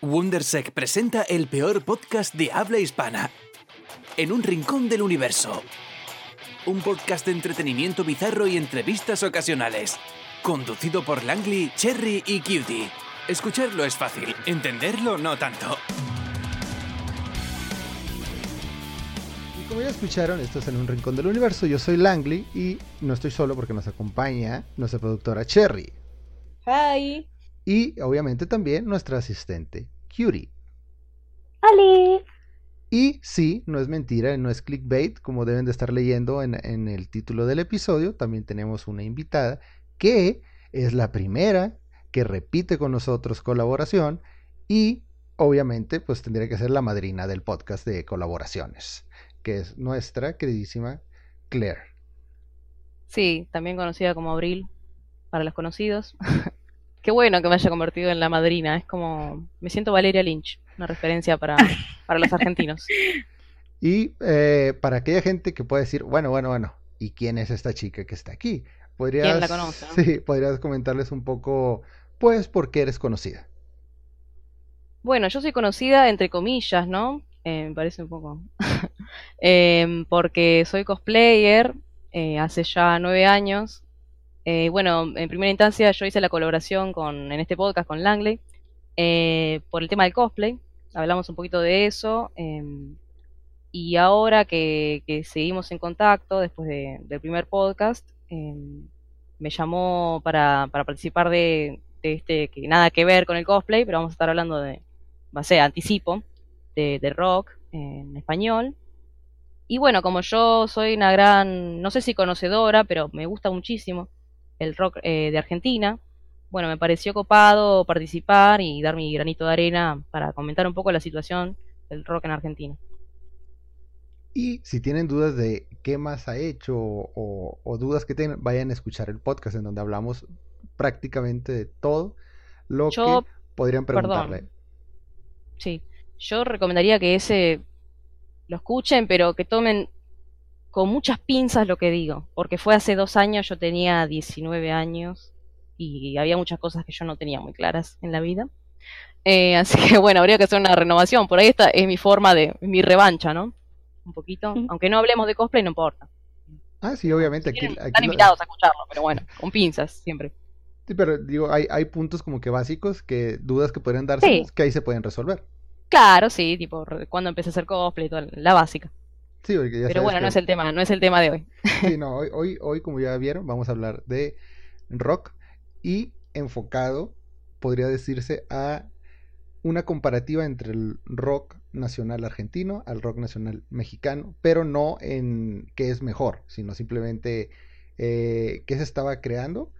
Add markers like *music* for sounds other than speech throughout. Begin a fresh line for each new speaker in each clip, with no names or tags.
Wondersec presenta el peor podcast de habla hispana. En un rincón del universo. Un podcast de entretenimiento bizarro y entrevistas ocasionales. Conducido por Langley, Cherry y Cutie. Escucharlo es fácil, entenderlo no tanto.
Y como ya escucharon, esto es En un Rincón del Universo. Yo soy Langley y no estoy solo porque nos acompaña nuestra productora Cherry.
Hi.
Y obviamente también nuestra asistente Cutie.
¡Holi!
Y sí, no es mentira, no es clickbait, como deben de estar leyendo en, en el título del episodio. También tenemos una invitada que es la primera que repite con nosotros colaboración y obviamente pues tendría que ser la madrina del podcast de colaboraciones, que es nuestra queridísima Claire.
Sí, también conocida como Abril para los conocidos. *laughs* Qué bueno que me haya convertido en la madrina. Es como. Me siento Valeria Lynch. Una referencia para, para los argentinos. *laughs*
Y eh, para aquella gente que puede decir, bueno, bueno, bueno, ¿y quién es esta chica que está aquí? ¿Podrías,
¿Quién la conoce? no? *laughs*
Sí, podrías comentarles un poco, pues, por qué eres conocida.
Bueno, yo soy conocida entre comillas, ¿no? Eh, me parece un poco. *laughs* Em, porque soy cosplayer eh, hace ya nueve años. Eh, bueno, en primera instancia yo hice la colaboración con, en este podcast con Langley eh, por el tema del cosplay. Hablamos un poquito de eso. em, y ahora que, seguimos en contacto después de- del primer podcast, em, me llamó para, participar de, este que nada que ver con el cosplay, pero vamos a estar hablando de, va a ser anticipo, de rock en español. Y bueno, como yo soy una gran, no sé si conocedora, pero me gusta muchísimo el rock eh, de Argentina, bueno, me pareció copado participar y dar mi granito de arena para comentar un poco la situación del rock en Argentina.
Y si tienen dudas de qué más ha hecho o, o dudas que tengan, vayan a escuchar el podcast en donde hablamos prácticamente de todo lo
Yo,
que podrían preguntarle.
perdón, sí, yo recomendaría que ese lo escuchen, pero que tomen con muchas pinzas lo que digo, porque fue hace dos años, yo tenía 19 años y había muchas cosas que yo no tenía muy claras en la vida. Eh, *laughs* así que bueno, habría que hacer una renovación. Por ahí esta es mi forma de, mi revancha, ¿no? Un poquito. Aunque no hablemos de cosplay, no importa.
Ah, sí, obviamente. Aquí,
están
lo-
invitados a escucharlo, pero bueno, con pinzas siempre.
Sí, pero digo, hay, hay puntos como que básicos, que dudas que podrían darse,
Sí.
que ahí se pueden resolver.
Claro, sí, tipo cuando empecé a hacer cosplay, y toda la básica.
Sí, porque ya
Pero bueno, no es el tema, no es el tema de hoy.
Sí, *laughs* no, hoy, hoy, hoy, como ya vieron, vamos a hablar de rock y enfocado, podría decirse, a una comparativa entre el rock nacional argentino al rock nacional mexicano, pero no en qué es mejor, sino simplemente eh, qué se estaba creando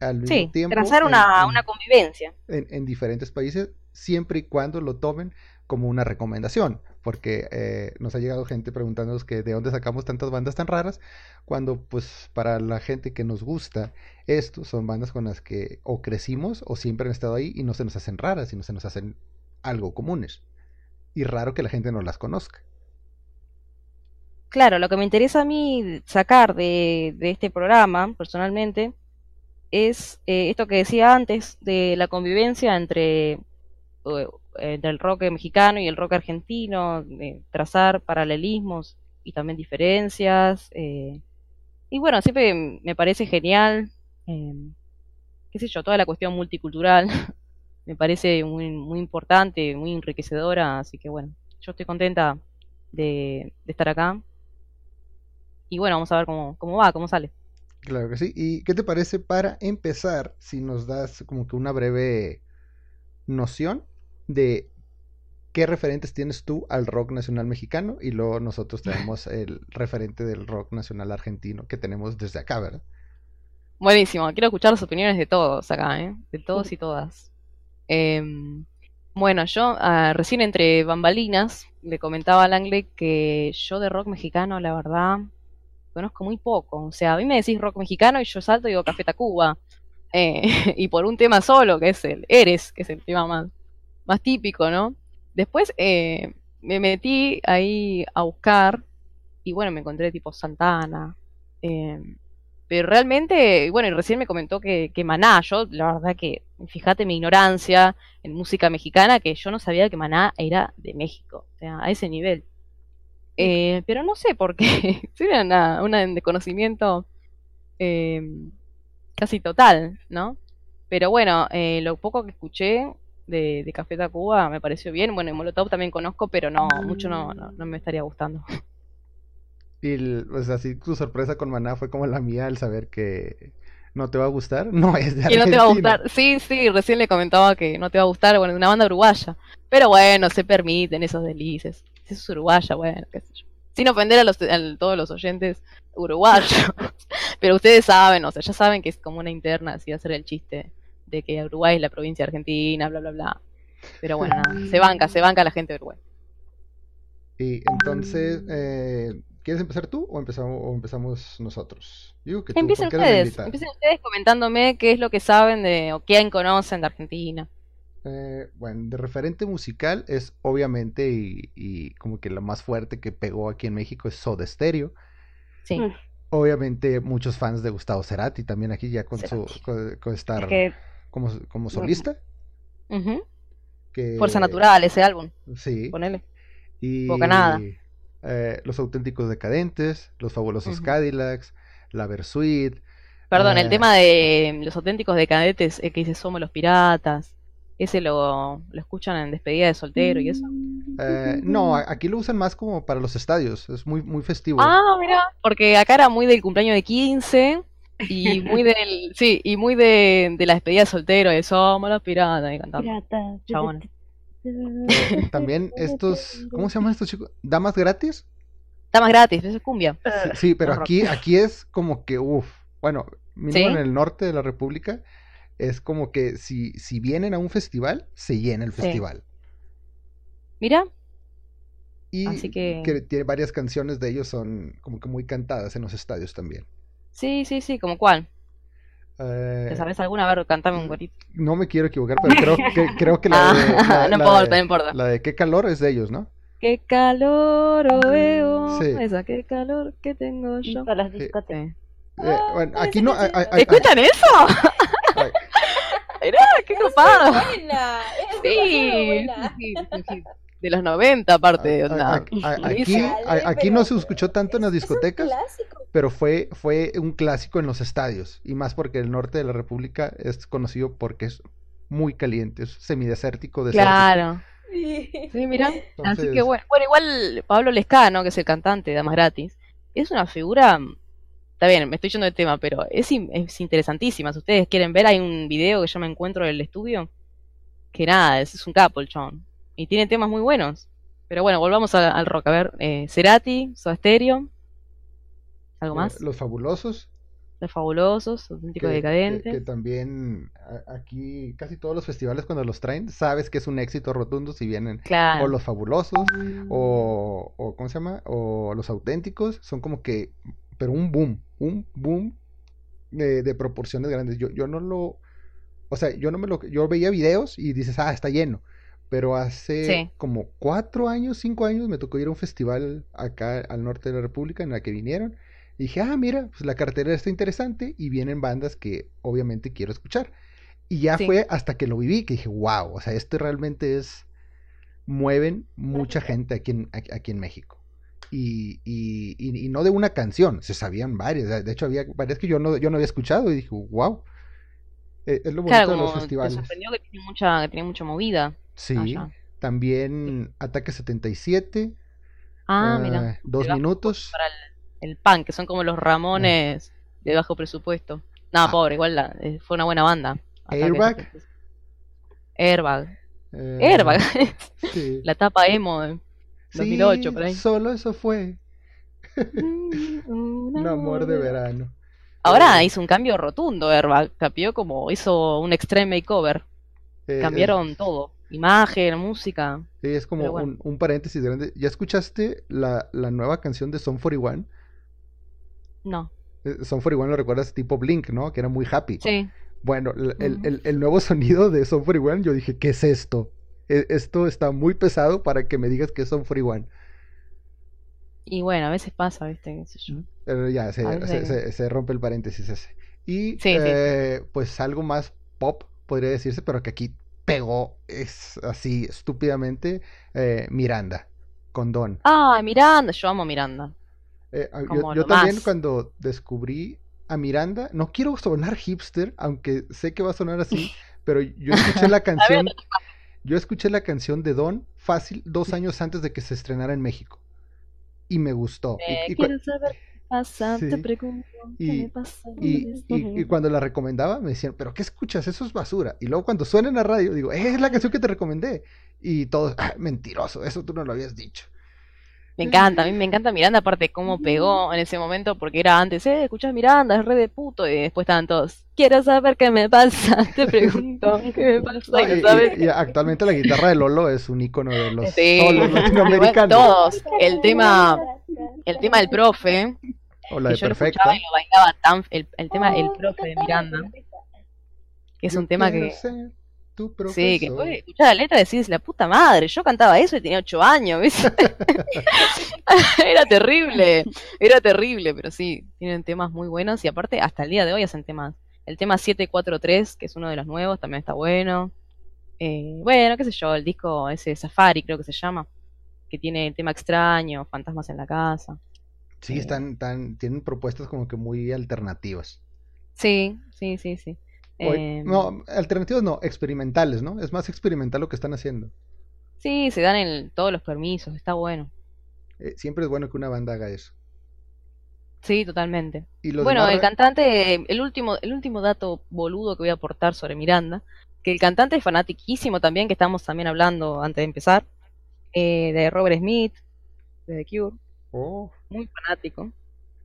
al mismo
Sí,
tiempo
trazar una,
en-
una convivencia.
en, en diferentes países, siempre y cuando lo tomen como una recomendación, porque eh, nos ha llegado gente preguntándonos que de dónde sacamos tantas bandas tan raras, cuando pues para la gente que nos gusta esto son bandas con las que o crecimos o siempre han estado ahí y no se nos hacen raras, sino se nos hacen algo comunes. Y raro que la gente no las conozca.
Claro, lo que me interesa a mí sacar de, de este programa, personalmente, es eh, esto que decía antes de la convivencia entre, entre el rock mexicano y el rock argentino, trazar paralelismos y también diferencias. eh, y bueno, siempre me parece genial, eh, qué sé yo, toda la cuestión multicultural *laughs* me parece muy, muy importante, muy enriquecedora, así que bueno, yo estoy contenta de, de estar acá. Y bueno, vamos a ver cómo, cómo va, cómo sale.
Claro que sí. ¿Y qué te parece para empezar si nos das como que una breve noción de qué referentes tienes tú al rock nacional mexicano y luego nosotros *laughs* tenemos el referente del rock nacional argentino que tenemos desde acá, ¿verdad?
Buenísimo, quiero escuchar las opiniones de todos acá, ¿eh? De todos y todas. Em, bueno, yo ah, recién entre bambalinas le comentaba a Langley que yo de rock mexicano, la verdad, conozco muy poco. O sea, a mí me decís rock mexicano y yo salto y digo Café Tacuba. Eh, *laughs* y por un tema solo, que es el Eres, que es el tema más, más típico, ¿no? Después eh, me metí ahí a buscar y bueno, me encontré tipo Santana, em, Pero realmente, bueno, y recién me comentó que, que Maná, yo la verdad que, fíjate mi ignorancia en música mexicana, que yo no sabía que Maná era de México, o sea, a ese nivel. Eh, pero no sé por qué, *laughs* era una, una desconocimiento eh, casi total, ¿no? Pero bueno, eh, lo poco que escuché de, de Café Tacuba me pareció bien. Bueno, en Molotov también conozco, pero no, mucho no, no, no me estaría gustando. *laughs*
Y el- pues así tu sorpresa con Maná fue como la mía al saber que no te va a gustar. *laughs* No es de
Que no te va a
Argentina.
gustar. Sí, sí, recién le comentaba que no te va a gustar, bueno, de una banda uruguaya. Pero bueno, se permiten esos delices. Si es uruguaya, bueno, qué sé yo. Sin ofender a, los, a todos los oyentes uruguayos. *laughs* Pero ustedes saben, o sea, ya saben que es como una interna, así hacer el chiste de que Uruguay es la provincia de Argentina, bla, bla, bla. Pero bueno, nada, se banca, se banca la gente de Uruguay.
Y entonces, eh, ¿quieres empezar tú o empezamos, o empezamos nosotros? Digo que tú,
Empiecen
la
ustedes, empiecen ustedes comentándome qué es lo que saben de, o quién conocen de Argentina.
Eh, bueno, de referente musical es obviamente y, y como que lo más fuerte que pegó aquí en México es Soda Stereo.
Sí.
Mm.
Obviamente muchos fans de Gustavo Cerati también aquí ya con su con, con estar
Es que
como, como solista. Que,
Fuerza Natural, ese álbum,
Sí.
ponele.
Y
Bocanada.
eh, Los Auténticos Decadentes, Los Fabulosos. Cadillacs, La Versuit.
Perdón, el
Eh.
tema de los auténticos decadetes eh, que dice Somos los piratas. Ese lo, lo escuchan en despedida de soltero y eso.
eh, no, aquí lo usan más como para los estadios, es muy, muy festivo.
Ah, mira, porque acá era muy del cumpleaños de 15 y muy del, sí, y muy de, de la despedida de soltero, de Somos los piratas y cantando. Chabones.
Eh, también estos, ¿cómo se llaman estos chicos? ¿Damas gratis?
Más gratis, eso es cumbia.
Sí, sí, pero aquí, aquí es como que, uff, bueno, mínimo
¿Sí?
en el norte de la República, es como que si, si vienen a un festival, se llena el
Sí.
festival.
Mira,
Y
Así que-
tiene varias canciones de ellos son como que muy cantadas en los estadios también.
Sí, sí, sí, como cuál.
Eh,
¿Te sabes alguna? A ver, cantame un gorito.
no me quiero equivocar, pero creo que, *laughs* creo que la de,
Ah,
la-
no
la
importa, no
de-
importa.
la de qué calor es de ellos, ¿no?
Qué calor oh, veo,
Sí.
esa qué calor que tengo yo.
Para las discotecas.
Sí.
Eh, bueno, aquí no... hay- hay- hay-
¿Escuchan eso? *laughs* Mirá, qué copado. Sí,
buena.
sí. De los 90 aparte,
a-
onda.
a- a- aquí, aquí no se escuchó tanto en las
Es un
discotecas,
clásico.
Pero fue, fue un clásico en los estadios. Y más porque el norte de la República es conocido porque es muy caliente, es semidesértico, desértico.
Claro.
Sí.
Mira. Así que bueno. Bueno, igual Pablo Lescano, que es el cantante de Damas Gratis, es una figura. Está bien, me estoy yendo del tema, pero es, es interesantísima. Si ustedes quieren ver, hay un video que yo me encuentro en el estudio. Que nada, es, es un capo el chon. Y tiene temas muy buenos. Pero bueno, volvamos a- al rock. A ver, eh, Cerati, Soda Stereo. ¿Algo
Eh,
más?
Los fabulosos.
Los fabulosos, auténticos decadentes.
que- que también aquí casi todos los festivales cuando los traen, sabes que es un éxito rotundo si vienen
Claro.
o los fabulosos o, o ¿cómo se llama? O los auténticos, son como que, pero un boom, un boom de, de proporciones grandes. Yo, yo no lo, o sea, yo no me lo, yo veía videos y dices, ah, está lleno. Pero hace
Sí.
como cuatro años, cinco años, me tocó ir a un festival acá al norte de la República en la que vinieron. Y dije, ah, mira, pues la cartera está interesante y vienen bandas que obviamente quiero escuchar. Y ya
Sí.
fue hasta que lo viví que dije, wow, o sea, esto realmente es, mueven mucha gente aquí en, aquí en México. Y, y, y- y no de una canción, se sabían varias. De hecho, había varias que yo no, yo no había escuchado y dije, wow. Eh, es lo bonito
Claro,
de los festivales.
sorprendió que tiene mucha, que tiene mucha movida
Sí,
allá.
también Ataque 77,
Ah,
ah,
mira.
dos
de bajo
minutos.
para el, el punk, que son como los Ramones de bajo presupuesto. No,
Ah.
pobre, igual la- eh, fue una buena banda.
Airbag.
76. Airbag.
eh,
Airbag.
sí. *laughs*
la tapa emo de 2008,
Sí,
por ahí.
Solo eso fue *laughs*
un
amor de verano.
Ahora
Eh,
hizo un cambio rotundo Airbag. Cambió como hizo un extreme makeover.
eh,
Cambiaron todo. Imagen, música.
sí, es como
pero bueno.
un, un paréntesis grande. ¿Ya escuchaste la, la nueva canción de Son 41?
No.
Eh, Son 41 lo recuerdas tipo Blink, ¿no? Que era muy happy.
Sí.
Bueno, el, nuevo *laughs* sonido de Son 41, yo dije, ¿qué es esto? E- Esto está muy pesado para que me digas que es Son 41.
Y bueno, a veces pasa, ¿viste? ¿Qué sé yo?
Pero ya, se, rompe el paréntesis ese. Y
Sí, sí.
eh, pues algo más pop, podría decirse, pero que aquí pegó es así estúpidamente eh, Miranda, con Don.
Ah, Miranda, yo amo Miranda.
Eh, a- yo también cuando descubrí a Miranda, no quiero sonar hipster, aunque sé que va a sonar así, *laughs* pero yo escuché la canción, yo escuché la canción de Don fácil dos años antes de que se estrenara en México. Y me gustó. Y-
Eh,
y
saber qué pasa,
Sí.
te pregunto qué
Y-
me pasa.
Y, y- y cuando la recomendaba me decían, pero ¿qué escuchas? Eso es basura. Y luego cuando suena en la radio digo, "Eh, es la canción que te recomendé. Y todos, "Ah, mentiroso, eso tú no lo habías dicho.
Me encanta, a mí me encanta Miranda, aparte cómo pegó en ese momento, porque era antes, eh, escuchás Miranda, es re de puto, y después estaban todos, quiero saber qué me pasa, *laughs* te pregunto qué me pasa, y no
y,
sabes.
y- y actualmente la guitarra de Lolo es un icono de los
Sí.
solos *laughs* latinoamericanos.
todos, el tema, el tema del profe,
O la de
yo lo
Perfecta.
y lo bailaba tan, el, el tema El profe de Miranda, que es un tema que,
ser tu
sí, que después escuchar la letra y decís, la puta madre, yo cantaba eso y tenía ocho años, ¿ves? *laughs* Era terrible, era terrible, pero sí, tienen temas muy buenos y aparte hasta el día de hoy hacen temas. El tema 743, que es uno de los nuevos, también está bueno. Eh, bueno, qué sé yo, el disco ese Safari creo que se llama, que tiene el tema extraño, fantasmas en la casa.
Sí, están, tan, tienen propuestas como que muy alternativas.
Sí, sí, sí, sí. Eh,
no, alternativas no, experimentales, ¿no? Es más experimental lo que están haciendo.
Sí, se dan el- todos los permisos, está bueno.
Eh, siempre es bueno que una banda haga eso.
Sí, totalmente.
Y
Bueno,
demás
el cantante, el último, el último dato boludo que voy a aportar sobre Miranda, que el cantante es fanatiquísimo también, que estamos también hablando antes de empezar, eh, de Robert Smith, de The Cure,
Oh,
muy fanático,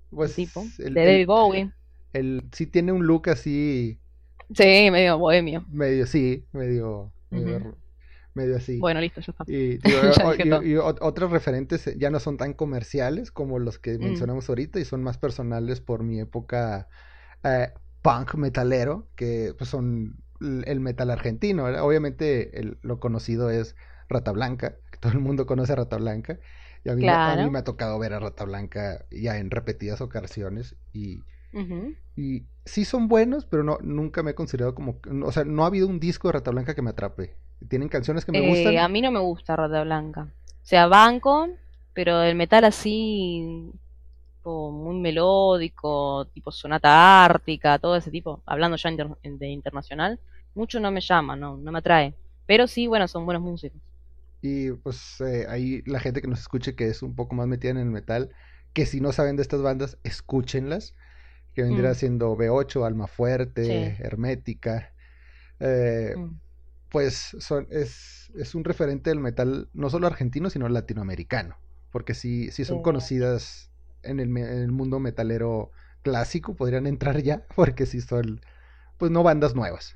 pues
el tipo,
el-
de David Bowie,
el- sí tiene un look así,
sí, medio bohemio.
medio, sí, medio, medio, así.
Bueno, listo, ya está.
Y, *laughs* digo, otros referentes eh, ya no son tan comerciales como los que
Mm.
mencionamos ahorita y son más personales por mi época eh, punk metalero, que pues, son el metal argentino. ¿verdad? Obviamente el- lo conocido es Rata Blanca, que todo el mundo conoce a Rata Blanca. Y a mí, me- a mí
Claro.
me ha tocado ver a Rata Blanca ya en repetidas ocasiones y, Y sí son buenos, pero no, nunca me he considerado como, o sea, no ha habido un disco de Rata Blanca que me atrape. Tienen canciones que me
Eh,
gustan.
a mí no me gusta Rata Blanca. O sea, banco, pero el metal así, tipo, muy melódico, tipo sonata ártica, todo ese tipo, hablando ya inter- de internacional, mucho no me llama, no, no me atrae. Pero sí, bueno, son buenos músicos.
Y pues eh, ahí la gente que nos escuche que es un poco más metida en el metal, que si no saben de estas bandas, escúchenlas, que vendría
Mm.
siendo B8, Alma Fuerte,
Sí.
Hermética. eh,
Mm.
pues son, es, es un referente del metal no solo argentino, sino latinoamericano, porque si, si son
Sí.
conocidas en el, me- en el mundo metalero clásico, podrían entrar ya, *laughs* porque si son, pues no bandas nuevas.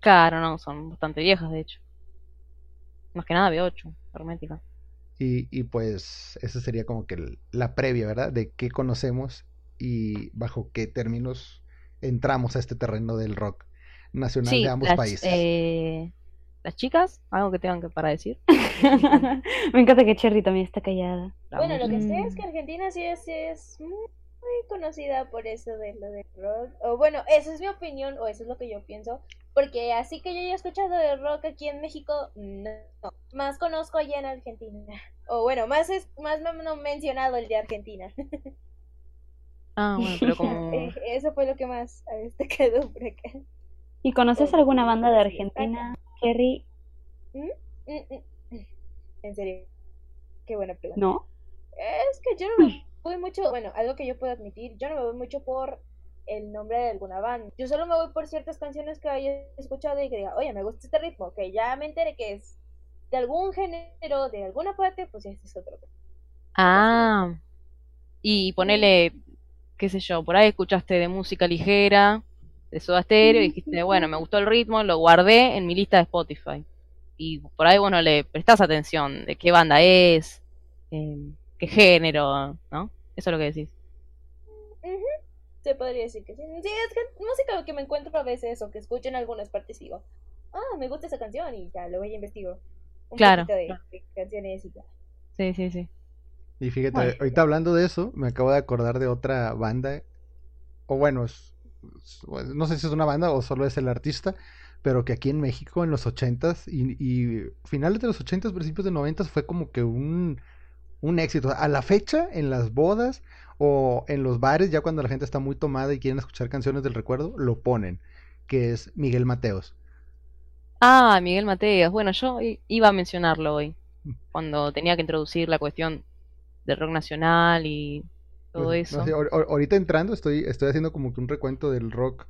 Claro, no, son bastante viejas, de hecho. Más que nada B8, hermética.
Y, y pues esa sería como que la previa, ¿verdad? De qué conocemos y bajo qué términos entramos a este terreno del rock nacional
Sí,
de ambos
las,
países.
eh, las chicas, algo que tengan que para decir. *laughs*
Me encanta que Cherry también está callada.
La
Bueno, lo que sé es que Argentina sí es, sí es muy conocida por eso de lo de rock. O bueno, esa es mi opinión, o eso es lo que yo pienso. Porque así que yo haya escuchado de rock aquí en México, no. Más conozco allá en Argentina. O bueno, más es más me han mencionado el de Argentina. *laughs*
Ah, bueno, pero *laughs* como...
Eh, Eso fue lo que más a ver, *laughs* te quedó por acá.
¿Y conoces
Oh,
alguna banda de Argentina, Cherry?
Mm, mm, mm. En serio. Qué buena pregunta.
No.
Es que yo no me *laughs* voy mucho, bueno, algo que yo puedo admitir, yo no me voy mucho por el nombre de alguna banda. Yo solo me voy por ciertas canciones que haya escuchado y que diga, oye, me gusta este ritmo, que ya me enteré que es de algún género, de alguna parte, pues este es otro.
Ah, y ponele, qué sé yo, por ahí escuchaste de música ligera, de Soda Stereo, y dijiste, bueno, me gustó el ritmo, lo guardé en mi lista de Spotify. Y por ahí, bueno, le prestás atención de qué banda es, eh, qué género, ¿no? Eso es lo que decís.
Se podría decir que sí. Sí, es que música que me encuentro a veces o que escucho en algunas partes y digo, ah, me gusta esa canción y ya, luego ya investigo un
Claro,
poquito de,
claro.
de canciones y ya.
Sí, sí, sí.
Y fíjate,
Bueno.
ahorita hablando de eso, me acabo de acordar de otra banda, o bueno, es- es- no sé si es una banda o solo es el artista, pero que aquí en México en los 80s y, y finales de los 80s, principios de 90s fue como que un, un éxito. A la fecha, en las bodas o en los bares, ya cuando la gente está muy tomada y quieren escuchar canciones del recuerdo, lo ponen, que es Miguel Mateos.
Ah, Miguel Mateos. Bueno, yo iba a mencionarlo hoy, cuando tenía que introducir la cuestión del rock nacional y todo
no
eso.
sé, ahorita entrando estoy, estoy haciendo como que un recuento del rock,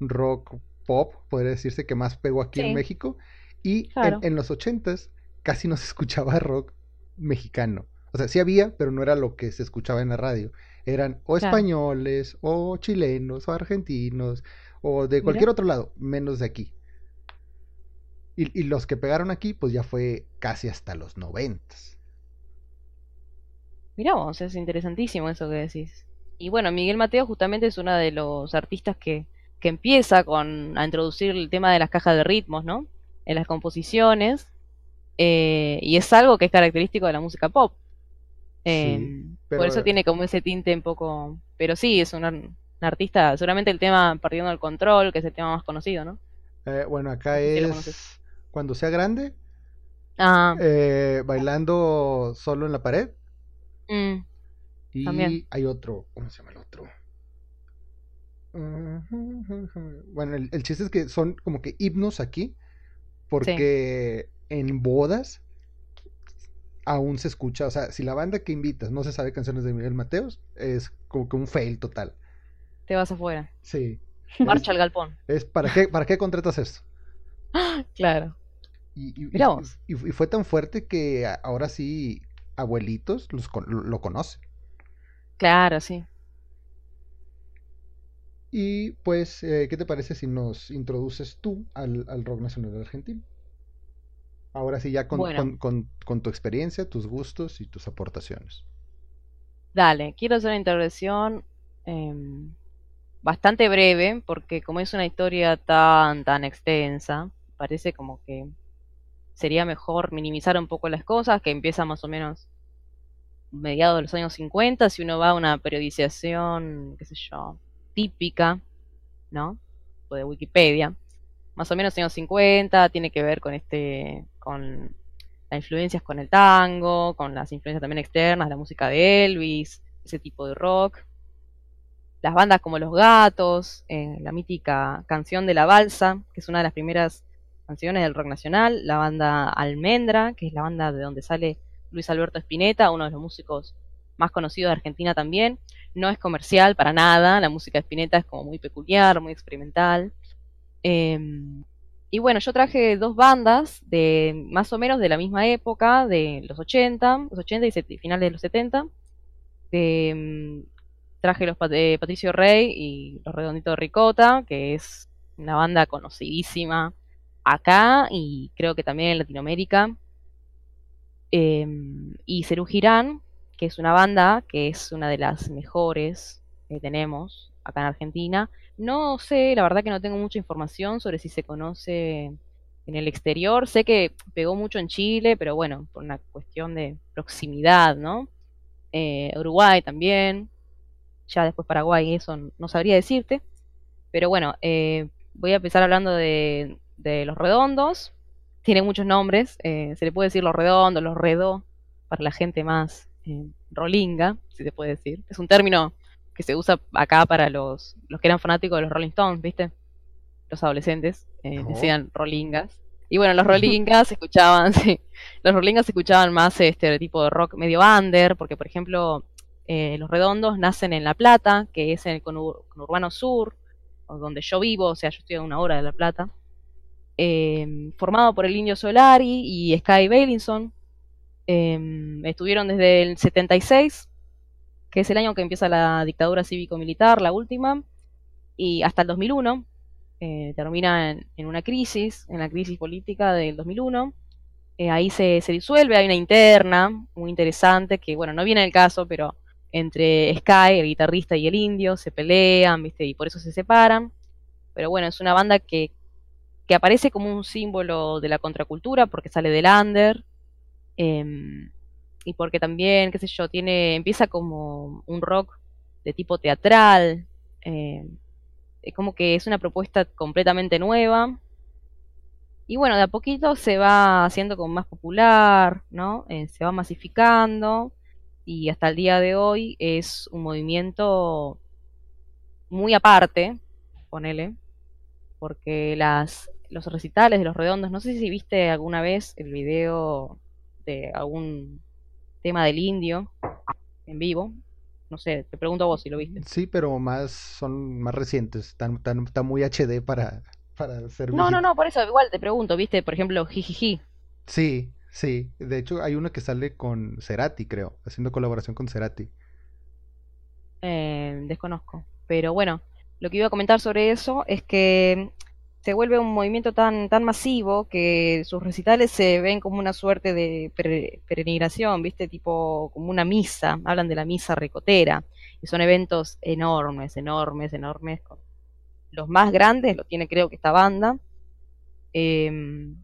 rock pop, podría decirse, que más pegó aquí en. México. Y en,
Claro.
en los ochentas casi no se *laughs* escuchaba rock mexicano. O sea, sí había, pero no era lo que se escuchaba en la radio. Eran o
Claro.
españoles, o chilenos, o argentinos, o de
Mira.
cualquier otro lado, menos de aquí. Y, y los que pegaron aquí, pues ya fue casi hasta los noventas.
Mirá vos, es interesantísimo eso que decís. Y bueno, Miguel Mateo justamente es uno de los artistas que, que empieza con, a introducir el tema de las cajas de ritmos, ¿no? En las composiciones. eh, y es algo que es característico de la música pop. Eh,
pero-
Por eso tiene como ese tinte un poco... Pero sí, es un, ar- un artista, seguramente el tema Partiendo del Control, que es el tema más conocido, ¿no?
Eh, bueno, acá es cuando sea grande,
Ah,
eh, bailando solo en la pared.
Mm,
Y
También.
hay otro, ¿cómo se llama el otro? Bueno, el, el chiste es que son como que himnos aquí, porque en bodas aún se escucha, o sea, si la banda que invitas no se sabe canciones de Miguel Mateos, es como que un fail total.
te vas afuera.
Sí.
Marcha al galpón.
Es, ¿para qué, para qué contratas esto? *laughs*
Claro.
Y, y- fue tan fuerte que ahora sí abuelitos los lo, conocen.
Claro, sí.
Y pues, eh, ¿qué te parece si nos introduces tú al, al rock nacional argentino? Ahora sí, ya con,
Bueno.
con- con- con tu experiencia, tus gustos y tus aportaciones.
Dale, quiero hacer una intervención em, bastante breve, porque como es una historia tan, tan extensa, parece como que sería mejor minimizar un poco las cosas, que empieza más o menos mediados de los años 50, si uno va a una periodización, qué sé yo, típica, ¿no? O de Wikipedia. Más o menos años 50, tiene que ver con este, con las influencias con el tango, con las influencias también externas, la música de Elvis, ese tipo de rock. Las bandas como Los Gatos, eh, la mítica canción de la balsa, que es una de las primeras canciones del rock nacional, la banda Almendra, que es la banda de donde sale Luis Alberto Spinetta, uno de los músicos más conocidos de Argentina también. No es comercial para nada, la música de Spinetta es como muy peculiar, muy experimental. Em, y bueno, yo traje dos bandas de más o menos de la misma época, de los 80, los 80 y finales de los 70. De, mm, traje los de Patricio Rey y los Redonditos de Ricota, que es una banda conocidísima acá y creo que también en Latinoamérica. Em, y Cerú Girán, que es una banda que es una de las mejores que tenemos acá en Argentina. No sé, la verdad que no tengo mucha información sobre si se conoce en el exterior. Sé que pegó mucho en Chile, pero bueno, por una cuestión de proximidad, ¿no? Eh, Uruguay también. Ya después Paraguay, eso no sabría decirte. Pero bueno, eh, voy a empezar hablando de, de los redondos. Tiene muchos nombres. eh, se le puede decir los redondos, los redó, para la gente más eh, rolinga, si se puede decir. Es un término que se usa acá para los, los que eran fanáticos de los Rolling Stones, ¿viste? Los adolescentes eh,
Oh.
decían rolingas. Y bueno, los *laughs* rolingas escuchaban, *laughs* sí, los rolingas escuchaban más este tipo de rock medio under, porque por ejemplo, eh, los redondos nacen en La Plata, que es en el conur- conurbano sur, donde yo vivo, o sea, yo estoy a una hora de La Plata, eh, formado por el Indio Solari y Sky Bailinson. Eh, estuvieron desde el 76, que es el año que empieza la dictadura cívico-militar, la última, y hasta el 2001. eh, termina en, en una crisis, en la crisis política del 2001. Eh, ahí se, se disuelve, hay una interna muy interesante, que bueno, no viene el caso, pero entre Sky, el guitarrista, y el indio se pelean, ¿viste? Y por eso se separan. Pero bueno, es una banda que, que aparece como un símbolo de la contracultura porque sale del under. em, y porque también, qué sé yo, tiene, empieza como un rock de tipo teatral, eh, es como que es una propuesta completamente nueva. Y bueno, de a poquito se va haciendo como más popular, ¿no? Eh, se va masificando y hasta el día de hoy es un movimiento muy aparte, ponele, porque las, los recitales de los redondos, no sé si viste alguna vez el video de algún tema del indio en vivo, no sé, te pregunto a vos si lo viste.
Sí, pero más son más recientes, están, están, está muy HD para, para ser
No, no, no, por eso igual te pregunto, viste, por ejemplo, Jijiji.
Sí, sí. De hecho, hay uno que sale con Cerati, creo, haciendo colaboración con Cerati.
Eh, desconozco. Pero bueno, lo que iba a comentar sobre eso es que se vuelve un movimiento tan, tan masivo que sus recitales se ven como una suerte de pere- peregrinación, ¿viste? Tipo como una misa, hablan de la misa ricotera, y son eventos enormes, enormes, enormes. Los más grandes lo tiene creo que esta banda. Em,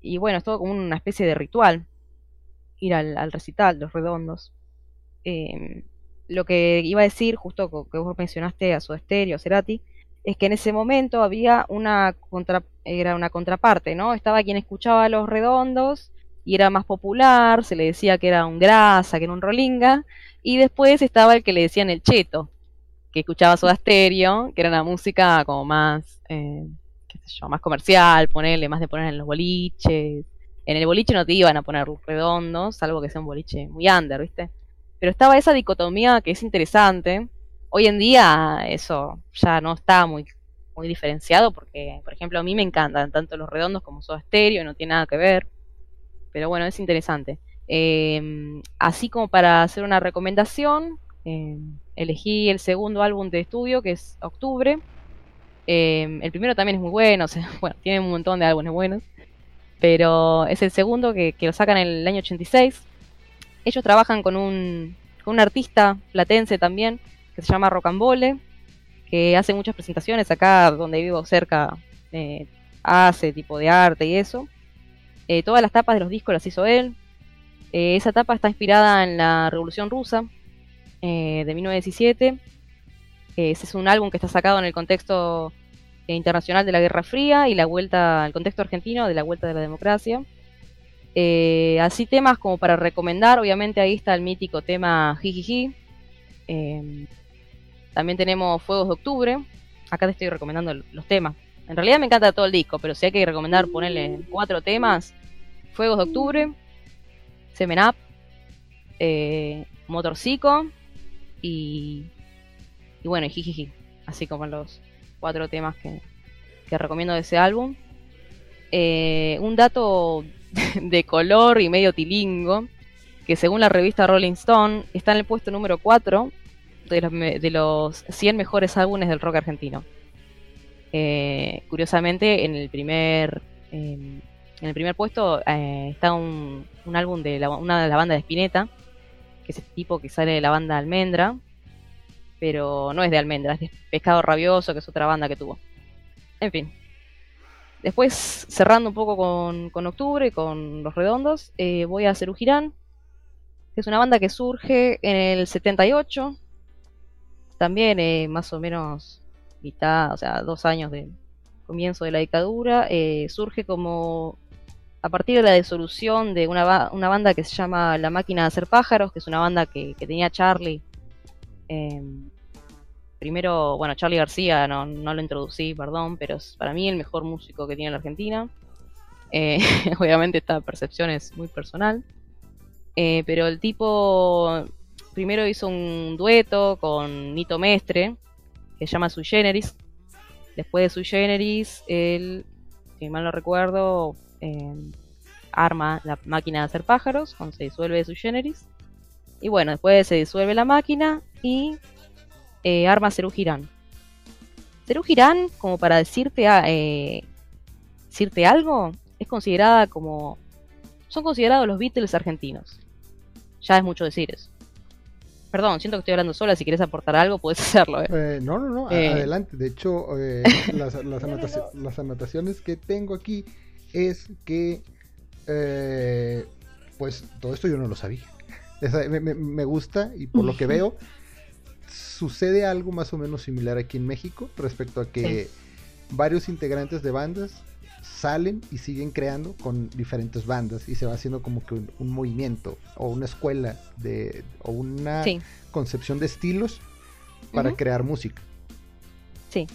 y bueno, es todo como una especie de ritual, ir al, al recital, los redondos. Em, lo que iba a decir, justo que vos mencionaste a Soda Stereo, Cerati, es que en ese momento había una contra, una contraparte, ¿no? Estaba quien escuchaba los redondos y era más popular, se le decía que era un grasa, que era un rolinga, y después estaba el que le decían el cheto, que escuchaba Soda Stereo, que era una música como más, eh, qué sé yo, más comercial, ponerle, más de poner en los boliches. En el boliche no te iban a poner redondos, salvo que sea un boliche muy under, ¿viste? Pero estaba esa dicotomía que es interesante. Hoy en día eso ya no está muy, muy diferenciado porque, por ejemplo, a mí me encantan tanto los redondos como Soda Stereo, no tiene nada que ver. Pero bueno, es interesante. Eh, así como para hacer una recomendación, eh, elegí el segundo álbum de estudio, que es Octubre. Eh, el primero también es muy bueno, *laughs* bueno, tiene un montón de álbumes buenos. Pero es el segundo que, que lo sacan en el año 86. Ellos trabajan con un, con un artista platense también, que se llama Rocambole, que hace muchas presentaciones acá donde vivo cerca, eh, hace tipo de arte y eso. Eh, todas las tapas de los discos las hizo él. Eh, esa tapa está inspirada en la Revolución Rusa de 1917. Eh, ese es un álbum que está sacado en el contexto internacional de la Guerra Fría y la vuelta, el contexto argentino de la vuelta de la democracia. Eh, así temas como para recomendar, obviamente ahí está el mítico tema Jijiji. Eh, también tenemos Fuegos de Octubre. Acá te estoy recomendando los temas. En realidad me encanta todo el disco, pero si hay que recomendar ponerle cuatro temas, Fuegos de Octubre, Semen Up, eh, Motorcico y, y bueno, Jijiji. Así como los cuatro temas que, que recomiendo de ese álbum. Eh, un dato *laughs* de color y medio tilingo, que según la revista Rolling Stone está en el puesto número 4 de los, de los 100 mejores álbumes del rock argentino. Eh, curiosamente, en el primer eh, en el primer puesto eh, está un, un álbum de la, una de la banda de Spinetta, que es este tipo que sale de la banda Almendra, pero no es de Almendra, es de Pescado Rabioso, que es otra banda que tuvo. En fin. Después, cerrando un poco con, con Octubre, con Los Redondos, eh, voy a Cerú Girán, que es una banda que surge en el 78, también eh, más o menos mitad, o sea, dos años de comienzo de la dictadura, eh, surge como a partir de la disolución de una, una banda que se llama La Máquina de Hacer Pájaros, que es una banda que, que tenía Charlie. Primero, bueno, Charlie García no, no lo introducí, perdón, pero es para mí el mejor músico que tiene la Argentina. Eh, *laughs* obviamente esta percepción es muy personal. Eh, pero el tipo primero hizo un dueto con Nito Mestre, que se llama Sui Generis. Después de Sui Generis, él, si mal no recuerdo, eh, arma la máquina de hacer pájaros cuando se disuelve Sui Generis. Y bueno, después se disuelve la máquina y eh, arma Cerú Girán. Cerú Girán, como para decirte, a- eh, decirte algo, es considerada como. Son considerados los Beatles argentinos. Ya es mucho decir eso. Perdón, siento que estoy hablando sola. Si quieres aportar algo, puedes *laughs* hacerlo. ¿eh?
Eh, no, no, no,
Eh.
adelante. De hecho, eh, *laughs* las, las
No, no,
anotaci-
no.
las anotaciones que tengo aquí es que eh, pues todo esto yo no lo sabía. *laughs* Me gusta y por lo que veo, sucede algo más o menos similar aquí en México respecto a que varios integrantes de bandas salen y siguen creando con diferentes bandas y se va haciendo como que un, un movimiento o una escuela de o una
Sí,
concepción de estilos para crear música.
Sí.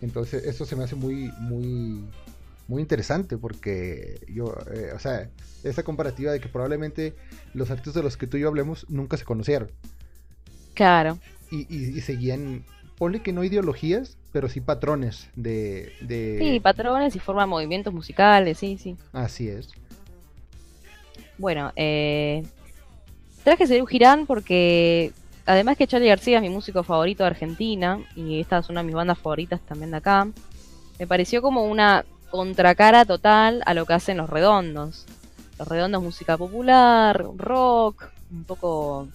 Entonces, eso se me hace muy, muy, muy interesante porque yo, eh, o sea, esa comparativa de que probablemente los artistas de los que tú y yo hablemos nunca se conocieron
claro.
Y, y- y seguían, ponle que no ideologías, pero sí patrones de, de...
Sí, patrones y forman movimientos musicales, sí, sí.
Así es.
Bueno, eh, traje Serú Girán porque además que Charlie García es mi músico favorito de Argentina y esta es una de mis bandas favoritas también de acá, me pareció como una contracara total a lo que hacen los redondos. Los redondos música popular, rock, un poco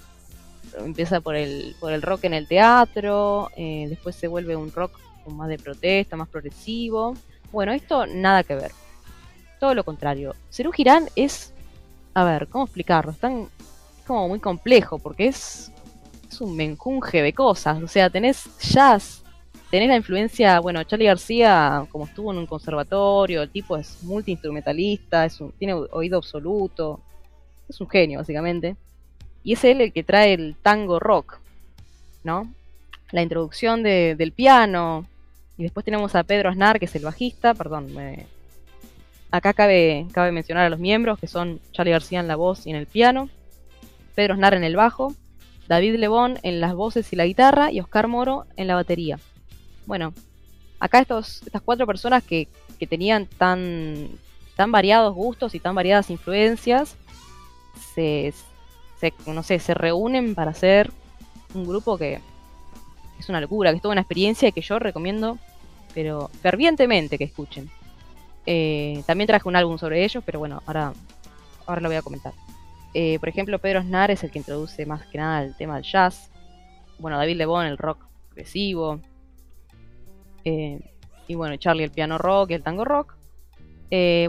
empieza por el, por el rock en el teatro, eh, después se vuelve un rock más de protesta, más progresivo. Bueno, esto nada que ver. Todo lo contrario. Serú Girán es a ver, ¿cómo explicarlo? Es tan como muy complejo porque es, es un menjunje de cosas. O sea, tenés jazz, tenés la influencia, bueno, Charlie García, como estuvo en un conservatorio, el tipo es multiinstrumentalista, es tiene oído absoluto, es un genio, básicamente. Y es él el que trae el tango rock, ¿no? La introducción de- del piano. Y después tenemos a Pedro Aznar, que es el bajista, perdón, me, Acá cabe, cabe mencionar a los miembros, que son Charlie García en la voz y en el piano, Pedro Snar en el bajo, David Lebón en las voces y la guitarra y Oscar Moro en la batería. Bueno, acá estos, estas cuatro personas que, que tenían tan, tan variados gustos y tan variadas influencias, se, no sé, se reúnen para hacer un grupo que es una locura, que es toda una experiencia y que yo recomiendo, pero fervientemente que escuchen. Eh, también traje un álbum sobre ellos, pero bueno, ahora, ahora lo voy a comentar. Eh, por ejemplo, Pedro Snar es el que introduce más que nada el tema del jazz. Bueno, David Lebón el rock progresivo. Eh, y bueno, Charlie el piano rock y el tango rock.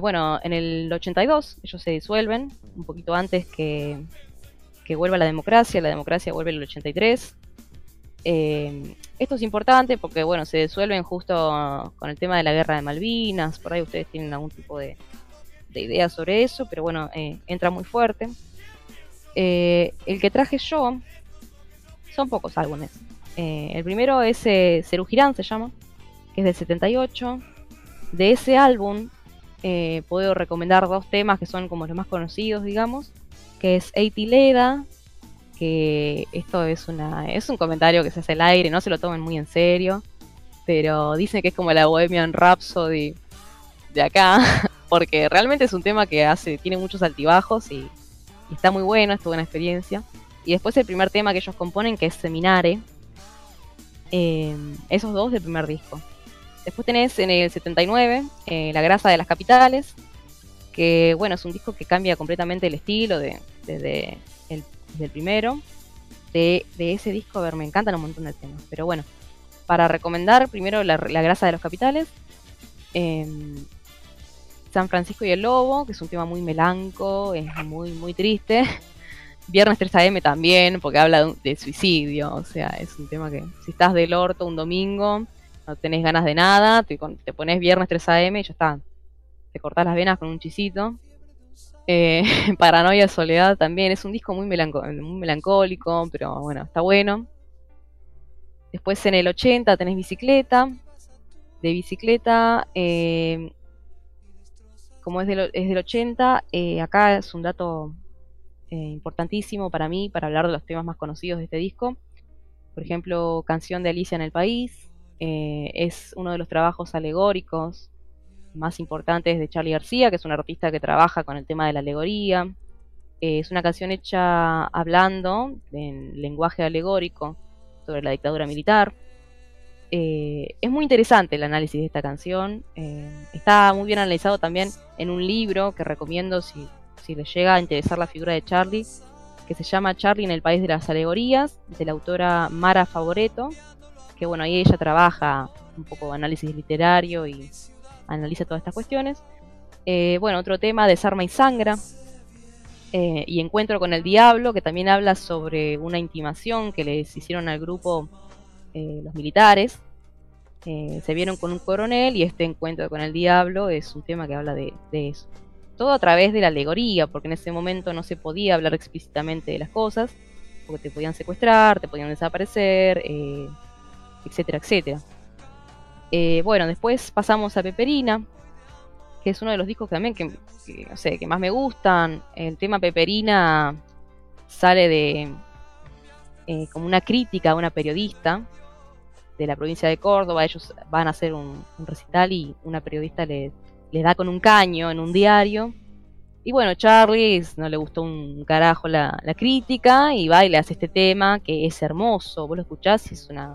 Bueno, en el 82 ellos se disuelven, un poquito antes que, que vuelva la democracia. La democracia vuelve en el 83. Eh, esto es importante porque, bueno, se disuelven justo con el tema de la guerra de Malvinas. Por ahí ustedes tienen algún tipo de, de idea sobre eso, pero bueno, eh, entra muy fuerte. Eh, el que traje yo son pocos álbumes. Eh, el primero es eh, Serú Girán, se llama, que es del 78. De ese álbum puedo recomendar dos temas que son como los más conocidos, digamos, que es Eiti Leda, que esto es una es un comentario que se hace al aire, no se lo tomen muy en serio, pero dicen que es como la Bohemian Rhapsody de acá, *laughs* porque realmente es un tema que hace tiene muchos altibajos y, está muy bueno, es una experiencia. Y después el primer tema que ellos componen, que es Seminare, eh, esos dos del primer disco. Después tenés en el 79 eh, La grasa de las capitales, que bueno, es un disco que cambia completamente el estilo de, desde el, del primero. De, de ese disco, a ver, me encantan un montón de temas. Pero bueno, para recomendar primero La, la grasa de los capitales, em, San Francisco y el Lobo, que es un tema muy melanco, es muy, muy triste. *laughs* Viernes 3 AM también, porque habla de, suicidio, o sea, es un tema que si estás del orto un domingo, no tenés ganas de nada, te pones Viernes 3 AM y ya está. Te cortás las venas con un chisito. Eh, *laughs* Paranoia Soledad también, es un disco muy, melancólico, pero bueno, está bueno. Después en el 80 tenés Bicicleta. De Bicicleta, eh, como es del, es del 80, eh, acá es un dato eh, importantísimo para mí, para hablar de los temas más conocidos de este disco. Por ejemplo, Canción de Alicia en el País, es uno de los trabajos alegóricos más importantes de Charlie García, que es un artista que trabaja con el tema de la alegoría. Eh, es una canción hecha hablando en lenguaje alegórico sobre la dictadura militar. Eh, es muy interesante el análisis de esta canción. eh, está muy bien analizado también en un libro que recomiendo si, si les llega a interesar la figura de Charlie, que se llama Charlie en el País de las Alegorías, de la autora Mara Favoreto, que bueno, ahí ella trabaja un poco análisis literario y analiza todas estas cuestiones. Eh, bueno, otro tema, Desarma y Sangra, eh, y Encuentro con el Diablo, que también habla sobre una intimación que les hicieron al grupo eh, los militares. Eh, se vieron con un coronel y este encuentro con el diablo es un tema que habla de, eso. Todo a través de la alegoría, porque en ese momento no se podía hablar explícitamente de las cosas, porque te podían secuestrar, te podían desaparecer, etcétera, etcétera. Eh, bueno, después pasamos a Peperina, que es uno de los discos que también que, no sé, que más me gustan. El tema Peperina sale de eh, como una crítica a una periodista de la provincia de Córdoba. Ellos van a hacer un, recital y una periodista le, le da con un caño en un diario. Y bueno, Charlie no le gustó un carajo la, la, crítica y va y le hace este tema que es hermoso. Vos lo escuchás y es una.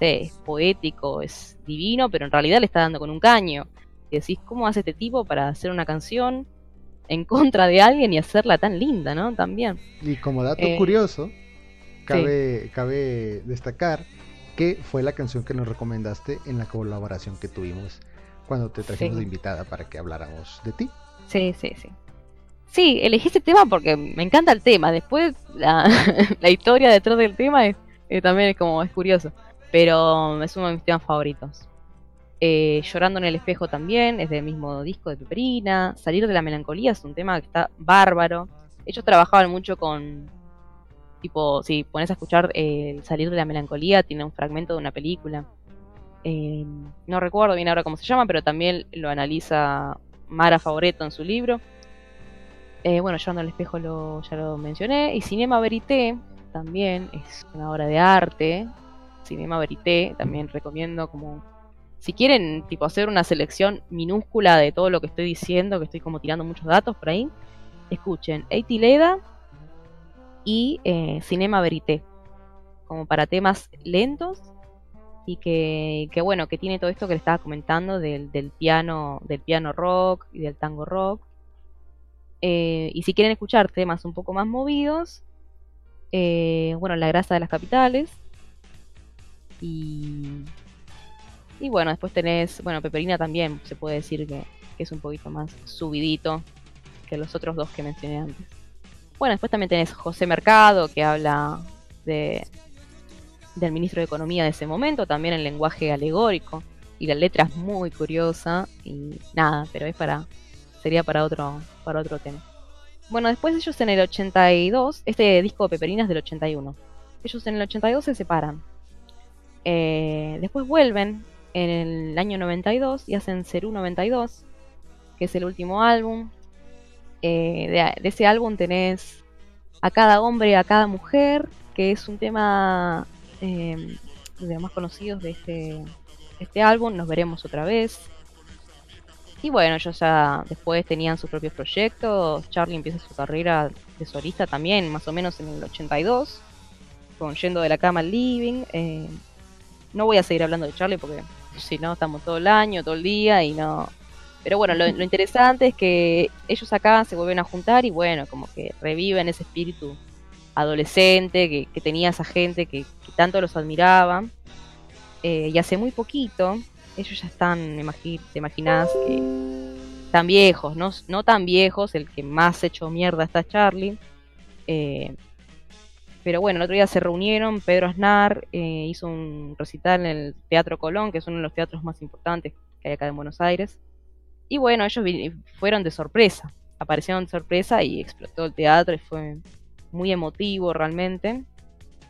Sé, es poético, es divino, pero en realidad le está dando con un caño. Y decís, ¿cómo hace este tipo para hacer una canción en *laughs* contra de alguien y hacerla tan linda, ¿no? También.
Y como dato eh, curioso, cabe, sí. cabe destacar que fue la canción que nos recomendaste en la colaboración que tuvimos cuando te trajimos sí. de invitada para que habláramos de ti.
Sí, sí, sí. Sí, elegí este tema porque me encanta el tema. Después la, *laughs* la historia detrás del tema es, eh, también es como es curioso. Pero es uno de mis temas favoritos. Eh, Llorando en el espejo también, es del mismo disco de Peperina. Salir de la melancolía es un tema que está bárbaro. Ellos trabajaban mucho con. Tipo, si pones a escuchar eh, Salir de la melancolía, tiene un fragmento de una película. Eh, no recuerdo bien ahora cómo se llama, pero también lo analiza Mara Favoreto en su libro. Eh, bueno, Llorando en el espejo lo, ya lo mencioné. Y Cinema Verité también es una obra de arte. Cinema Verité también recomiendo como si quieren tipo hacer una selección minúscula de todo lo que estoy diciendo, que estoy como tirando muchos datos por ahí, escuchen Eitileda y eh, Cinema Verité, como para temas lentos y que, que, bueno, que tiene todo esto que le estaba comentando del, del piano, del piano rock y del tango rock. Eh, y si quieren escuchar temas un poco más movidos, eh, bueno, La grasa de las capitales. Y y bueno, después tenés, bueno, Peperina también se puede decir que, es un poquito más subidito que los otros dos que mencioné antes. Bueno, después también tenés José Mercado, que habla de del ministro de Economía de ese momento, también en lenguaje alegórico. Y la letra es muy curiosa y nada, pero es para. sería para otro, para otro tema. Bueno, después ellos en el 82, este disco de Peperina es del 81. Ellos en el 82 se separan. Eh, después vuelven en el año 92 y hacen Cerú 92, que es el último álbum. Eh, de, ese álbum tenés a cada hombre, a cada mujer, que es un tema eh, de los más conocidos de este, este álbum. Nos veremos otra vez. Y bueno, ellos ya después tenían sus propios proyectos. Charlie empieza su carrera de solista también, más o menos en el 82, con Yendo de la Cama al Living. No voy a seguir hablando de Charlie porque si no estamos todo el año, todo el día y no. Pero bueno, lo, interesante es que ellos acá se vuelven a juntar y bueno, como que reviven ese espíritu adolescente que, tenía esa gente que, tanto los admiraba. Eh, y hace muy poquito, ellos ya están, te imaginas que están viejos, ¿no? no tan viejos, el que más hecho mierda está Charlie. Eh, pero bueno, el otro día se reunieron, Pedro Aznar eh, hizo un recital en el Teatro Colón, que es uno de los teatros más importantes que hay acá en Buenos Aires. Y bueno, ellos fueron de sorpresa, aparecieron de sorpresa y explotó el teatro y fue muy emotivo realmente.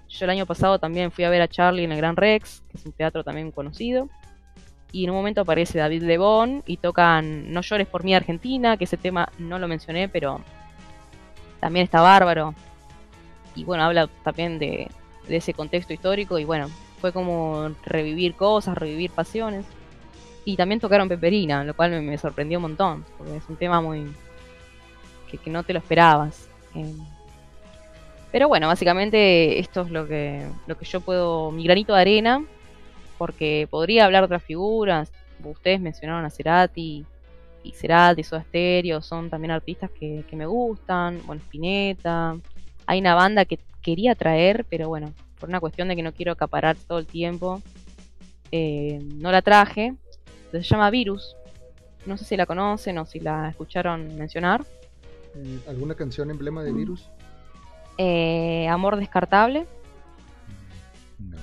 Yo el año pasado también fui a ver a Charlie en el Gran Rex, que es un teatro también conocido. Y en un momento aparece David Lebón y tocan No llores por mí Argentina, que ese tema no lo mencioné, pero también está bárbaro y bueno, habla también de, de, ese contexto histórico y bueno, fue como revivir cosas, revivir pasiones. Y también tocaron Peperina, lo cual me, sorprendió un montón, porque es un tema muy... que, que no te lo esperabas. Eh, pero bueno, básicamente esto es lo que, lo que yo puedo, mi granito de arena, porque podría hablar de otras figuras, ustedes mencionaron a Cerati, y Cerati, Soda Stereo, son también artistas que, que me gustan, bueno, Spinetta, hay una banda que quería traer, pero bueno, por una cuestión de que no quiero acaparar todo el tiempo, eh, no la traje. Se llama Virus. No sé si la conocen o si la escucharon mencionar.
Mm, ¿Alguna canción emblema de virus?
Eh, Amor descartable.
No.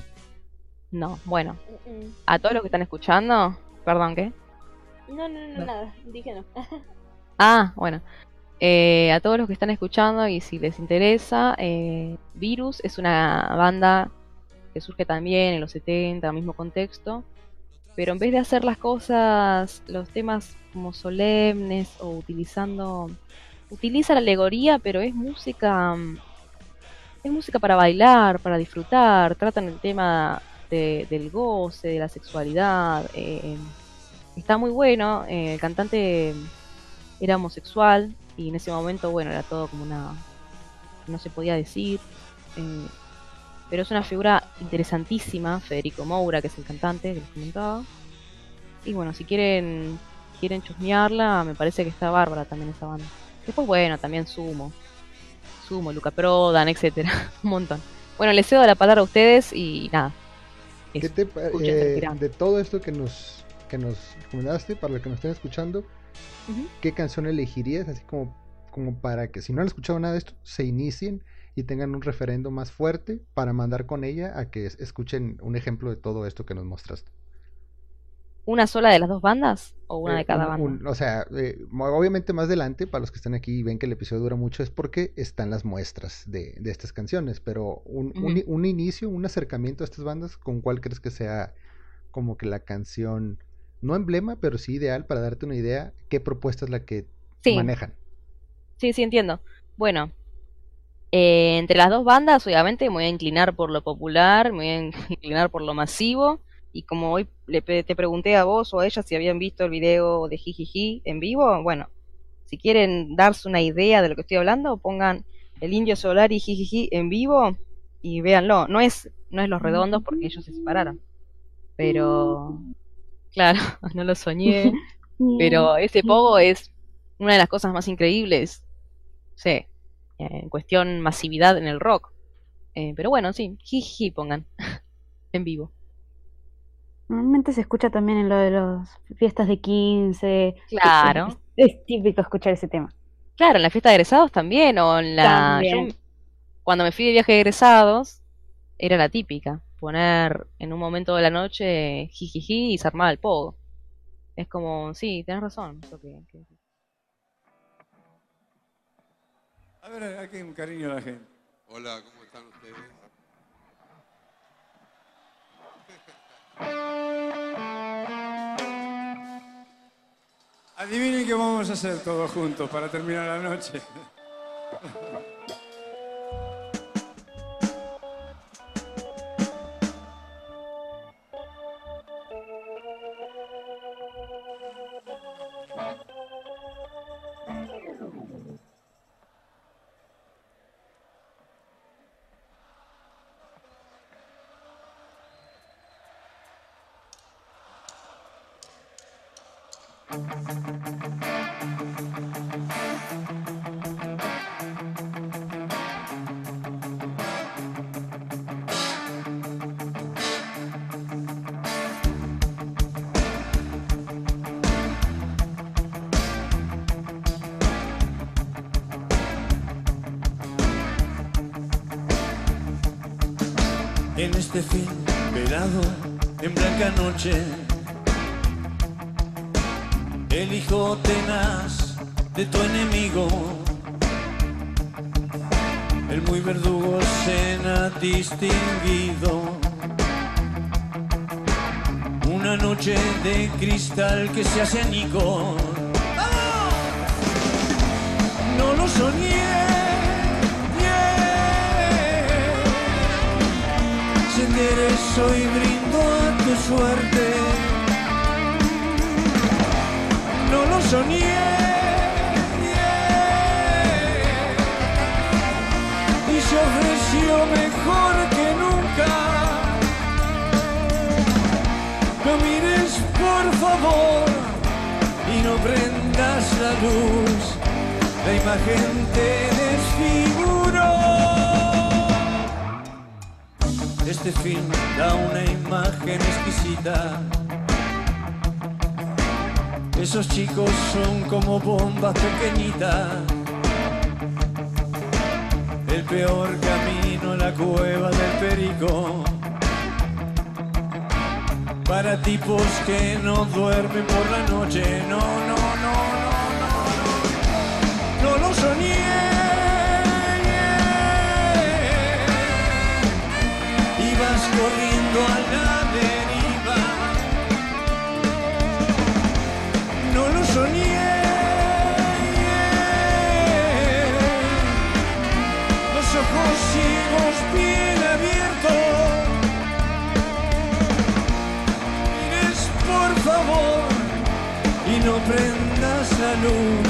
No, bueno.
Mm, mm.
A todos los que están escuchando, perdón, ¿qué?
No, no, no,
No.
nada. Dije no. *laughs*
Ah, bueno. Eh, a todos los que están escuchando y si les interesa, eh, Virus es una banda que surge también en los 70, mismo contexto, pero en vez de hacer las cosas, los temas como solemnes o utilizando, utiliza la alegoría, pero es música, mm, es música para bailar, para disfrutar, tratan el tema de- del goce, de la sexualidad, eh, está muy bueno, eh, el cantante era homosexual y en ese momento, bueno, era todo como una... no se podía decir. eh, pero es una figura interesantísima, Federico Moura, que es el cantante que les comentaba. Y bueno, si quieren quieren chusmearla, me parece que está bárbara también esa banda. Después, bueno, también Sumo. Sumo, Luca Prodan, etcétera *laughs* Un montón. Bueno, les cedo la palabra a ustedes y nada.
¿Qué
Eso.
te pa-
Escuchen
eh, de todo esto que nos, que nos recomendaste, para los que nos estén escuchando, ¿qué canción elegirías? Así como, como para que si no han escuchado nada de esto, se inicien y tengan un referendo más fuerte para mandar con ella a que es- escuchen un ejemplo de todo esto que nos mostraste.
¿Una sola de las dos bandas? ¿O una
Eh,
de cada
un-
banda?
un- o sea, eh, obviamente más adelante, para los que están aquí y ven que el episodio dura mucho, es porque están las muestras de, de estas canciones. Pero un, un inicio, un acercamiento a estas bandas, ¿con cuál crees que sea como que la canción, no emblema, pero sí ideal para darte una idea qué propuesta es la que
Sí.
manejan?
Sí, sí, entiendo. Bueno, eh, entre las dos bandas, obviamente, me voy a inclinar por lo popular, me voy a *laughs* inclinar por lo masivo. Y como hoy le te pregunté a vos o a ella si habían visto el video de Jijiji en vivo, bueno, si quieren darse una idea de lo que estoy hablando, pongan el Indio Solar y Jijiji en vivo y véanlo. No es, no es Los Redondos porque ellos se separaron. Pero, claro, *laughs* no lo soñé. *laughs* Pero ese pogo es una de las cosas más increíbles, sí, en cuestión masividad en el rock. Eh, pero bueno, sí, jiji pongan *laughs* en vivo.
Normalmente se escucha también en lo de las fiestas de 15.
Claro.
Es, es típico escuchar ese tema.
Claro, en la fiesta de egresados también, o en la... yo,
También.
cuando me fui de viaje de egresados, era la típica, poner en un momento de la noche jijiji y se armaba el pogo. Es como, sí, tenés razón. eso que- que-
A ver, aquí un cariño a la gente.
Hola, ¿cómo están ustedes?
Adivinen qué vamos a hacer todos juntos para terminar la noche.
En este fin velado en blanca noche. El hijo tenaz de tu enemigo, el muy verdugo cena distinguido. Una noche de cristal que se hace añicos. No lo soñé. yeah. Se enderezó y brindo a tu suerte. Soñé. Y se ofreció mejor que nunca. No mires por favor y no prendas la luz. La imagen te desfiguró. Este film da una imagen exquisita. Esos chicos son como bombas pequeñitas. El peor camino, la cueva del perico. Para tipos que no duermen por la noche, no, no. Prendas la luz.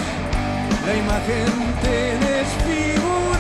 La imagen te desfiguró.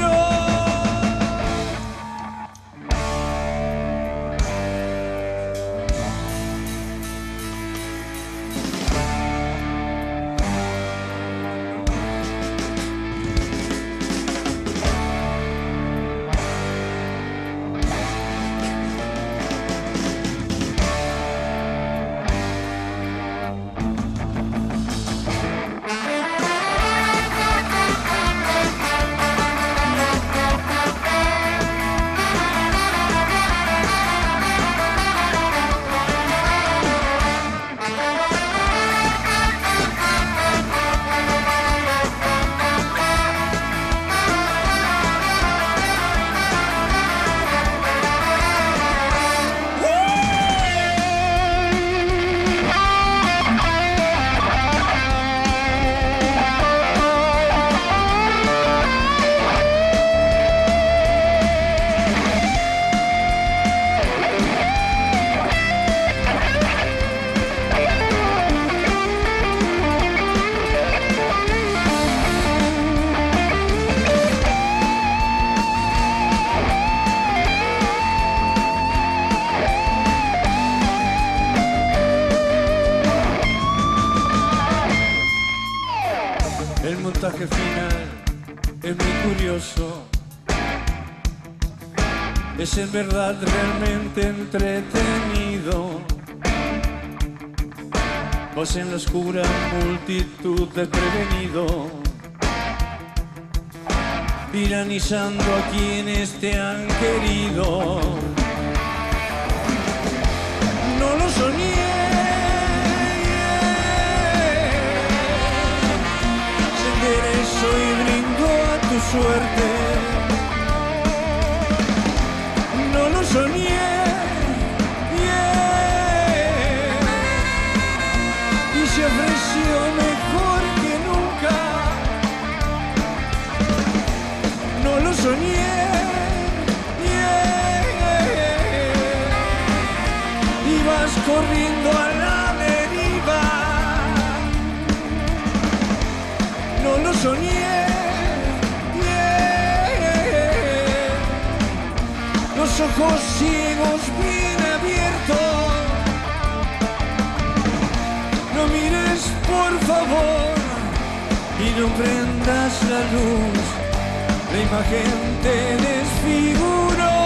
Es en verdad realmente entretenido. Vos en la oscura multitud desprevenido. Tiranizando a quienes te han querido. No lo soñé. Se enderezó y a tu suerte. Ojos ciegos bien abiertos. No mires por favor y no prendas la luz. La imagen te desfiguró.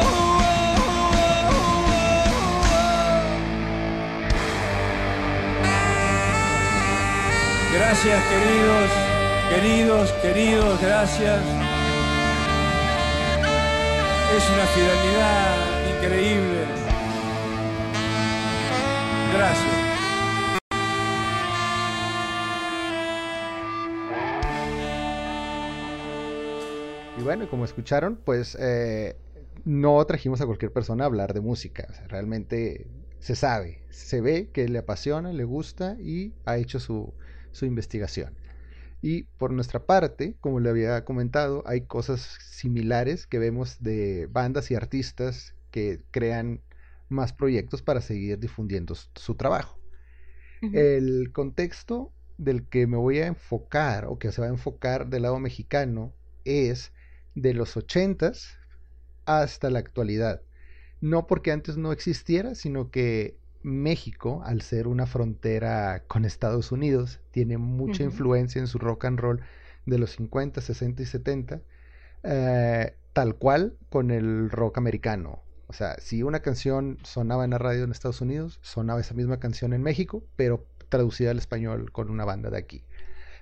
Gracias queridos, queridos, queridos, gracias. Es una fidelidad increíble. Gracias.
Y bueno, como escucharon, pues eh, no trajimos a cualquier persona a hablar de música. Realmente se sabe, se ve que le apasiona, le gusta y ha hecho su, su investigación. Y por nuestra parte, como le había comentado, hay cosas similares que vemos de bandas y artistas que crean más proyectos para seguir difundiendo su trabajo. El contexto del que me voy a enfocar o que se va a enfocar del lado mexicano es de los 80s hasta la actualidad. No porque antes no existiera, sino que México, al ser una frontera con Estados Unidos, tiene mucha influencia en su rock and roll de los 50, 60 y 70, eh, tal cual con el rock americano. O sea, si una canción sonaba en la radio en Estados Unidos, sonaba esa misma canción en México, pero traducida al español con una banda de aquí.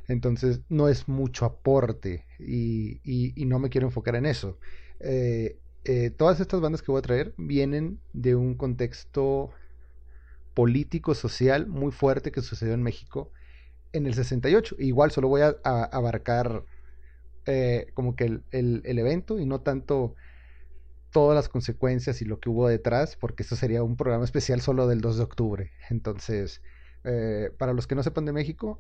Entonces no es mucho aporte y, y- y no me quiero enfocar en eso. eh, eh, todas estas bandas que voy a traer vienen de un contexto político, social muy fuerte que sucedió en México en el 68. Igual solo voy a, abarcar eh, como que el, el- evento y no tanto todas las consecuencias y lo que hubo detrás, porque eso sería un programa especial solo del 2 de octubre. Entonces, eh, para los que no sepan de México,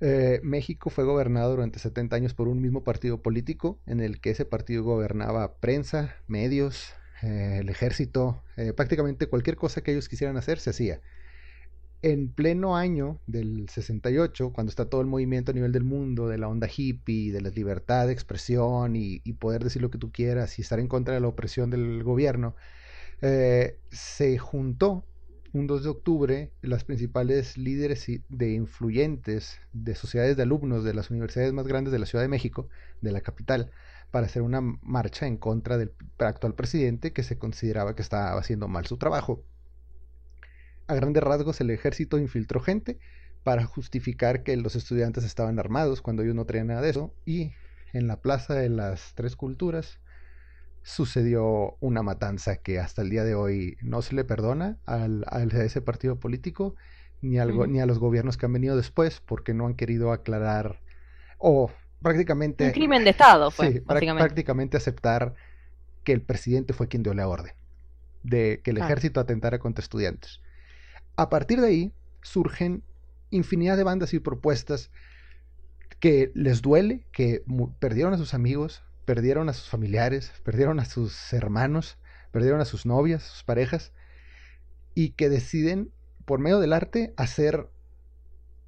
eh, México fue gobernado durante 70 años por un mismo partido político, en el que ese partido gobernaba prensa, medios, eh, el ejército, eh, prácticamente cualquier cosa que ellos quisieran hacer se hacía. En pleno año del 68, cuando está todo el movimiento a nivel del mundo, de la onda hippie, de la libertad de expresión y, poder decir lo que tú quieras y estar en contra de la opresión del gobierno, eh, se juntó un 2 de octubre las principales líderes de influyentes de sociedades de alumnos de las universidades más grandes de la Ciudad de México, de la capital, para hacer una marcha en contra del actual presidente que se consideraba que estaba haciendo mal su trabajo. A grandes rasgos el ejército infiltró gente para justificar que los estudiantes estaban armados cuando ellos no traían nada de eso y en la Plaza de las Tres Culturas sucedió una matanza que hasta el día de hoy no se le perdona al, a ese partido político ni, al ni a los gobiernos que han venido después porque no han querido aclarar o prácticamente
Un crimen de Estado fue, *laughs*
sí,
básicamente.
prácticamente aceptar que el presidente fue quien dio la orden de que el ejército atentara contra estudiantes. A partir de ahí surgen infinidad de bandas y propuestas que les duele, que perdieron a sus amigos, perdieron a sus familiares, perdieron a sus hermanos, perdieron a sus novias, sus parejas, y que deciden, por medio del arte, hacer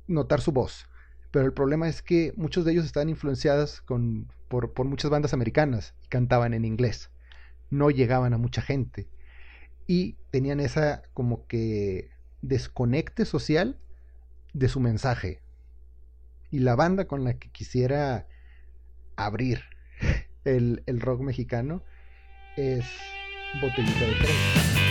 notar su voz. Pero el problema es que muchos de ellos estaban influenciados con, por, por muchas bandas americanas y cantaban en inglés. No llegaban a mucha gente. Y tenían esa como que desconecte social de su mensaje. Y la banda con la que quisiera abrir *laughs* el, el rock mexicano es Botellita de Jerez.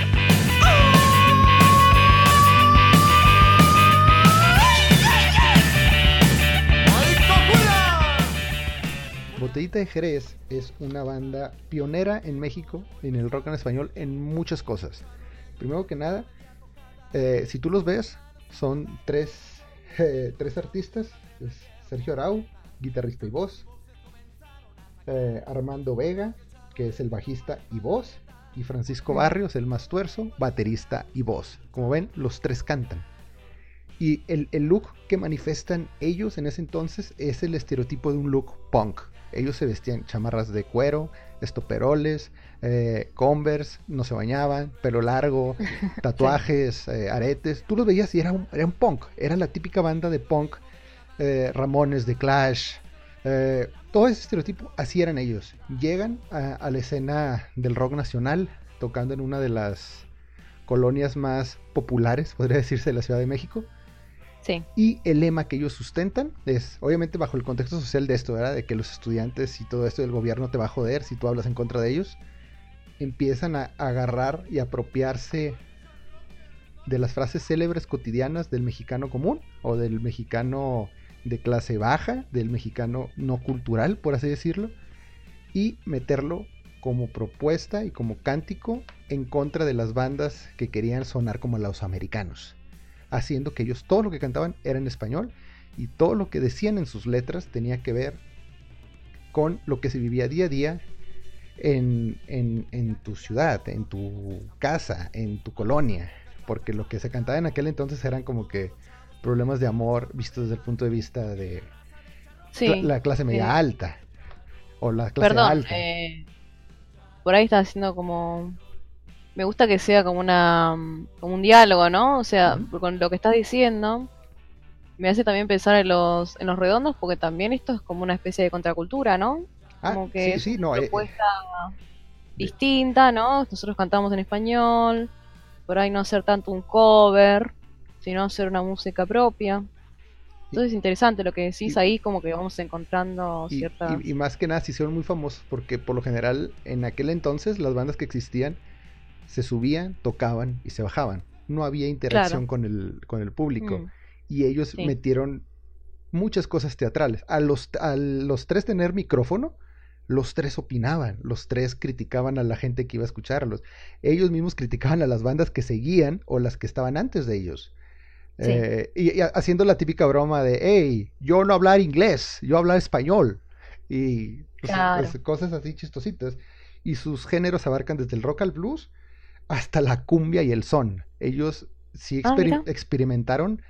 Botellita de Jerez es una banda pionera en México, en el rock en español, en muchas cosas. Primero que nada, eh, si tú los ves, son tres, *laughs* eh, tres artistas. Es Sergio Arau, guitarrista y voz. eh, Armando Vega, que es el bajista y voz. Y Francisco Barrios, el más tuerzo, baterista y voz. Como ven, los tres cantan. Y el, el look que manifiestan ellos en ese entonces es el estereotipo de un look punk. Ellos se vestían chamarras de cuero, estoperoles, eh, converse, no se bañaban, pelo largo, *laughs* tatuajes, eh, aretes. Tú los veías y era un, era un punk. Era la típica banda de punk. eh, Ramones de Clash. todo ese estereotipo, así eran ellos. Llegan a, a la escena del rock nacional, tocando en una de las colonias más populares, podría decirse, de la Ciudad de México. Y el lema que ellos sustentan es, obviamente bajo el contexto social de esto, ¿verdad? De que los estudiantes y todo esto del gobierno te va a joder si tú hablas en contra de ellos. Empiezan a agarrar y apropiarse de las frases célebres cotidianas del mexicano común o del mexicano de clase baja, del mexicano no cultural, por así decirlo, y meterlo como propuesta y como cántico en contra de las bandas que querían sonar como los americanos haciendo que ellos todo lo que cantaban era en español y todo lo que decían en sus letras tenía que ver con lo que se vivía día a día en, en- en tu ciudad, en tu casa, en tu colonia, porque lo que se cantaba en aquel entonces eran como que problemas de amor vistos desde el punto de vista de
Sí.
la clase media alta o la clase
Perdón,
alta.
eh, por ahí está haciendo como... Me gusta que sea como una como un diálogo, ¿no? O sea, con lo que estás diciendo, me hace también pensar en los, en los redondos, porque también esto es como una especie de contracultura, ¿no?
Ah,
como que
sí,
es
sí, no, eh,
propuesta distinta, ¿no? Nosotros cantamos en español, por ahí no hacer tanto un cover, sino hacer una música propia. Entonces es interesante lo que decís
y-
ahí, como que vamos encontrando
Y,
ciertas...
y- y más que nada se hicieron muy famosos porque por lo general en aquel entonces las bandas que existían se subían, tocaban y se bajaban. No había interacción
Claro.
con, el, con el público.
Mm,
Y ellos
Sí.
metieron muchas cosas teatrales. A los, a los tres tener micrófono, los tres opinaban, los tres criticaban a la gente que iba a escucharlos. Ellos mismos criticaban a las bandas que seguían o las que estaban antes de ellos.
Sí.
Eh, y, y haciendo la típica broma de, hey, yo no hablar inglés, yo hablar español. Y pues,
Claro.
pues, cosas así chistositas. Y sus géneros abarcan desde el rock al blues hasta la cumbia y el son. Ellos sí
Ah,
experimentaron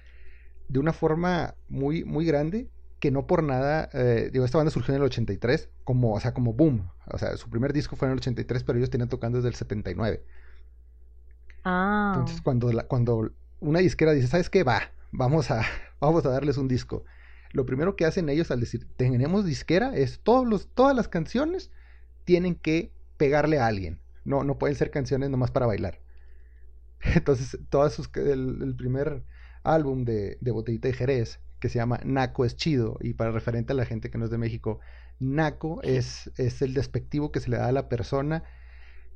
de una forma muy, muy grande que no por nada, eh, digo, esta banda surgió en el 83 como, o sea, como boom. O sea, su primer disco fue en el 83, pero ellos tenían tocando desde el 79.
Ah.
Entonces, cuando, la- cuando una disquera dice, ¿sabes qué? Va, vamos a, *laughs* vamos a darles un disco. Lo primero que hacen ellos al decir, tenemos disquera, es todos los, todas las canciones tienen que pegarle a alguien. No, no pueden ser canciones nomás para bailar. *laughs* Entonces, todas sus, el, el primer álbum de, de Botellita de Jerez, que se llama Naco es chido, y para referente a la gente que no es de México, Naco es, es el despectivo que se le da a la persona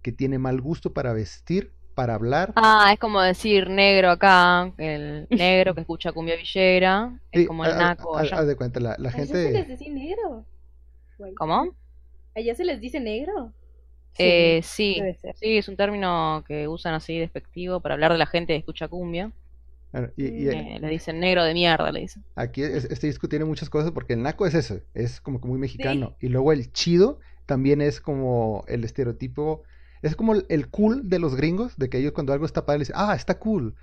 que tiene mal gusto para vestir, para hablar.
Ah, es como decir negro acá, el negro que *laughs* escucha cumbia villera, es
Sí,
como el naco
haz-
allá.
haz de cuenta, la, la
¿Allá se les
gente...
dice negro? Guay.
¿Cómo?
¿Allá se les dice negro?
Eh, sí,
ser.
sí, es un término que usan así despectivo para hablar de la gente que escucha cumbia.
y- y,
Eh, le dicen negro de mierda, le dicen.
Aquí es- este disco tiene muchas cosas porque el naco es eso, es como que muy mexicano. Y luego el chido también es como el estereotipo, es como el, el cool de los gringos, de que ellos cuando algo está padre dicen, ah, está cool.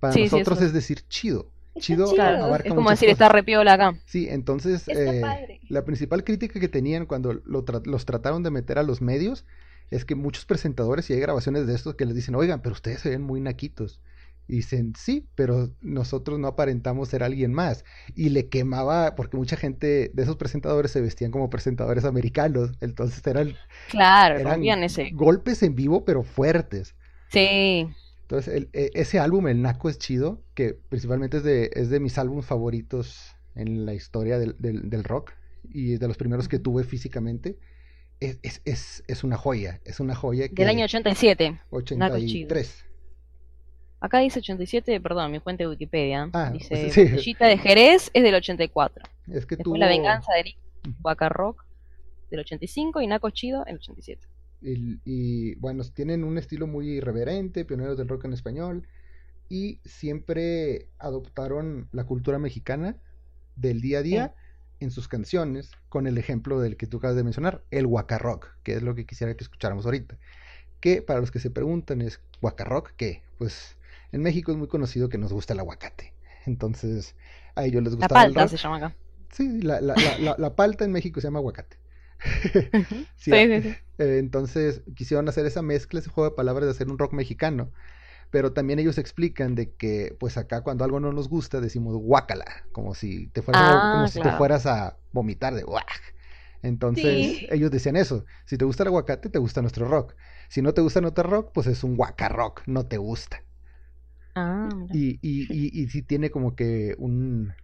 Para
Sí,
nosotros es decir chido. Chido
chido.
abarca
Es como decir,
cosas.
está repiola acá.
Sí, entonces
Está
eh,
padre.
la principal crítica que tenían cuando lo tra- los trataron de meter a los medios es que muchos presentadores, y hay grabaciones de estos que les dicen, oigan, pero ustedes se ven muy naquitos. Y dicen, sí, pero nosotros no aparentamos ser alguien más. Y le quemaba, porque mucha gente de esos presentadores se vestían como presentadores americanos. Entonces eran,
Claro,
eran
ese.
golpes en vivo, pero fuertes.
Sí,
Entonces, el- e- ese álbum, El Naco es chido, que principalmente es de, es de mis álbumes favoritos en la historia del, del- del rock y de los primeros que tuve físicamente. Es, es, es, es una joya, es una joya que
del año 87. Naco es chido.
83.
Acá dice 87, perdón, mi fuente de Wikipedia.
Ah, *laughs*
dice,
sí.
Botellita de Jerez es del 84.
Es que
Después
tuvo
La Venganza de Eric. Vaca Rock del 85 y Naco Chido en el 87.
el- y bueno, tienen un estilo muy irreverente, pioneros del rock en español y siempre adoptaron la cultura mexicana del día a día en sus canciones, con el ejemplo del que tú acabas de mencionar, el Rock, que es lo que quisiera que escucháramos ahorita. Que para los que se preguntan es, ¿Rock qué? Pues en México es muy conocido que nos gusta el aguacate. Entonces, a ellos les
La
gustaba el
palta
rock.
se llama acá.
Sí, la, la, la, palta en México se llama aguacate. *laughs* Sí,
sí.
eh, entonces quisieron hacer esa mezcla, ese juego de palabras de hacer un rock mexicano. Pero también ellos explican de que, pues acá cuando algo no nos gusta decimos guácala, como si te fueras, a,
Ah,
como si te fueras a vomitar de guac. Entonces
Sí.
ellos decían eso, si te gusta el aguacate te gusta nuestro rock. Si no te gusta nuestro rock, pues es un rock, no te gusta.
Ah,
y, y, y sí tiene como que un...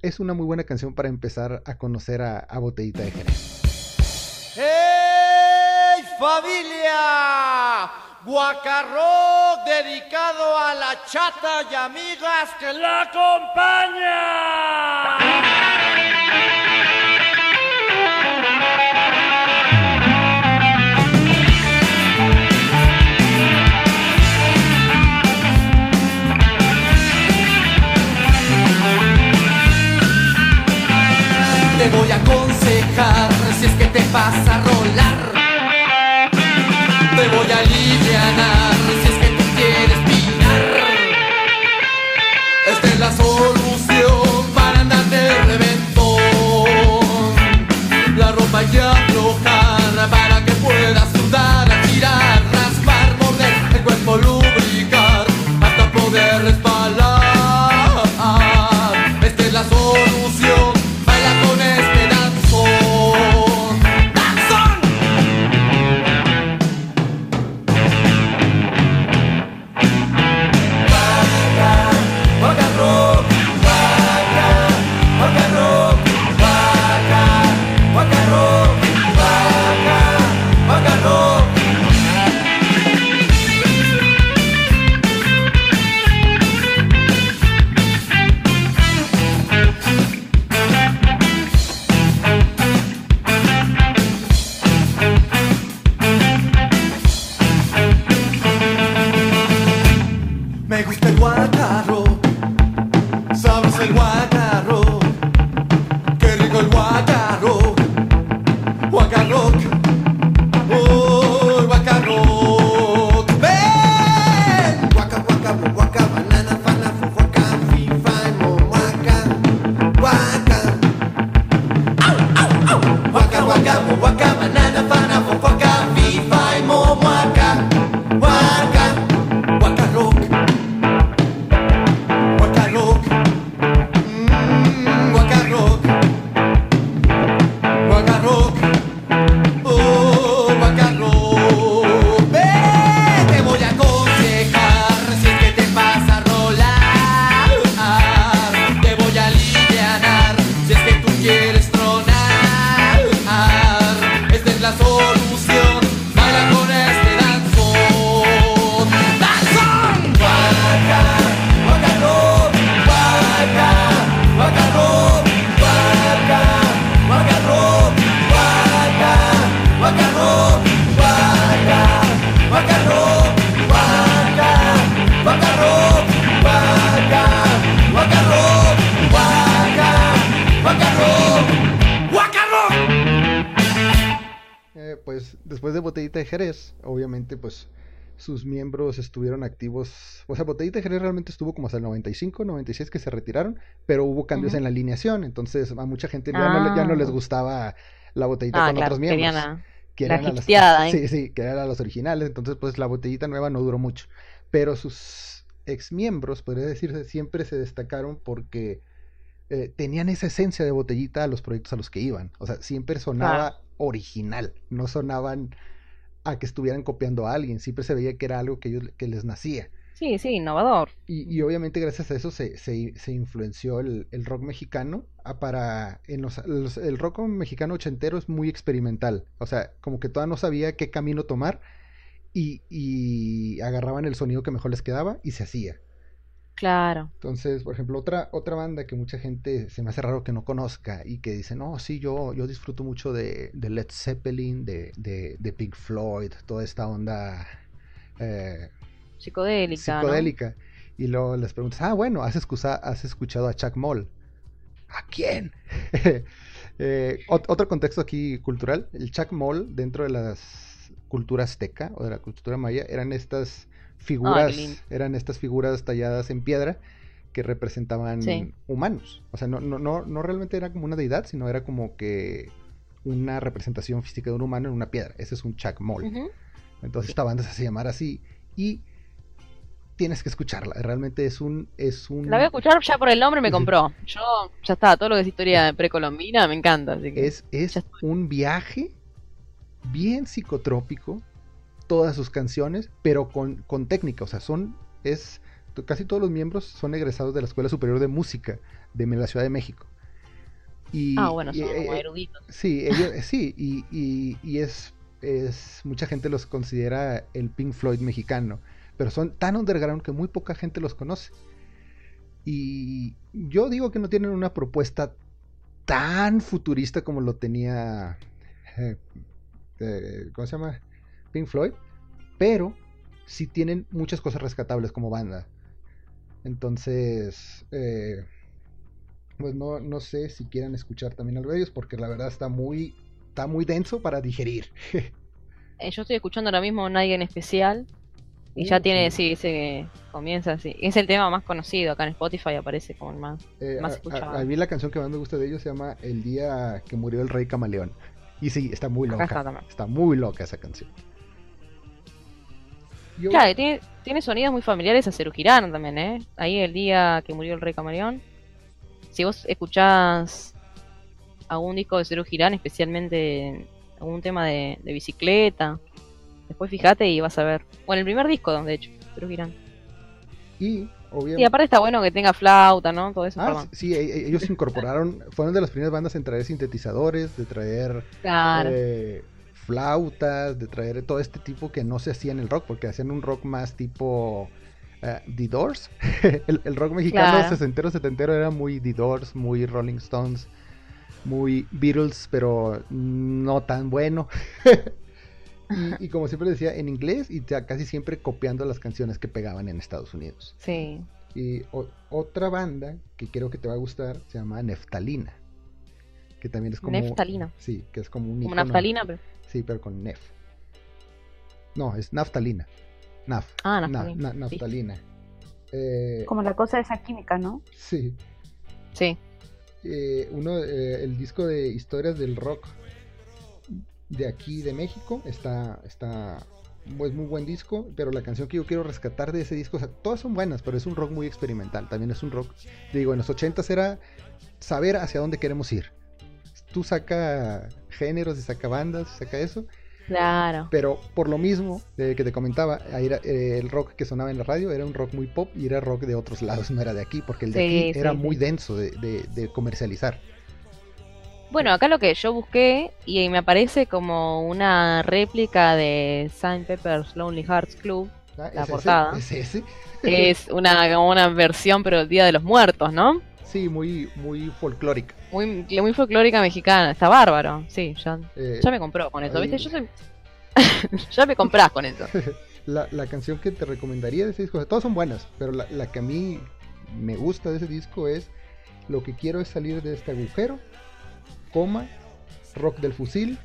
Es una muy buena canción para empezar a conocer a, a Botellita de Jerez.
¡Hey familia! Guacarroc dedicado a la chata y amigas que la acompañan. Te voy a aconsejar si es que te vas a rolar. Te voy a alivianar
O sea, Botellita de Jerez realmente estuvo como hasta el 95, 96 que se retiraron, pero hubo cambios en la alineación. Entonces, a mucha gente ya, no, le- ya no les
Ah.
gustaba la botellita
Ah,
con
claro,
otros miembros. que
la
eran a las- *laughs*
¿eh?
Sí, sí, que eran a los originales. Entonces, pues la botellita nueva no duró mucho. Pero sus ex miembros, podría decirse, siempre se destacaron porque eh, tenían esa esencia de botellita a los proyectos a los que iban. O sea, siempre sonaba original, no sonaban a que estuvieran copiando a alguien, siempre se veía que era algo que, ellos, que les nacía.
Sí, sí, innovador.
Y, y obviamente gracias a eso se, se, se influenció el, el rock mexicano a para en los, los- el rock mexicano ochentero es muy experimental, o sea, como que todavía no sabía qué camino tomar y, y agarraban el sonido que mejor les quedaba y se hacía.
Claro.
Entonces, por ejemplo, otra, otra banda que mucha gente se me hace raro que no conozca y que dice, no, sí, yo, yo disfruto mucho de, de Led Zeppelin, de, de, de Pink Floyd, toda esta onda eh,
Psicodélica. ¿no?
psicodélica. Y luego les preguntas, ah, bueno, ¿has, escusa- has escuchado a Chuck Moll? ¿A quién? *laughs* Eh, ot- otro contexto aquí cultural, el Chuck Moll dentro de las culturas azteca o de la cultura maya eran estas figuras, eran estas figuras talladas en piedra que representaban
Sí.
humanos. O sea, no, no, no, no realmente era como una deidad, sino era como que una representación física de un humano en una piedra. Ese es un Chuck Moll.
Ujú.
Entonces esta banda se hace llamar así y tienes que escucharla. Realmente es un es un
La voy a escuchar ya por el nombre me compró. Yo ya está, todo lo que es historia precolombina me encanta. Así que...
es, es un viaje bien psicotrópico todas sus canciones, pero con, con técnica, o sea, son es casi todos los miembros son egresados de la Escuela Superior de Música de la Ciudad de México. Y,
Ah, bueno,
y,
son como
eh,
eruditos.
Sí, ellos, eh, sí, y, y- y es, es, mucha gente los considera el Pink Floyd mexicano, pero son tan underground que muy poca gente los conoce. Y yo digo que no tienen una propuesta tan futurista como lo tenía, eh, eh, ¿cómo se llama? Pink Floyd, pero sí tienen muchas cosas rescatables como banda. Entonces, eh, pues no, no sé si quieran escuchar también algo de porque la verdad está muy, está muy denso para digerir. *laughs*
Eh, yo estoy escuchando ahora mismo Nadie en especial. Y ya tiene,
sí.
sí, ese comienza así. Es el tema más conocido acá en Spotify, aparece como el más.
Eh,
Más
a- a,
escuchado.
a mí la canción que más me gusta de ellos se llama El día que murió el rey camaleón. Y sí, está muy loca.
está
muy loca esa canción. Yo-
Claro, tiene, tiene sonidos muy familiares a Cerú Girán también, ¿eh? Ahí el día que murió el rey camaleón. Si vos escuchás algún disco de Cerú Girán, especialmente algún tema de, de bicicleta, después fíjate y vas a ver. Bueno, el primer disco, de hecho, Cerú Girán.
y obviamente...
Y aparte está bueno que tenga flauta, ¿no? Todo eso,
Ah, sí, e- ellos incorporaron, fueron de las primeras bandas en traer sintetizadores, de traer
Claro.
eh, flautas, de traer todo este tipo que no se hacía en el rock, porque hacían un rock más tipo eh, The Doors. *laughs* el, el rock mexicano
Claro.
sesentero, setentero era muy The Doors, muy Rolling Stones, muy Beatles, pero no tan bueno. *laughs* y, y como siempre decía, en inglés y ya casi siempre copiando las canciones que pegaban en Estados Unidos.
Sí.
Y o- otra banda que creo que te va a gustar se llama Neftalina. Que también es como.
Neftalina.
Sí, que es como un
Como naftalina, pero.
Sí, pero con nef. No, es naftalina. Naf.
Ah,
Na-
naftalina.
na- naftalina. Eh,
Como la cosa de esa química, ¿no?
sí.
Sí.
Eh, uno, eh, el disco de historias del rock de aquí de México está, está, es muy buen disco, pero la canción que yo quiero rescatar de ese disco, o sea, todas son buenas, pero es un rock muy experimental, también es un rock, digo, en los 80 era saber hacia dónde queremos ir. Tú saca géneros y saca bandas, saca eso,
Claro.
pero por lo mismo eh, que te comentaba, era, eh, el rock que sonaba en la radio era un rock muy pop y era rock de otros lados, no era de aquí, porque el de
Sí,
aquí era
sí,
muy denso de, de- de comercializar.
Bueno, acá lo que yo busqué y me aparece como una réplica de Saint Pepper's Lonely Hearts Club.
Ah,
La
¿es ese?
portada.
¿Es ese?
Es una, como una versión, pero el Día de los Muertos, ¿no?
Sí, muy, muy folclórica.
Muy, muy folclórica mexicana. Está bárbaro. Sí, ya,
Eh,
ya me compró con eso.
ahí-
¿Viste? Yo soy... *laughs* ya me comprás con eso. *laughs*
la, la canción que te recomendaría de ese disco, o sea, todas son buenas, pero la, la que a mí me gusta de ese disco es Lo que quiero es salir de este agujero, coma, rock del fusil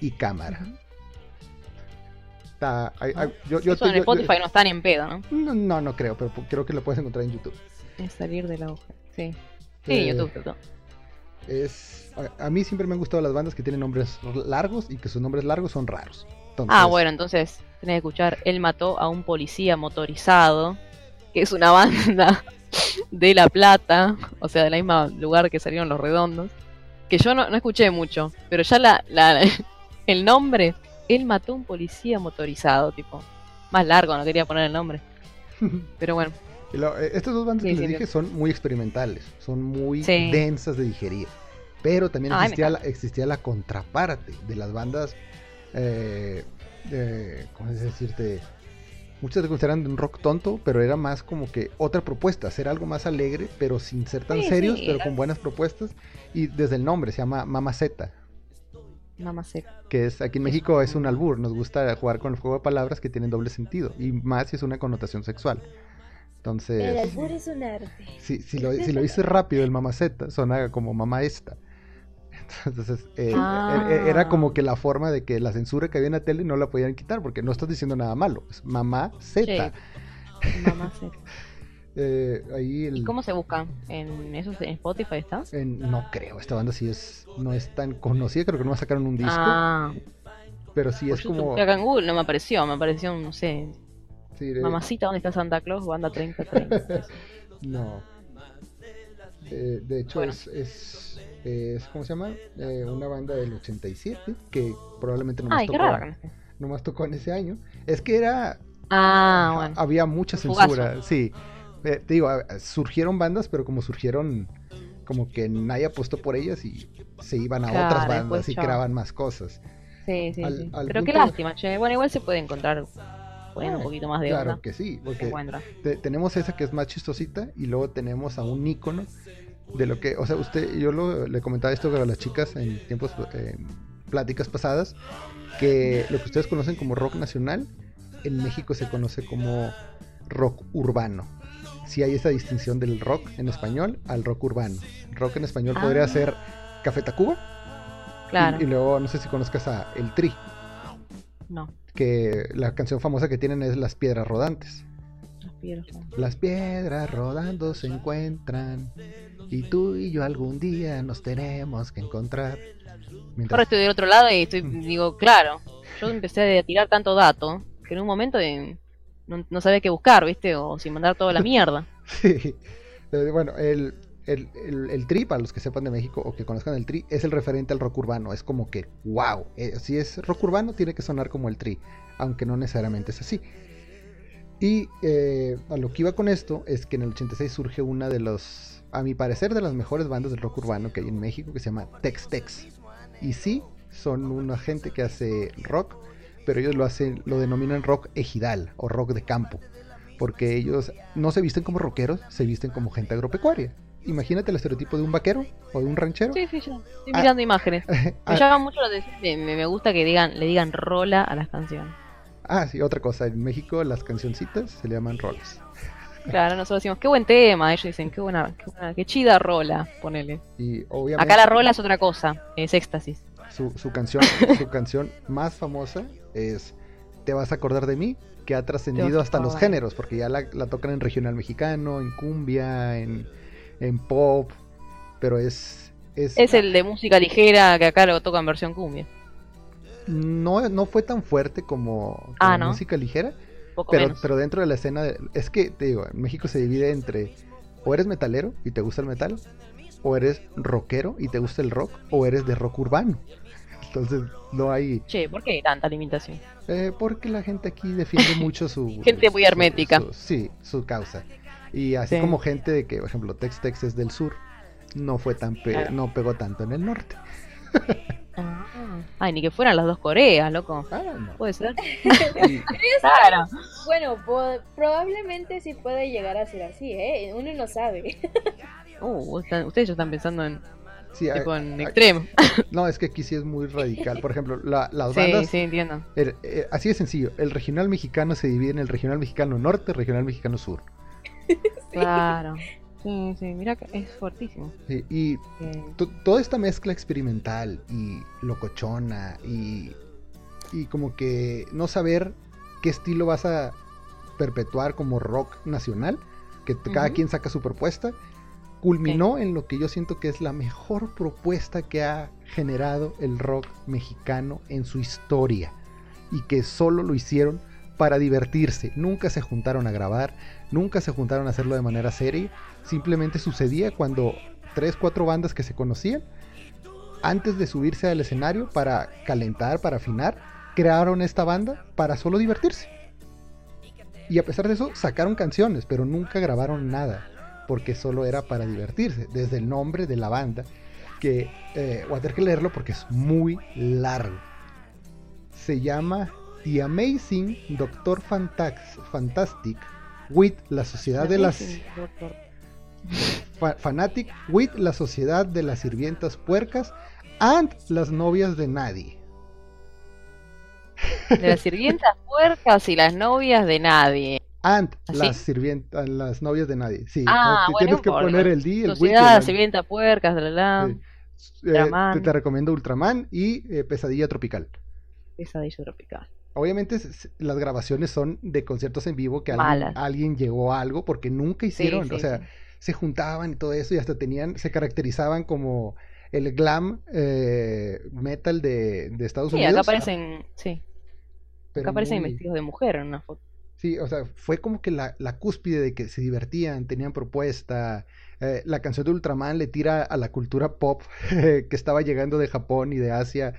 y cámara. Está- hay- hay- yo- yo
eso en
yo-
Spotify no está ni en pedo, ¿no?
no, no, no creo, pero creo que lo puedes encontrar en YouTube.
Es salir de la hoja. Sí. Sí,
Eh,
YouTube, YouTube.
Es, a, a mí siempre me han gustado las bandas que tienen nombres largos y que sus nombres largos son raros. Entonces,
Ah, bueno, entonces tenés que escuchar Él mató a un policía motorizado, que es una banda *laughs* de La Plata, o sea, del mismo lugar que salieron Los Redondos, que yo no, no escuché mucho, pero ya la, la- *laughs* el nombre, Él mató a un policía motorizado, tipo, más largo, no quería poner el nombre, *laughs* pero bueno,
lo- eh, estas dos bandas
Sí,
que
sí,
les dije son muy experimentales, son muy
Sí.
densas de digerir. Pero también
Ay,
existía la, existía la contraparte de las bandas, eh, ¿cómo es decirte? Muchas se consideran de un rock tonto, pero era más como que otra propuesta, hacer algo más alegre, pero sin ser tan
Sí,
serios,
sí,
pero
era-
con buenas propuestas. Y desde el nombre se llama Mama Z,
mamá seca.
que es aquí en México es un albur. Nos gusta jugar con el juego de palabras que tienen doble sentido, y más si es una connotación sexual.
El
Entonces,
albur es un arte.
si, si lo, si lo dices rápido, el mamaceta suena como mamá esta. *laughs* Entonces, eh,
Ah.
e- e- era como que la forma de que la censura que había en la tele no la podían quitar, porque no estás diciendo nada malo, es mamá Z.
Mamá. *laughs*
Eh, ahí el,
¿Y cómo se busca? ¿En eso en Spotify está?
en- no creo, esta banda sí es, no es tan conocida, creo que no sacaron un disco,
Ah,
pero sí es
YouTube.
como...
Acá en Google no me apareció, me apareció, no sé,
sí, eh,
Mamacita, ¿dónde está Santa Claus? Banda 3030. *laughs*
No. Eh, de hecho,
Bueno.
es, es, es- ¿Cómo se llama? Eh, una banda del 87 que probablemente no
Ay,
tocó,
raro.
nomás tocó en ese año. Es que era.
Ah, bueno.
Había mucha
fugazo.
censura. Sí. Eh, te digo, surgieron bandas, pero como surgieron. Como que nadie apostó por ellas y se iban a
Claro,
otras bandas
después
y creaban más cosas.
Sí, sí,
al-
sí.
al
Pero qué lástima, che. Bueno, igual se puede encontrar poniendo un
Eh,
poquito más de
Claro
onda.
que sí, porque te- tenemos esa que es más chistosita y luego tenemos a un ícono de lo que, o sea, usted, yo lo- le comentaba esto a las chicas en tiempos, en pláticas pasadas, que lo que ustedes conocen como rock nacional, en México se conoce como rock urbano. Si hay esa distinción del rock en español al rock urbano. Rock en español podría
Ah.
ser Café Tacuba
Claro.
y, y luego no sé si conozcas a El Tri,
No,
que la canción famosa que tienen es Las Piedras Rodantes.
las piedras
Las piedras rodando se encuentran y tú y yo algún día nos tenemos que encontrar. Mientras-
Ahora estoy del otro lado y estoy, digo, claro. Yo empecé a tirar tanto dato que en un momento de- no, no sabía qué buscar, ¿viste? O si mandar toda la *laughs* mierda.
Sí. Eh, Bueno, el, el, el, el tri, para los que sepan de México o que conozcan el tri, es el referente al rock urbano. Es como que, wow, eh, si es rock urbano tiene que sonar como el tri, aunque no necesariamente es así. Y eh, a lo que iba con esto es que en el 86 surge una de los, a mi parecer, de las mejores bandas del rock urbano que hay en México, que se llama Tex Tex. Y sí, son una gente que hace rock, pero ellos lo hacen, lo denominan rock ejidal o rock de campo, porque ellos no se visten como rockeros, se visten como gente agropecuaria. Imagínate el estereotipo de un vaquero o de un ranchero.
Sí, sí, yo estoy
Ah.
mirando imágenes. *laughs* Me
Ah,
llama mucho la atención, me, me- me gusta que digan, le digan rola a las canciones.
ah, sí, otra cosa. En México las cancioncitas se le llaman rolas.
Claro, nosotros decimos, qué buen tema. Ellos dicen, qué buena, qué, buena, qué chida rola, ponele.
Y obviamente
Acá la rola es otra cosa, es éxtasis.
su, su canción, *laughs* su canción más famosa es Te vas a acordar de mí, que ha trascendido hasta los géneros, porque ya la, la tocan en regional mexicano, en cumbia, en, en pop, pero es... Es,
Es el de música ligera que acá lo toca en versión cumbia.
no, no fue tan fuerte como, como
Ah, ¿no?
música ligera,
Poco
pero,
menos.
pero dentro de la escena, de- es que te digo, en México se divide entre o eres metalero y te gusta el metal, o eres rockero y te gusta el rock, o eres de rock urbano. Entonces no hay,
Che, ¿por qué tanta limitación?
eh, porque la gente aquí defiende *laughs* mucho su...
Gente muy
su-
hermética.
su- sí, su causa. Y así
Sí.
como gente de que, por ejemplo, Tex Tex es del sur, no fue tan pe-
Claro.
no pegó tanto en el norte. *laughs*
Ah. Ay, ni que fueran las dos Coreas, loco.
Ah, no.
Puede ser.
Y- *laughs*
Claro.
Bueno, probablemente sí puede llegar a ser así, ¿eh? Uno no sabe. *laughs*
Uh, están- ustedes ya están pensando en,
sí, hay-
tipo, en
hay-
extremo. *laughs*
no, es que aquí sí es muy radical. Por ejemplo, la- las
Sí,
bandas
sí, entiendo.
El- eh, así de sencillo, el regional mexicano se divide en el regional mexicano norte, regional mexicano sur.
Claro. Sí, sí, mira que es fuertísimo.
Sí, y to- toda esta mezcla experimental y locochona y, y como que no saber qué estilo vas a perpetuar como rock nacional, que cada quien saca su propuesta, culminó en lo que yo siento que es la mejor propuesta que ha generado el rock mexicano en su historia y que solo lo hicieron para divertirse, nunca se juntaron a grabar, nunca se juntaron a hacerlo de manera seria, simplemente sucedía cuando tres, cuatro bandas que se conocían, antes de subirse al escenario para calentar, para afinar, crearon esta banda para solo divertirse. Y a pesar de eso, sacaron canciones, pero nunca grabaron nada, porque solo era para divertirse, desde el nombre de la banda, que eh, voy a tener que leerlo porque es muy largo. Se llama The Amazing Doctor Fantastic with la Sociedad de las. Fa- Fanatic with la Sociedad de las Sirvientas Puercas and las novias de nadie.
De las sirvientas puercas y las novias de nadie.
And
¿Así?
las sirvientas, las novias de nadie. Sí,
Ah,
te
bueno,
tienes que
por-
poner el D, el
Sociedad,
el-
sirvienta puercas, la la.
sí. Eh,
Ultraman.
te, te recomiendo Ultraman y eh, Pesadilla Tropical.
Pesadilla tropical.
Obviamente las grabaciones son de conciertos en vivo que alguien, llegó a algo porque nunca hicieron,
sí,
o sea,
sí.
Se juntaban y todo eso y hasta tenían, se caracterizaban como el glam eh, metal de, de Estados
Sí,
Unidos.
acá aparecen, sí,
pero
acá aparecen
muy-
vestidos de mujer en una foto.
Sí, o sea, fue como que la, la cúspide de que se divertían, tenían propuesta. eh, la canción de Ultraman le tira a la cultura pop *laughs* que estaba llegando de Japón y de Asia,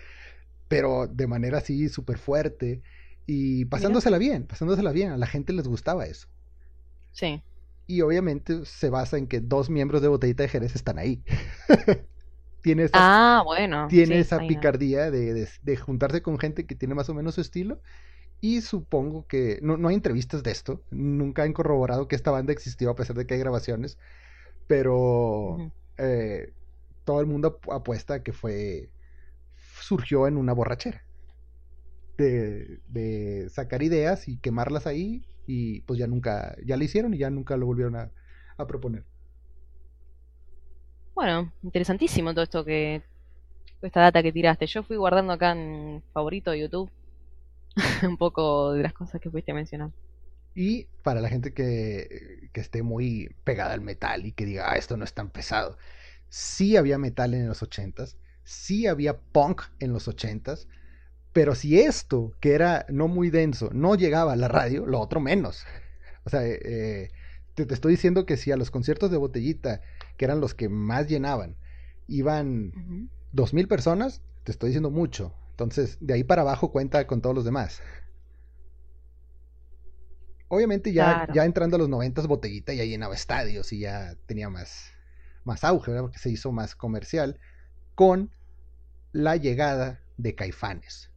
pero de manera así súper fuerte. Y pasándosela bien, pasándosela bien, a la gente les gustaba eso.
Sí.
Y obviamente se basa en que dos miembros de Botellita de Jerez están ahí. *laughs* tiene esa,
Ah, bueno.
tiene
sí,
esa picardía de, de- de juntarse con gente que tiene más o menos su estilo. Y supongo que no, no hay entrevistas de esto. Nunca han corroborado que esta banda existió a pesar de que hay grabaciones. Pero eh, todo el mundo apu- apuesta que fue. surgió en una borrachera. De, de sacar ideas y quemarlas ahí. Y pues ya nunca. Ya lo hicieron y ya nunca lo volvieron a, a proponer.
Bueno, interesantísimo todo esto que. Esta data que tiraste. Yo fui guardando acá en favorito de YouTube *laughs* un poco de las cosas que fuiste mencionando.
Y para la gente que, que esté muy pegada al metal y que diga, ah, esto no es tan pesado. Sí había metal en los ochentas, sí había punk en los ochentas, pero si esto, que era no muy denso, no llegaba a la radio, lo otro menos. O sea, eh, te, te estoy diciendo que si a los conciertos de botellita, que eran los que más llenaban, iban dos mil personas, te estoy diciendo mucho. Entonces, de ahí para abajo cuenta con todos los demás. Obviamente ya,
Claro.
ya entrando a los noventas, Botellita ya llenaba estadios y ya tenía más, más auge, ¿verdad? Porque se hizo más comercial con la llegada de Caifanes.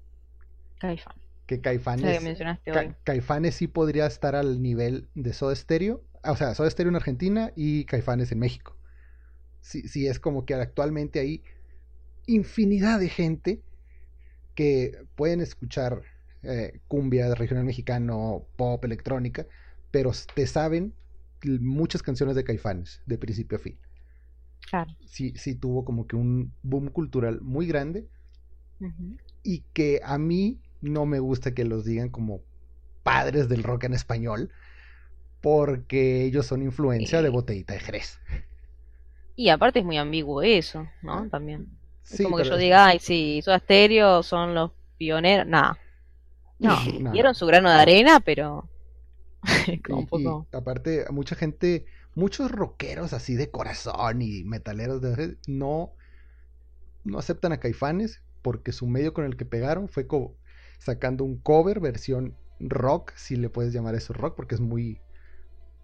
Caifán.
Que Caifanes,
mencionaste
Ca-
hoy.
Caifanes sí podría estar al nivel de Soda Stereo, ah, o sea, Soda Stereo en Argentina y Caifanes en México. Sí, sí es como que actualmente hay infinidad de gente que pueden escuchar eh, cumbia regional mexicano, pop, electrónica, pero te saben muchas canciones de Caifanes, de principio a fin.
Claro.
Sí, sí tuvo como que un boom cultural muy grande y que a mí no me gusta que los digan como padres del rock en español porque ellos son influencia de botellita de Jerez.
Y aparte es muy ambiguo eso, ¿no? También. Es como que yo diga, ay, sí, Soda Stereo son los pioneros. Nah. No, *laughs*
No,
dieron su grano de arena, pero. *laughs* como un
y aparte, mucha gente, muchos rockeros así de corazón y metaleros de no, no aceptan a Caifanes porque su medio con el que pegaron fue co- sacando un cover versión rock, si le puedes llamar eso rock, porque es muy,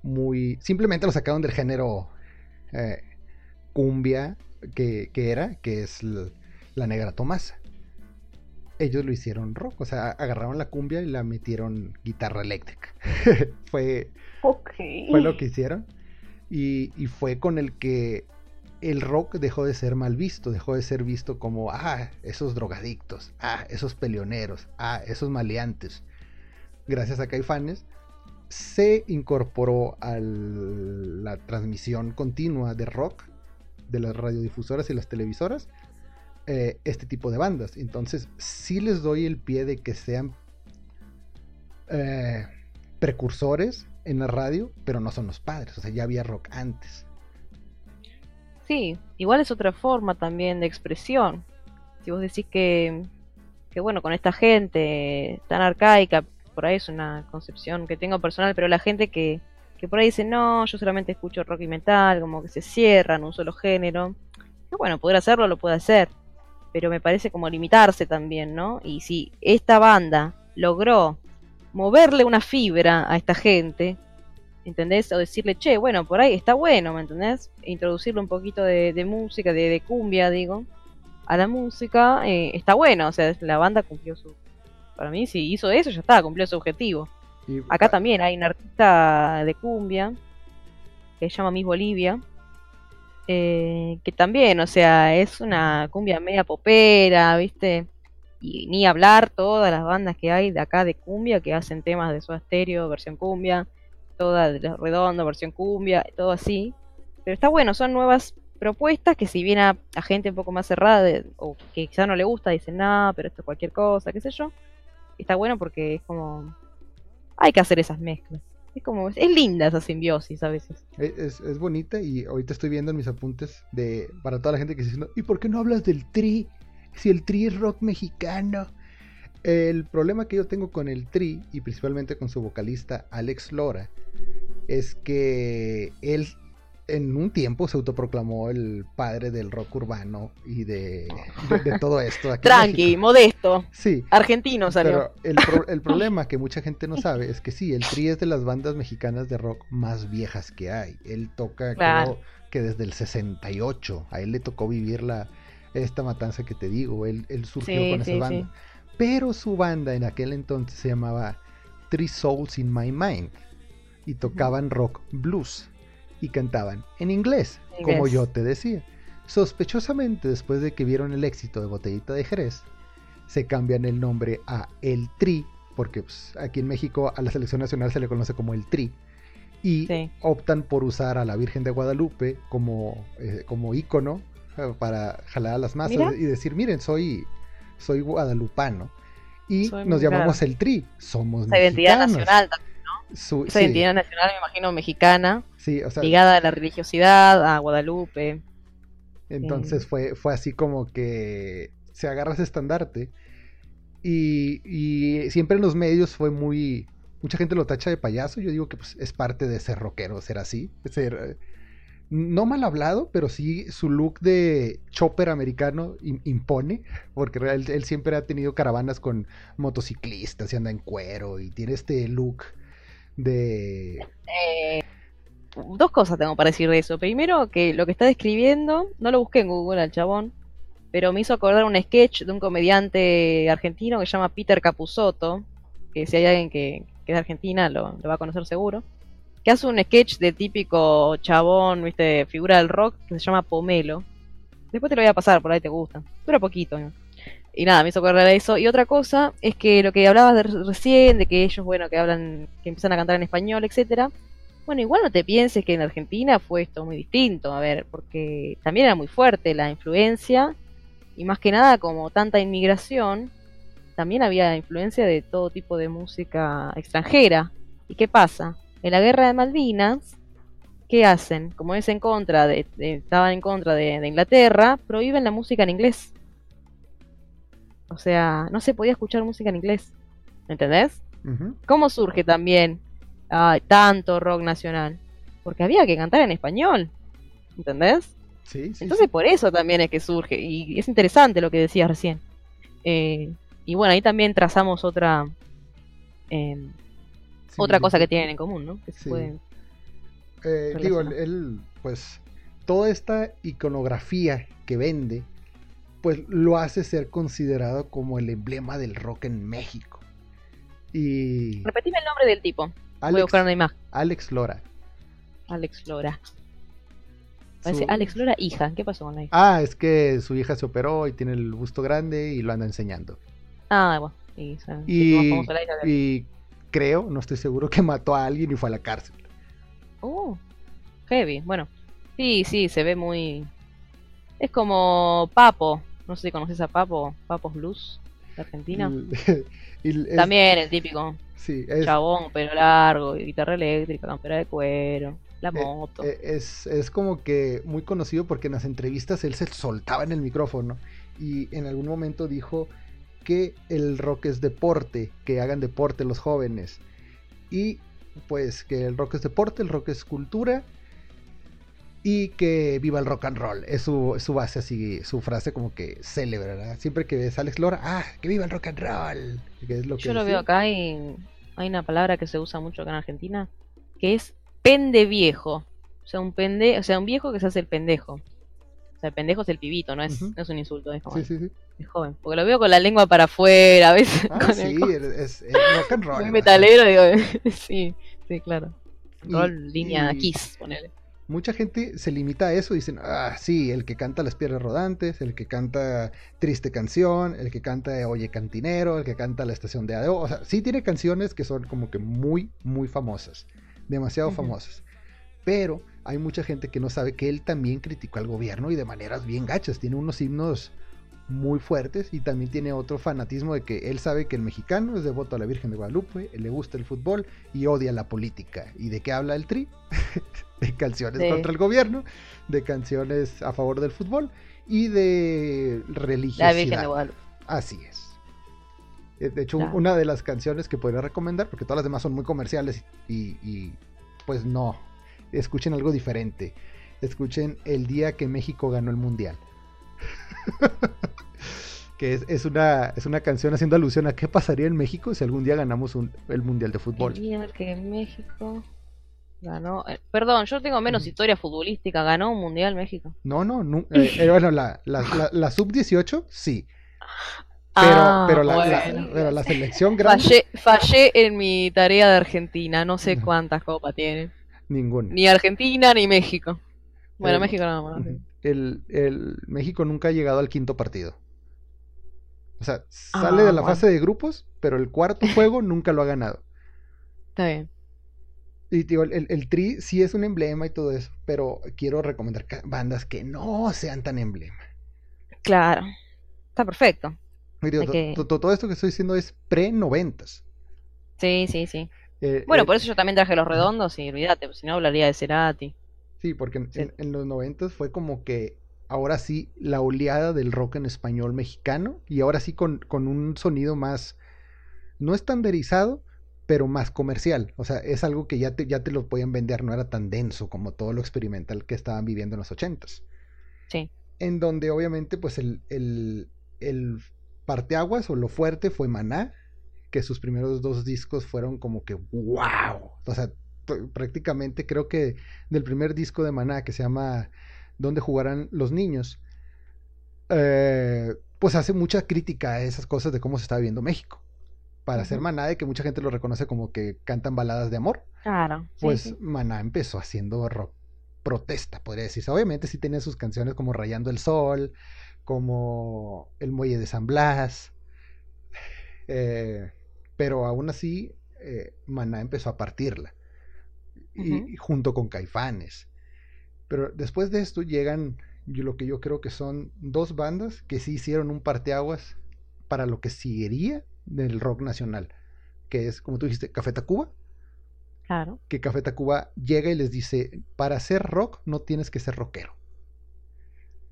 muy, simplemente lo sacaron del género eh, cumbia que, que era, que es la negra Tomasa. Ellos lo hicieron rock, o sea, agarraron la cumbia y la metieron guitarra eléctrica. *laughs* fue,
Ok.
fue lo que hicieron. Y, y fue con el que el rock dejó de ser mal visto, dejó de ser visto como, ah, esos drogadictos, ah, esos peleoneros, ah, esos maleantes. Gracias a Caifanes se incorporó a la transmisión continua de rock de las radiodifusoras y las televisoras eh, este tipo de bandas. Entonces, sí les doy el pie de que sean eh, precursores en la radio, pero no son los padres. O sea, ya había rock antes.
Sí, igual es otra forma también de expresión. Si vos decís que, que bueno, con esta gente tan arcaica, por ahí es una concepción que tengo personal, pero la gente que, que por ahí dice, no, yo solamente escucho rock y metal, como que se cierran un solo género. Y bueno, poder hacerlo lo puede hacer, pero me parece como limitarse también, ¿no? Y si esta banda logró moverle una fibra a esta gente, ¿entendés? O decirle, che, bueno, por ahí está bueno, ¿me entendés? E introducirle un poquito de, de música, de, de cumbia, digo, a la música, eh, está bueno, o sea, la banda cumplió su... Para mí, si hizo eso, ya está, cumplió su objetivo.
Y,
Acá también hay una artista de cumbia que se llama Miss Bolivia, eh, que también, o sea, es una cumbia media popera, ¿viste? Y ni hablar todas las bandas que hay de acá de cumbia que hacen temas de Soda Stereo, versión cumbia, toda de los Redondo, versión cumbia, todo así. Pero está bueno, son nuevas propuestas que si viene a, gente un poco más cerrada de- o que quizá no le gusta, dicen, no, pero esto es cualquier cosa, qué sé yo. Está bueno porque es como... Hay que hacer esas mezclas. Es como... Es linda esa simbiosis a veces.
Es, es- es bonita y ahorita estoy viendo en mis apuntes de para toda la gente que está diciendo, ¿y por qué no hablas del tri? Si el tri es rock mexicano. El problema que yo tengo con el tri y principalmente con su vocalista Alex Lora es que él en un tiempo se autoproclamó el padre del rock urbano y de, de- de todo esto. aquí
Tranqui, modesto.
Sí,
Argentino salió.
pero el, pro- el *laughs* problema que mucha gente no sabe es que sí, el Tri es de las bandas mexicanas de rock más viejas que hay. Él toca
Claro.
creo que desde el 68. A él le tocó vivir la, esta matanza que te digo. Él, él surgió
Sí,
con esa
sí,
banda. Pero su banda en aquel entonces se llamaba Three Souls in My Mind. Y tocaban rock blues. Y cantaban en inglés, como yo te decía. Sospechosamente, después de que vieron el éxito de Botellita de Jerez, se cambian el nombre a El Tri, porque pues, aquí en México a la selección nacional se le conoce como El Tri, y
Sí.
optan por usar a la Virgen de Guadalupe como, eh, como ícono eh, para jalar a las masas
Mira.
y decir, miren, soy, soy guadalupano. Y
Soy
nos llamamos El Tri, somos
Esa identidad
mexicanos.
nacional, también,
Su-
esa
sí,
identidad nacional me imagino mexicana,
sí, o sea,
ligada a la religiosidad, a Guadalupe.
Entonces fue, fue así como que se agarra ese estandarte. Y, y siempre en los medios fue muy. Mucha gente lo tacha de payaso. Yo digo que pues, es parte de ser rockero, ser así. Ser, no mal hablado, pero sí su look de chopper americano im- impone. Porque él, siempre ha tenido caravanas con motociclistas y anda en cuero. Y tiene este look de.
Eh, dos cosas tengo para decir de eso. Primero, que lo que está describiendo, no lo busqué en Google al chabón, pero me hizo acordar un sketch de un comediante argentino que se llama Peter Capusotto, que si hay alguien que, que es de Argentina lo va a conocer seguro, que hace un sketch de típico chabón, viste, figura del rock, que se llama Pomelo. Después te lo voy a pasar, por ahí te gusta. Dura poquito. ¿no? Y nada, me hizo acordar de eso. Y otra cosa es que lo que hablabas de re- recién, de que ellos, bueno, que hablan, que empiezan a cantar en español, etcétera, Bueno, igual no te pienses que en Argentina fue esto muy distinto, a ver, porque también era muy fuerte la influencia y más que nada como tanta inmigración, también había influencia de todo tipo de música extranjera. ¿Y qué pasa? En la guerra de Malvinas, ¿qué hacen? Como es en contra de, de- estaban en contra de, de Inglaterra, prohíben la música en inglés. O sea, no se podía escuchar música en inglés. ¿Entendés? ¿Cómo surge también ay, tanto rock nacional? Porque había que cantar en español. ¿Entendés?
Sí, sí,
Entonces
sí.
por eso también es que surge. Y es interesante lo que decías recién. Eh, y bueno, ahí también trazamos otra eh, otra cosa que tienen en común, ¿no? Que se
Sí.
pueden-
Eh, digo, él, pues, toda esta iconografía que vende, pues lo hace ser considerado como el emblema del rock en México. Y
Repetime el nombre del tipo. Voy a
Alex,
buscar una imagen.
Alex Lora.
Alex Lora. Parece
Su-
Alex Lora, hija. ¿Qué pasó con la hija?
Ah, es que su hija se operó y tiene el busto grande y lo anda enseñando.
Ah, bueno. Y, o sea, que
Y,
más famosa la hija que-
y creo, no estoy seguro, que mató a alguien y fue a la cárcel.
Oh, heavy. Bueno, sí, sí, se ve muy. Es como Papo. No sé si conoces a Papo. Papos Blues de Argentina. *laughs*
Y- es-
También el típico
sí, es,
chabón, pelo largo, guitarra eléctrica, campera de cuero, la
Eh,
moto.
eh, es, es como que muy conocido porque en las entrevistas él se soltaba en el micrófono y en algún momento dijo que el rock es deporte, que hagan deporte los jóvenes. Y pues que el rock es deporte, el rock es cultura y que viva el rock and roll. Es su, base así, su frase como que célebre, ¿verdad? Siempre que ves a Alex Lora, ah, que viva el rock and roll. Que es lo que
Yo lo
decía.
veo acá y hay una palabra que se usa mucho acá en Argentina, que es pende viejo. O sea, un pende, o sea, un viejo que se hace el pendejo. O sea, el pendejo es el pibito, no es, no es un insulto, es como
Sí, sí, sí.
es joven. Porque lo veo con la lengua para afuera, a veces.
Ah,
con
sí, es, es rock and roll.
metalero, digo, *laughs* sí, sí, claro.
Y-
Roll, línea
y-
Kiss, ponele.
Mucha gente se limita a eso, dicen, ah, sí, el que canta Las Piedras Rodantes, el que canta Triste Canción, el que canta Oye Cantinero, el que canta La Estación de Adeo, o sea, sí tiene canciones que son como que muy, muy famosas, demasiado famosas, pero hay mucha gente que no sabe que él también criticó al gobierno y de maneras bien gachas, tiene unos himnos muy fuertes y también tiene otro fanatismo de que él sabe que el mexicano es devoto a la Virgen de Guadalupe, le gusta el fútbol y odia la política. ¿Y de qué habla el tri? *laughs* de canciones
Sí.
contra el gobierno, de canciones a favor del fútbol y de religiosidad.
La Virgen de Guadalupe.
Así es. Eh, De hecho,
Claro.
una de las canciones que podría recomendar, porque todas las demás son muy comerciales y, y, pues no, escuchen algo diferente. Escuchen El día que México ganó el Mundial. *laughs* que es, es una, es una canción haciendo alusión a qué pasaría en México si algún día ganamos un- el Mundial de Fútbol.
El día que México ganó. eh, perdón, yo tengo menos historia futbolística. ¿Ganó un mundial México?
No, no, nu- *laughs* eh, eh, bueno, la, la, la- la sub-18 sí, pero,
Ah,
pero, la, la-
bueno.
pero la selección grande,
Fallé, fallé en mi tarea de Argentina. No sé
No.
cuántas copas tiene.
Ninguna.
Ni Argentina ni México. Bueno,
Eh,
México nada más. sí.
El, el México nunca ha llegado al quinto partido. O sea, sale
Ah,
de la
bueno.
fase de grupos, pero el cuarto *laughs* juego nunca lo ha ganado.
Está bien.
Y digo, el, el Tri sí es un emblema y todo eso, pero quiero recomendar bandas que no sean tan emblema.
Claro. Está perfecto.
Digo, todo esto que estoy diciendo es pre-noventas.
Sí, sí, sí.
Eh,
Bueno,
eh,
por eso yo también traje los redondos y olvídate, pues, si no hablaría de Cerati.
Sí, porque en, en- en los noventas fue como que ahora sí la oleada del rock en español mexicano y ahora sí con, con un sonido más, no estandarizado, pero más comercial. O sea, es algo que ya te, ya te lo podían vender, no era tan denso como todo lo experimental que estaban viviendo en los ochentas.
Sí.
En donde obviamente pues el, el, el parteaguas o lo fuerte fue Maná, que sus primeros dos discos fueron como que wow. O sea, prácticamente creo que del primer disco de Maná que se llama ¿Dónde jugarán los niños? eh, pues hace mucha crítica a esas cosas de cómo se está viviendo México. Para hacer
Ujú.
Maná, de que mucha gente lo reconoce como que cantan baladas de amor,
Claro. sí,
pues
sí.
Maná empezó haciendo rock protesta, podría decirse. Obviamente sí tenía sus canciones como Rayando el Sol, como El Muelle de San Blas, eh, pero aún así eh, Maná empezó a partirla. y, junto con Caifanes. Pero después de esto llegan yo- lo que yo creo que son dos bandas que sí hicieron un parteaguas para lo que seguiría del rock nacional, que es, como tú dijiste, Café Tacuba,
Claro.
que Café Tacuba llega y les dice, para hacer rock no tienes que ser rockero.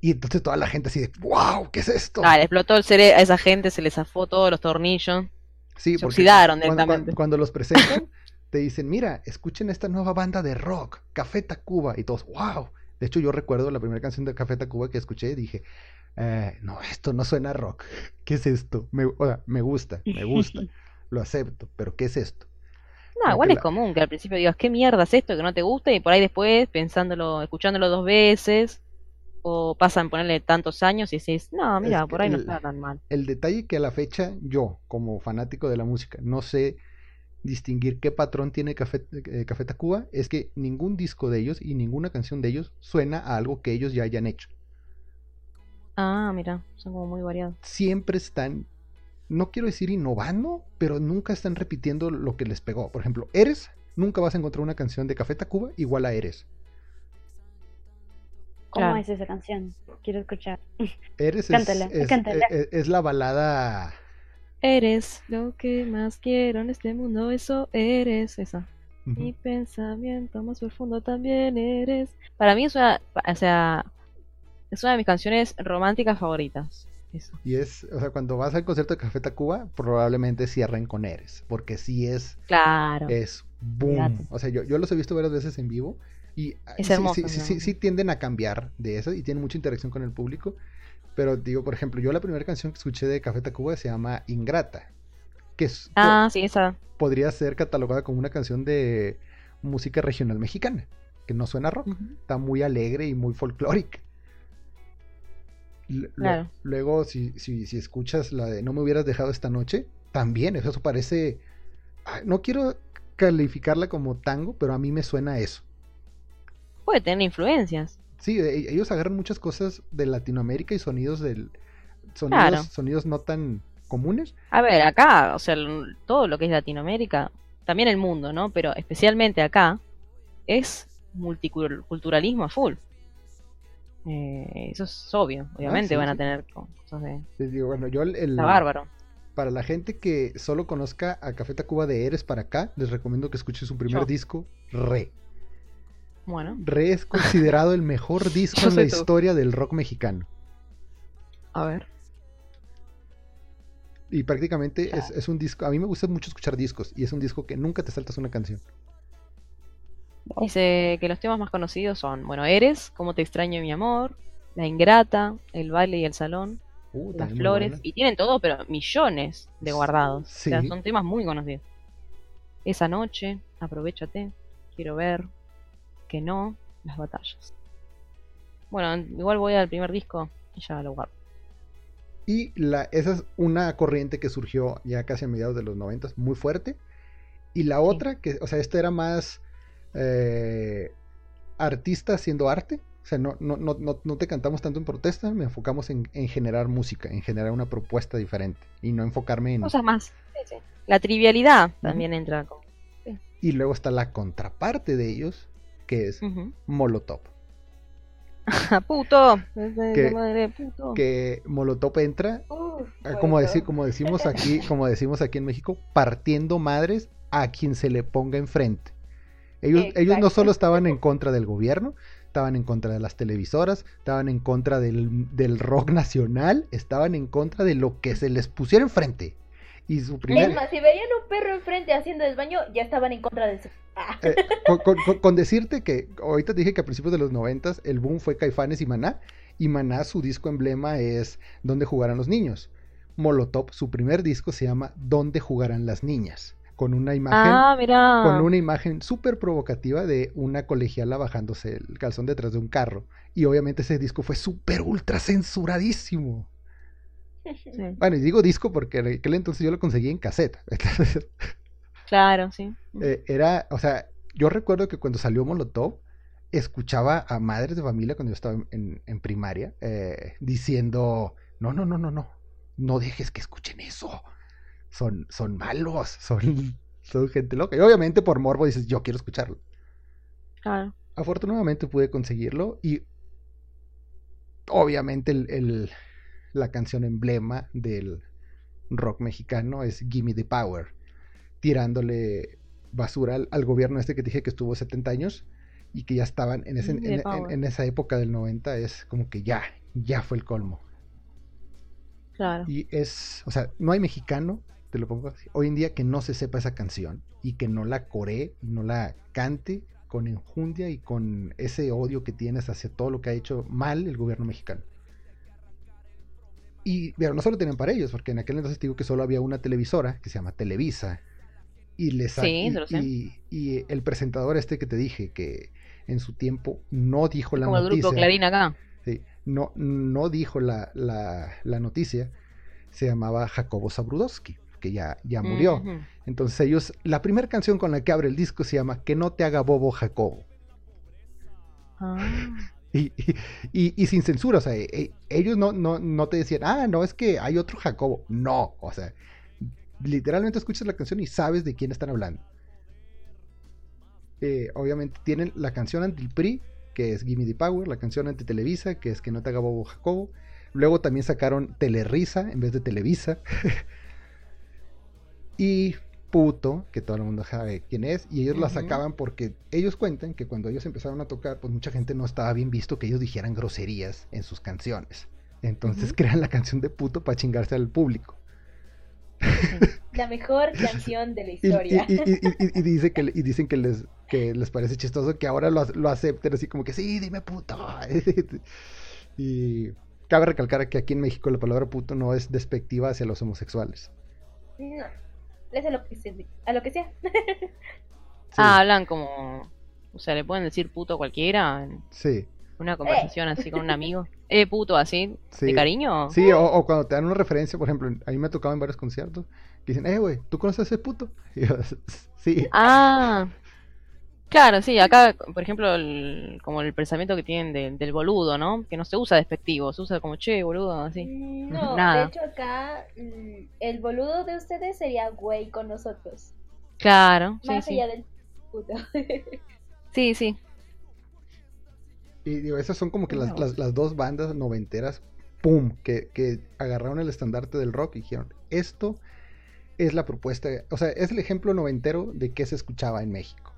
Y entonces toda la gente así de, wow, ¿qué es esto?
Ah, le explotó el cerebro a esa gente, se les zafó todos los tornillos.
Sí,
se oxidaron
cuando- cuando,
directamente.
cuando los presentan, *laughs* te dicen, mira, escuchen esta nueva banda de rock, Café Tacuba, y todos, wow. De hecho, yo recuerdo la primera canción de Café Tacuba que escuché y dije, "Eh, no, esto no suena a rock. *laughs* ¿Qué es esto? Me, o sea, me gusta, me gusta, *laughs* lo acepto, pero ¿qué es esto?
No,
Como
igual es común que al principio digas, ¿qué mierda es esto que no te gusta? Y por ahí después, pensándolo, escuchándolo dos veces, o pasan ponerle tantos años y decís, no, mira,
Es
por ahí no está tan mal.
El detalle que a la fecha yo, como fanático de la música, no sé distinguir qué patrón tiene Café, eh, Café Tacuba, es que ningún disco de ellos y ninguna canción de ellos suena a algo que ellos ya hayan hecho.
Ah, mira, son como muy variados.
siempre están, no quiero decir innovando, pero nunca están repitiendo lo que les pegó. Por ejemplo, Eres, nunca vas a encontrar una canción de Café Tacuba igual a Eres.
¿Cómo
Claro.
es esa canción? Quiero escuchar.
Eres es,
Cántala,
es-
cántala.
es- es la balada.
Eres lo que más quiero en este mundo, eso eres, esa.
Ujú.
Mi pensamiento más profundo también eres. Para mí es una, o sea, es una de mis canciones románticas favoritas. Eso.
Y es, o sea, cuando vas al concierto de Café Tacuba, probablemente cierren con Eres, porque sí es,
Claro.
es boom. O sea, yo, yo los he visto varias veces en vivo y
Es
sí-
hermoso,
sí, sí,
¿no?
sí- sí tienden a cambiar de eso y tienen mucha interacción con el público. Pero digo, por ejemplo, yo la primera canción que escuché de Café Tacuba se llama Ingrata, que es,
Ah, sí, esa.
podría ser catalogada como una canción de música regional mexicana, que no suena rock, está muy alegre y muy folclórica.
Claro.
Luego, si, si, si escuchas la de No me hubieras dejado esta noche, también eso parece... No quiero calificarla como tango, pero a mí me suena a eso.
Puede tener influencias.
Sí, e- ellos agarran muchas cosas de Latinoamérica y sonidos del... Sonidos,
Claro.
sonidos no tan comunes.
A ver, acá, o sea, todo lo que es Latinoamérica, también el mundo, ¿no? Pero especialmente acá, es multiculturalismo a full. Eh, eso es obvio, obviamente
sí,
van a tener co- cosas de...
Les digo, bueno, yo el, el-
Está bárbaro.
Para la gente que solo conozca a Café Tacuba de Eres para acá, les recomiendo que escuchen su primer
Yo.
disco, Re.
Bueno,
Re es considerado el mejor *laughs* disco en la
tú.
historia del rock mexicano.
a ver.
Y prácticamente es, un disco, a mí me gusta mucho escuchar discos, y es un disco que nunca te saltas una canción.
Dice que los temas más conocidos son, bueno, Eres, Cómo te extraño mi amor, La Ingrata, El baile y el salón,
Uh,
Las flores, y tienen todo, pero millones de guardados. O sea, son temas muy conocidos. Esa noche, Aprovechate, Quiero ver, Que no, Las batallas. Bueno, igual voy al primer disco y ya lo guardo.
Y la, esa es una corriente que surgió ya casi a mediados de los noventas, muy fuerte. Y la otra, que, o sea, esta era más eh, artista haciendo arte. O sea, no, no, no, no, no te cantamos tanto en protesta, me enfocamos en, en generar música, en generar una propuesta diferente. Y no enfocarme en...
Cosas más. Sí, sí. La trivialidad también entra con...
Y luego está la contraparte de ellos, que es
Ujú.
Molotov. *laughs*
¡Puto! Es de
Que-
madre, puto.
Que Molotov entra Ah, como, decir, como decimos aquí, *laughs* como decimos aquí en México, partiendo madres a quien se le ponga enfrente. Ellos, ellos no solo estaban en contra del gobierno, estaban en contra de las televisoras, estaban en contra del, del rock nacional, estaban en contra de lo que se les pusiera enfrente. Y su primer,
Es más, si veían un perro enfrente haciendo el baño, ya estaban en contra de eso. *laughs*
Eh, con, con- con- con decirte que ahorita te dije que a principios de los noventas el boom fue Caifanes y Maná, y Maná su disco emblema es Donde jugarán los niños. Molotov, su primer disco se llama Donde jugarán las niñas, con una imagen,
Ah,
con una imagen súper provocativa de una colegiala bajándose el calzón detrás de un carro. Y obviamente ese disco fue súper ultra censuradísimo.
Sí,
Bueno, y digo disco porque en aquel entonces yo lo conseguí en cassette. Entonces, *laughs*
claro, sí.
eh, era, o sea, yo recuerdo que cuando salió Molotov, escuchaba a madres de familia cuando yo estaba en, en- primaria eh, diciendo, no, no, no, no, no, no dejes que escuchen eso. Son, son malos, son, son gente loca. Y obviamente por morbo dices, yo quiero escucharlo.
Claro.
Afortunadamente pude conseguirlo y obviamente el, el- la canción emblema del rock mexicano es Gimme the Power, tirándole basura al, al gobierno este que dije que estuvo 70 años y que ya estaban en, ese-
the
en- en-
power.
en esa época del 90, es como que ya, ya fue el colmo.
Claro.
Y es, o sea, no hay mexicano, te lo pongo así, hoy en día que no se sepa esa canción y que no la coree y no la cante con enjundia y con ese odio que tienes hacia todo lo que ha hecho mal el gobierno mexicano. Y pero no solo tienen para ellos, porque en aquel entonces te digo que solo había una televisora que se llama Televisa. Y les
Sí,
y, el presentador este que te dije que en su tiempo no dijo la
como el
noticia.
grupo Clarín acá.
Sí, no, no dijo la, la, la noticia, se llamaba Jacobo Zabrudowski, que ya, ya murió. Entonces ellos, la primera canción con la que abre el disco se llama Que no te haga bobo Jacobo.
Ah, *laughs*
Y, y, y- y sin censura, o sea, e- e- ellos no, no, no te decían, ah, no, es que hay otro Jacobo. No, o sea, literalmente escuchas la canción y sabes de quién están hablando. Eh, obviamente tienen la canción anti el PRI, que es Gimme the Power, la canción anti Televisa, que es Que no te haga bobo Jacobo. Luego también sacaron Telerisa en vez de Televisa. *laughs* y Puto, que todo el mundo sabe quién es, y ellos la sacaban porque ellos cuentan que cuando ellos empezaron a tocar, pues mucha gente no estaba bien visto que ellos dijeran groserías en sus canciones. Entonces *laughs* crean la canción de Puto para chingarse al público. *laughs*
La mejor canción de la historia.
y- y- y- y- y dice que, y dicen que les, que les parece chistoso que ahora lo, lo acepten así como que sí, dime puto. *laughs* y cabe recalcar que aquí en México la palabra puto no es despectiva hacia los homosexuales.
No, es a lo que, se- a lo que sea.
Sí,
Ah, hablan como. O sea, le pueden decir puto a cualquiera
sí,
una conversación así con un amigo. Eh, puto, así.
sí.
¿De cariño?
Sí, o, o cuando te dan una referencia, por ejemplo, a mí me ha tocado en varios conciertos, que dicen, eh, güey, ¿tú conoces a ese puto? *laughs* Y yo, sí,
Ah. Claro, sí, acá, por ejemplo, el- como el pensamiento que tienen de- del boludo, ¿no? Que no se usa despectivo, se usa como che, boludo, así.
Mm, *laughs* No,
Nada.
de hecho acá mm, el boludo de ustedes sería güey con nosotros.
Claro, sí,
Más
sí.
allá del puto. *laughs*
Sí, sí.
Y digo, esas son como que las, las, las dos bandas noventeras, ¡pum!, que, que agarraron el estandarte del rock y dijeron, esto es la propuesta, o sea, es el ejemplo noventero de qué se escuchaba en México.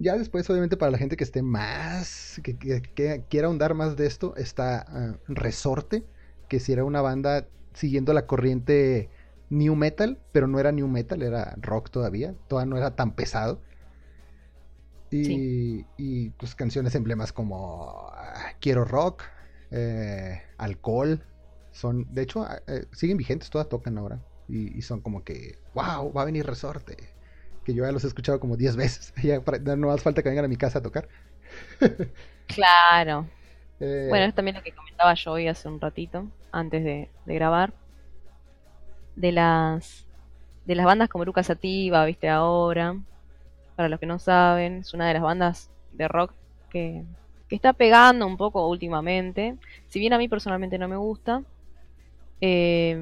Ya después, obviamente, para la gente que esté más, que, que- que quiera ahondar más de esto, está ah, Resorte, que si era una banda siguiendo la corriente new metal, pero no era new metal, era rock todavía, todavía no era tan pesado. Y,
Sí.
y, pues canciones emblemas como ah, Quiero Rock, eh, Alcohol, son, de hecho, ah, eh, siguen vigentes, todas tocan ahora. Y, y son como que, wow, va a venir Resorte. Que yo ya los he escuchado como 10 *laughs* veces. Ya no hace falta que vengan a mi casa a tocar. *laughs*
Claro.
Eh,
Bueno, es también lo que comentaba yo hoy hace un ratito, antes de, de grabar. De las de las bandas como Lucas Sativa, viste ahora. Para los que no saben, es una de las bandas de rock que, que está pegando un poco últimamente. Si bien a mí personalmente no me gusta. eh,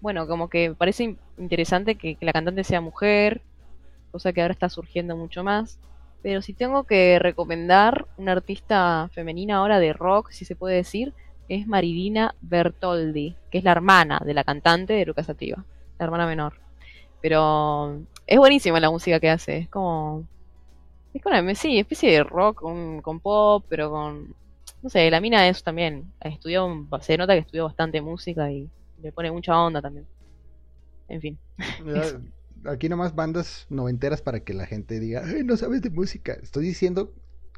bueno, como que parece in- interesante que, la cantante sea mujer, cosa que ahora está surgiendo mucho más. Pero si tengo que recomendar una artista femenina ahora de rock, si se puede decir, es Marilina Bertoldi, que es la hermana de la cantante de Lucas Sativa, la hermana menor. Pero es buenísima la música que hace, es como... Es como una sí, especie de rock con, con pop, pero con... No sé, la mina es también, estudió, se nota que estudió bastante música y le pone mucha onda también. En fin. *laughs*
aquí nomás bandas noventeras para que la gente diga, "Ay, no sabes de música. Estoy diciendo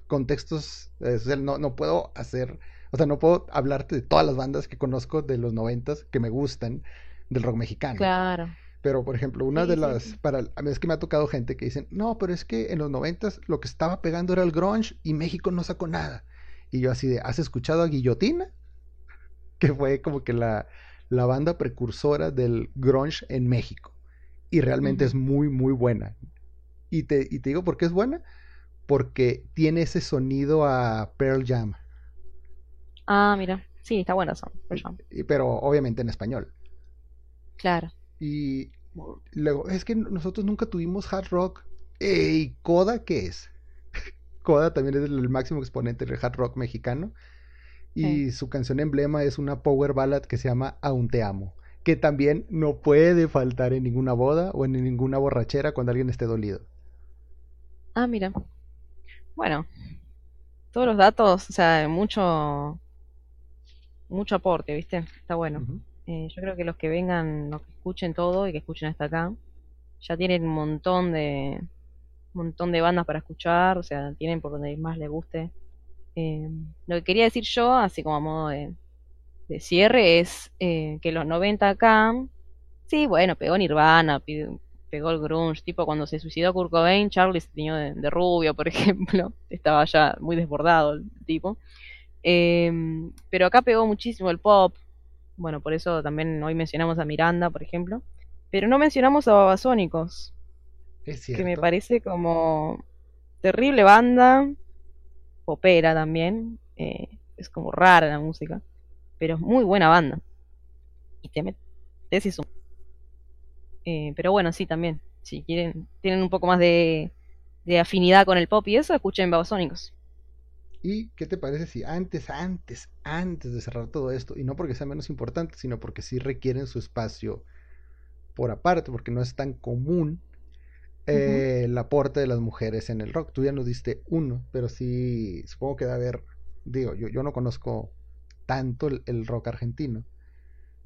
contextos, eh, o sea, no, no puedo hacer, o sea, no puedo hablarte de todas las bandas que conozco de los noventas que me gustan del rock mexicano.
Claro.
Pero, por ejemplo, una
Sí,
de
sí,
las, para, a mí es que me ha tocado gente que dicen, no, pero es que en los noventas lo que estaba pegando era el grunge y México no sacó nada. Y yo así de, ¿has escuchado a Guillotina? *laughs* Que fue como que la, la banda precursora del grunge en México. Y realmente es muy, muy buena. Y te, y te digo por qué es buena. Porque tiene ese sonido a Pearl Jam.
Ah, mira. Sí, está buena son. Pearl Jam.
Pero obviamente en español.
Claro.
Y luego, es que nosotros nunca tuvimos hard rock. ¿Y Coda qué es? *laughs* Coda también es el máximo exponente del hard rock mexicano. Y su canción emblema es una power ballad que se llama Aún te amo. Que también no puede faltar en ninguna boda o en ninguna borrachera cuando alguien esté dolido.
Ah, mira. Bueno, todos los datos, o sea, mucho, mucho aporte, ¿viste? Está bueno. Eh, yo creo que los que vengan, los que escuchen todo y que escuchen hasta acá, ya tienen un montón de, montón de bandas para escuchar, o sea, tienen por donde más les guste. Eh, lo que quería decir yo, así como a modo de, cierre, es eh, que los 90 acá, sí, bueno, pegó Nirvana, pegó el grunge, tipo cuando se suicidó Kurt Cobain, Charlie se tiñó de, rubio, por *laughs* ejemplo, estaba ya muy desbordado el tipo. Em, pero acá pegó muchísimo el pop, bueno, por eso también hoy mencionamos a Miranda, por ejemplo, pero no mencionamos a Babasónicos,
Es
que me parece como terrible banda, popera también, eh, es como rara la música, pero es muy buena banda. Y te metes y Eh, pero bueno, sí, también, si quieren, tienen un poco más de, de afinidad con el pop y eso, escuchen Babasónicos.
¿Y qué te parece si antes, antes, antes de cerrar todo esto, y no porque sea menos importante, sino porque sí requieren su espacio por aparte, porque no es tan común eh, el aporte de las mujeres en el rock? Tú ya nos diste uno, pero sí, supongo que debe haber, digo, yo, yo no conozco tanto el, el rock argentino,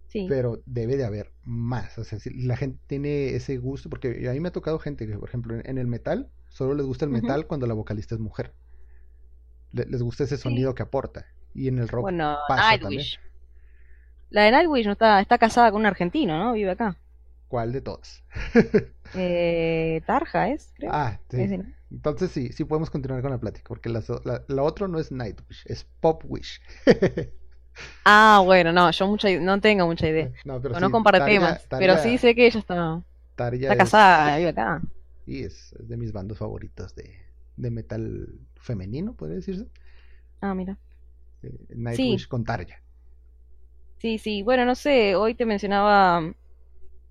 Sí.
pero debe de haber más. O sea, si la gente tiene ese gusto, porque a mí me ha tocado gente que, por ejemplo, en, en el metal, solo les gusta el metal cuando la vocalista es mujer. Le- les gusta ese sonido que aporta. Y en el rock
Bueno,
pasa
Nightwish. La de Nightwish no está, está casada con un argentino, ¿no? Vive acá.
¿Cuál de todas? *laughs*
Eh, Tarja es, creo.
Ah, sí.
¿no?
Entonces sí, sí podemos continuar con la plática, porque la, la otra no es Nightwish, es Popwish. *laughs*
Ah, bueno, no, yo mucha, no tengo mucha idea. *laughs*
No, pero
Conozco
sí, Tarja-
temas, pero sí sé que ella está,
Tarja
está
es-
casada, vive acá.
Y es, es de mis bandos favoritos de, de metal femenino, podría decirse.
Ah, mira.
Eh, Nightwish con Tarja.
Sí, sí, bueno, no sé, hoy te mencionaba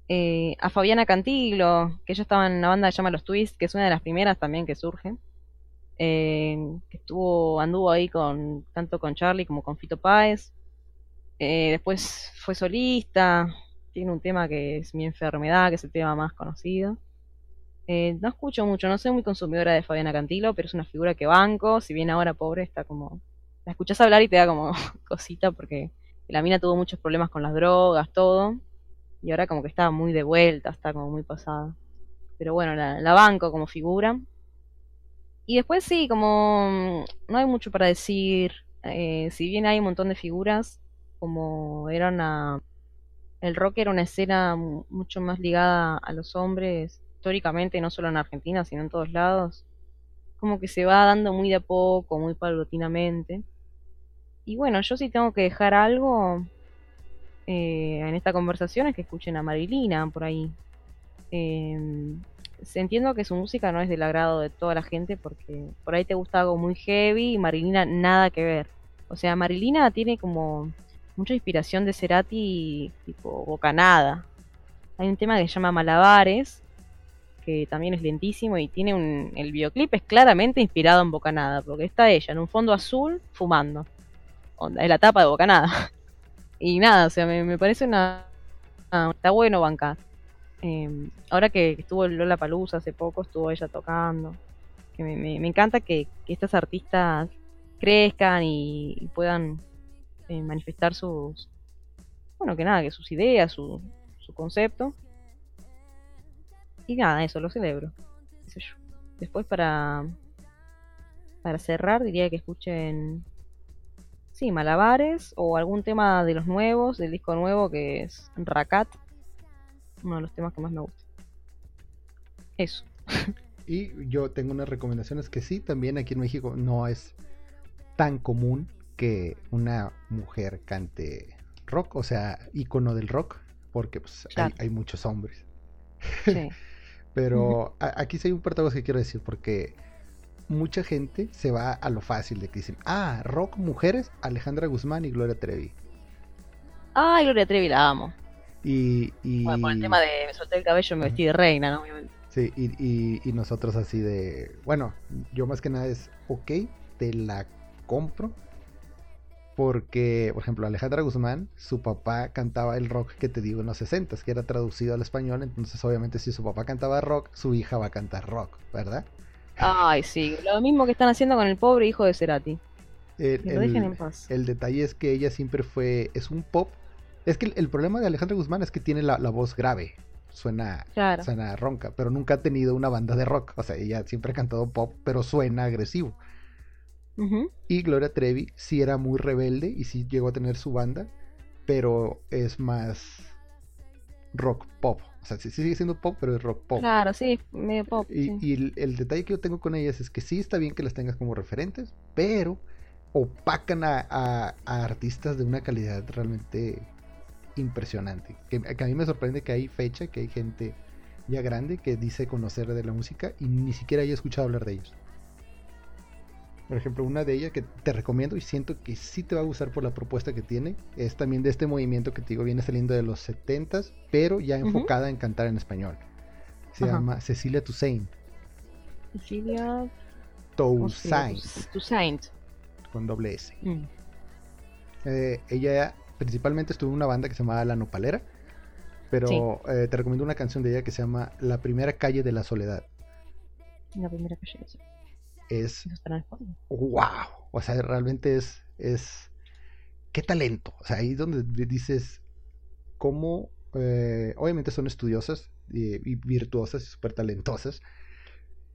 eh, a Fabiana Cantilo, que ella estaba en una banda que se llama Los Twists, que es una de las primeras también que surge. eh, que estuvo, anduvo ahí con, tanto con Charlie como con Fito Páez. Eh, después fue solista, tiene un tema que es Mi Enfermedad, que es el tema más conocido. Eh, no escucho mucho, no soy muy consumidora de Fabiana Cantilo, pero es una figura que banco, si bien ahora pobre está como... La escuchás hablar y te da como *laughs* cosita porque la mina tuvo muchos problemas con las drogas, todo, y ahora como que está muy de vuelta, está como muy pasada. Pero bueno, la, banco como figura. Y después sí, como mm, no hay mucho para decir, eh, si bien hay un montón de figuras, como era una... El rock era una escena mu- mucho más ligada a los hombres, históricamente, no solo en Argentina, sino en todos lados. Como que se va dando muy de a poco, muy paulatinamente. Y bueno, yo sí tengo que dejar algo eh, en esta conversación es que escuchen a Marilina por ahí. Se- entiendo que su música no es del agrado de toda la gente porque por ahí te gusta algo muy heavy y Marilina nada que ver. O sea, Marilina tiene como mucha inspiración de Cerati tipo Bocanada. Hay un tema que se llama Malabares, que también es lentísimo y tiene un... El videoclip es claramente inspirado en Bocanada, porque está ella en un fondo azul fumando. Onda, es la tapa de Bocanada. *laughs* Y nada, o sea, me, me parece una... está bueno bancar. Eh, ahora que estuvo Lola Palusa hace poco, estuvo ella tocando. Que me, me- encanta que, estas artistas crezcan y, y puedan eh, manifestar sus. Bueno, que nada, que sus ideas, su, su concepto. Y nada, eso lo celebro. yo. Después, para, para cerrar, diría que escuchen. Sí, Malabares o algún tema de los nuevos, del disco nuevo que es Racat uno de los temas que más me gusta. Eso. *laughs*
Y yo tengo unas recomendaciones que sí, también aquí en México no es tan común que una mujer cante rock, o sea, ícono del rock, porque pues, hay- hay, muchos hombres.
Sí. *laughs*
Pero aquí sí hay un partaguas que quiero decir, porque mucha gente se va a lo fácil de que dicen, ah, rock mujeres, Alejandra Guzmán y Gloria Trevi.
Ay, Gloria Trevi la amo.
Y, y-
Bueno, por el tema de me solté el cabello, me vestí de reina, ¿no? Obviamente.
Sí, y, y- y nosotros así de, bueno, yo más que nada es, ok, te la compro. Porque, por ejemplo, Alejandra Guzmán, su papá cantaba el rock que te digo en los 60 que era traducido al español. Entonces, obviamente, si su papá cantaba rock, su hija va a cantar rock, ¿verdad?
Ay, sí, lo mismo que están haciendo con el pobre hijo de Cerati.
El,
Que lo dejen
el-
en paz.
el detalle es que ella siempre fue, es un pop. Es que el, el problema de Alejandra Guzmán es que tiene la, la voz grave, suena,
Claro.
suena ronca, pero nunca ha tenido una banda de rock. O sea, ella siempre ha cantado pop, pero suena agresivo. Y Gloria Trevi sí era muy rebelde y sí llegó a tener su banda, pero es más rock pop. O sea, sí sigue siendo pop, pero es rock pop.
Claro, sí, medio pop.
Y,
sí.
y el, el detalle que yo tengo con ellas es que sí está bien que las tengas como referentes, pero opacan a, a- a artistas de una calidad realmente impresionante. Que, que a mí me sorprende que hay fecha, que hay gente ya grande que dice conocer de la música y ni siquiera haya escuchado hablar de ellos. Por ejemplo, una de ellas que te recomiendo y siento que sí te va a gustar por la propuesta que tiene, es también de este movimiento que te digo, viene saliendo de los 70s, pero ya enfocada en cantar en español. Se
Ajá.
llama Cecilia Toussaint.
Cecilia
Toussaint,
Toussaint.
con doble S.
Mm.
Eh, ella principalmente estuvo en una banda que se llamaba La Nopalera, pero eh, te recomiendo una canción de ella que se llama La Primera Calle de la Soledad.
La primera que llegué.
Es
Eso Spotify.
wow, o sea, realmente es, es, qué talento. O sea, ahí es donde di- dices cómo, eh, obviamente son estudiosas y, y virtuosas y súper talentosas.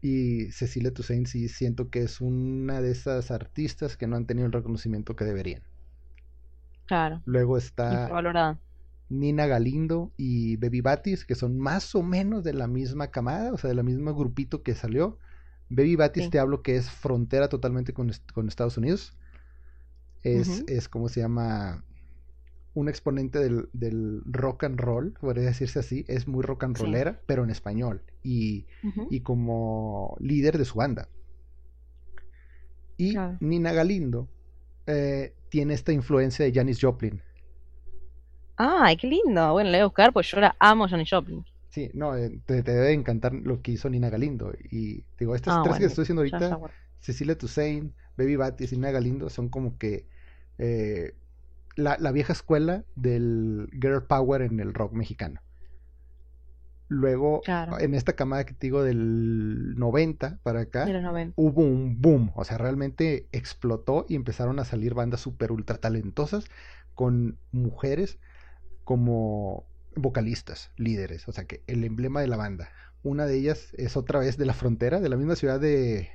Y Cecilia Toussaint sí siento que es una de esas artistas que no han tenido el reconocimiento que deberían.
Claro.
Luego está. Nina Galindo y Baby Batis, que son más o menos de la misma camada, o sea, del mismo grupito que salió. Baby Batis
Sí.
te hablo que es frontera totalmente con, est- con Estados Unidos. Es, es como se llama un exponente del, del rock and roll, podría decirse así. Es muy rock and
Sí.
rollera, pero en español. Y, y como líder de su banda. Y
Claro.
Nina Galindo eh, tiene esta influencia de Janis Joplin.
Ay, qué lindo. Bueno, le voy a buscar, pues yo la amo Janis Joplin.
Sí, no, eh, te, te debe encantar lo que hizo Nina Galindo. Y digo, estas
Ah,
tres que estoy diciendo
ya
ahorita. Cecilia Toussaint, Baby Batis y Nina Galindo, son como que eh, la, la vieja escuela del girl power en el rock mexicano. Luego,
Claro.
en esta camada que te digo del 90 para acá,
De los 90.
hubo un boom, o sea, realmente explotó y empezaron a salir bandas super ultra talentosas con mujeres como vocalistas, líderes, o sea, que el emblema de la banda. Una de ellas es otra vez de la frontera, de la misma ciudad de,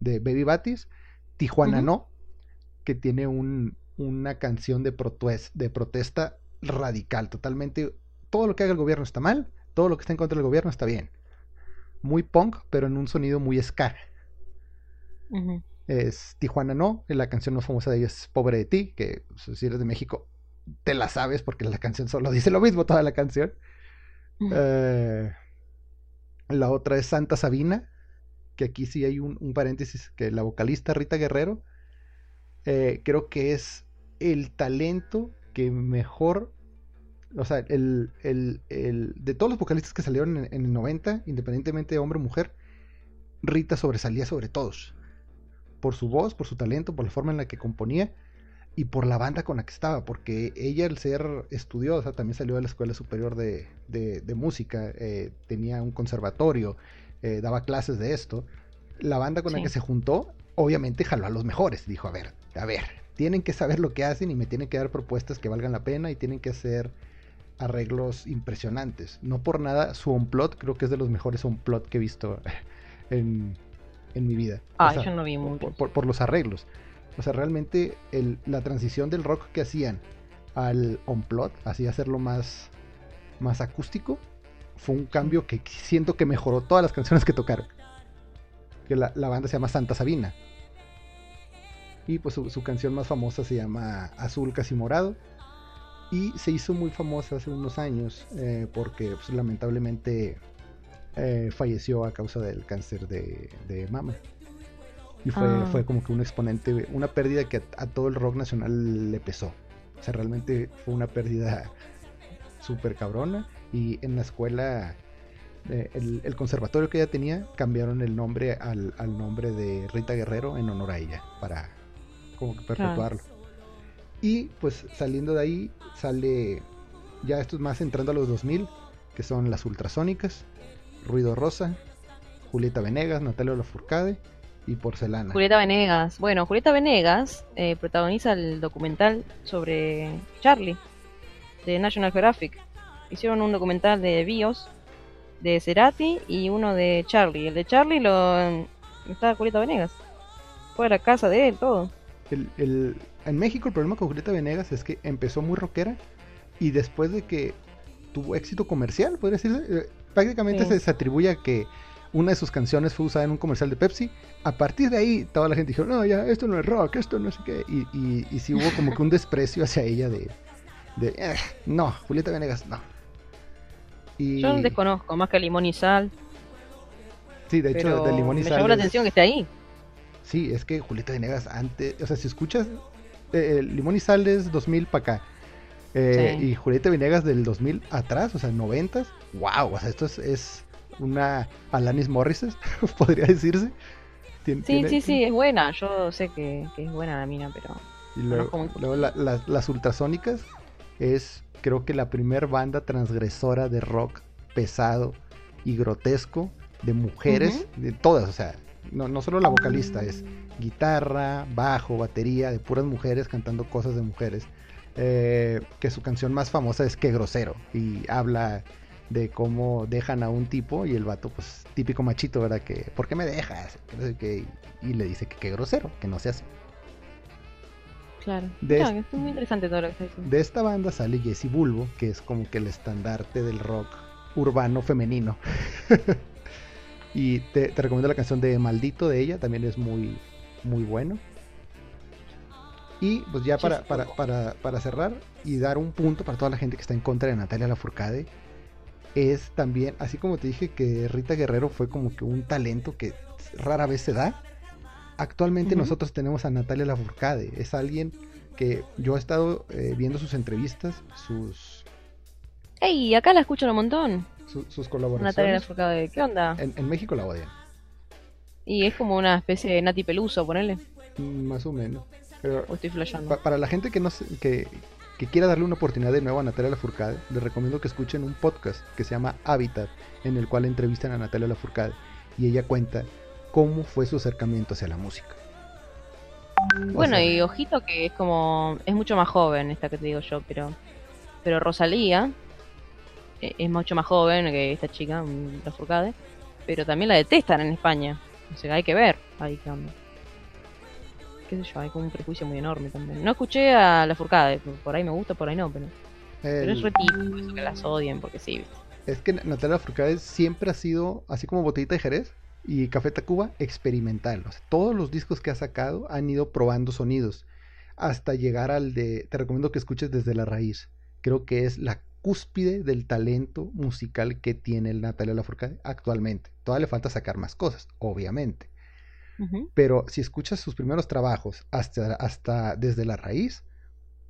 de Baby Batis, Tijuana. No, que tiene un, una canción de, protues- de protesta radical, totalmente, todo lo que haga el gobierno está mal, todo lo que está en contra del gobierno está bien. Muy punk, pero en un sonido muy ska. Es Tijuana No, la canción más famosa de ella es Pobre de ti, que pues, si eres de México te la sabes porque la canción solo dice lo mismo toda la canción. Eh, la otra es Santa Sabina, que aquí sí hay un, un paréntesis, que la vocalista Rita Guerrero, eh, creo que es el talento que mejor, o sea, el, el- el- de todos los vocalistas que salieron en, en el 90, independientemente de hombre o mujer, Rita sobresalía sobre todos. Por su voz, por su talento, por la forma en la que componía y por la banda con la que estaba, porque ella al ser estudiosa también salió de la Escuela Superior de, de- de Música, eh, tenía un conservatorio, eh, daba clases de esto. La banda con la que se juntó, obviamente jaló a los mejores, dijo, a ver, a ver, tienen que saber lo que hacen y me tienen que dar propuestas que valgan la pena y tienen que hacer arreglos impresionantes. No por nada, su onplot creo que es de los mejores onplot que he visto *laughs* en, en mi vida. O sea,
yo no vi
por-
mucho.
por, por los arreglos. O sea, realmente la transición del rock que hacían al on-plot, así hacerlo más, más acústico, fue un cambio que siento que mejoró todas las canciones que tocaron. Que la, la banda se llama Santa Sabina. Y pues su, su canción más famosa se llama Azul Casi Morado. Y se hizo muy famosa hace unos años eh, porque pues, lamentablemente eh, falleció a causa del cáncer de mama. Y fue,
Ah.
fue como que un exponente, una pérdida que a, a todo el rock nacional le pesó. O sea, realmente fue una pérdida *laughs* súper cabrona. Y en la escuela eh, el, el conservatorio que ella tenía, cambiaron el nombre al, al nombre de Rita Guerrero en honor a ella, para como que perpetuarlo. Y pues saliendo de ahí, sale ya esto es más entrando a los 2000, que son las ultrasónicas, Ruido Rosa, Julieta Venegas, Natalia Lafourcade y Porcelana.
Julieta Venegas. Bueno, Julieta Venegas eh, protagoniza el documental sobre Charlie de National Geographic. Hicieron un documental de BIOS de Cerati y uno de Charlie. El de Charlie lo está Julieta Venegas. Fue a la casa de él, todo.
El- el- en México el problema con Julieta Venegas es que empezó muy rockera y después de que tuvo éxito comercial, podría decirse, eh, prácticamente
Sí.
se, se atribuye a que una de sus canciones fue usada en un comercial de Pepsi. A partir de ahí toda la gente dijo, no, ya, esto no es rock, esto no sé qué. Y, y, y sí hubo como que un desprecio hacia ella de, de "Eh, no, Julieta Venegas, no. Y
Yo no desconozco más que Limón y Sal.
sí, de hecho, de Limón y
me
Sal
llamó la atención que esté ahí.
Sí, es que Julieta Venegas antes, o sea, si escuchas eh, Limón y Sal es 2000 para acá. eh,
Sí.
Y Julieta Venegas del 2000 atrás, o sea, 90. Wow, o sea, esto es, es una Alanis Morissette, *laughs* podría decirse. Tien-
Sí,
tiene-
sí, sí, es buena. Yo sé que, que es buena la mina, pero.
Y luego, luego la- la- las ultrasónicas es, creo que la primer banda transgresora de rock pesado y grotesco de mujeres, de todas, o sea, no, no solo la vocalista, es guitarra, bajo, batería, de puras mujeres cantando cosas de mujeres. Eh, que su canción más famosa es Qué grosero y habla de cómo dejan a un tipo y el vato, pues típico machito, ¿verdad? Que, ¿por qué me dejas? Que y le dice que qué grosero, que no se hace.
Claro.
De es-
muy interesante todo lo que está diciendo.
De esta banda sale Jessie Bulbo, que es como que el estandarte del rock urbano femenino. *laughs* y te, te recomiendo la canción de Maldito de ella, también es muy, muy bueno. Y pues ya para, para, para, para cerrar y dar un punto para toda la gente que está en contra de Natalia Lafourcade, es también, así como te dije que Rita Guerrero fue como que un talento que rara vez se da, actualmente nosotros tenemos a Natalia Lafourcade, es alguien que yo he estado eh, viendo sus entrevistas, sus,
¡Ey! Acá la escuchan un montón.
su- sus
Natalia
colaboraciones.
Lafourcade. ¿Qué onda?
En, en México la odian,
Y es como una especie de Nati Peluso, ponele.
mm, más o menos. Pero
O estoy flasheando.
pa- para la gente que, no se- que, que quiera darle una oportunidad de nuevo a Natalia Lafourcade, les recomiendo que escuchen un podcast que se llama Habitat, en el cual entrevistan a Natalia Lafourcade y ella cuenta cómo fue su acercamiento hacia la música. O
Bueno,
sea,
y ojito que es como. Es mucho más joven esta que te digo yo, pero. Pero Rosalía eh, es mucho más joven que esta chica, la Furcade. Pero también la detestan en España. O sea, hay que ver ahí onda. Qué sé yo, hay como un prejuicio muy enorme también. No escuché a la Furcade, por ahí me gusta, por ahí no, pero. Pero es
el-
re típico eso que las odien, porque sí, ¿viste?
Es que Natalia Lafourcade siempre ha sido, así como Botellita de Jerez y Café Tacuba, experimental. O sea, todos los discos que ha sacado han ido probando sonidos hasta llegar al de, te recomiendo que escuches desde la raíz. Creo que es la cúspide del talento musical que tiene el Natalia Lafourcade actualmente. Todavía le falta sacar más cosas, obviamente. Pero si escuchas sus primeros trabajos hasta, hasta desde la raíz,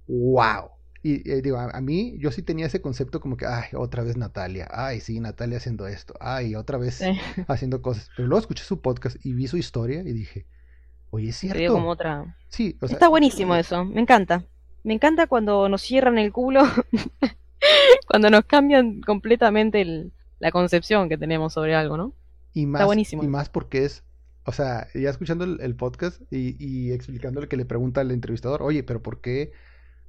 wow. Y eh, digo, a, a mí yo sí tenía ese concepto como que, ay, otra vez Natalia, ay, sí, Natalia haciendo esto, ay, otra vez
Sí.
haciendo cosas. Pero luego escuché su podcast y vi su historia y dije, oye, es
Te
cierto.
como otra.
Sí, o sea,
Está buenísimo eso, me encanta. Me encanta cuando nos cierran el culo, *laughs* cuando nos cambian completamente el- la concepción que tenemos sobre algo, ¿no?
Y más,
buenísimo.
y más porque es, o sea, ya escuchando el, el podcast y, y explicándole que le pregunta al entrevistador, oye, pero ¿por qué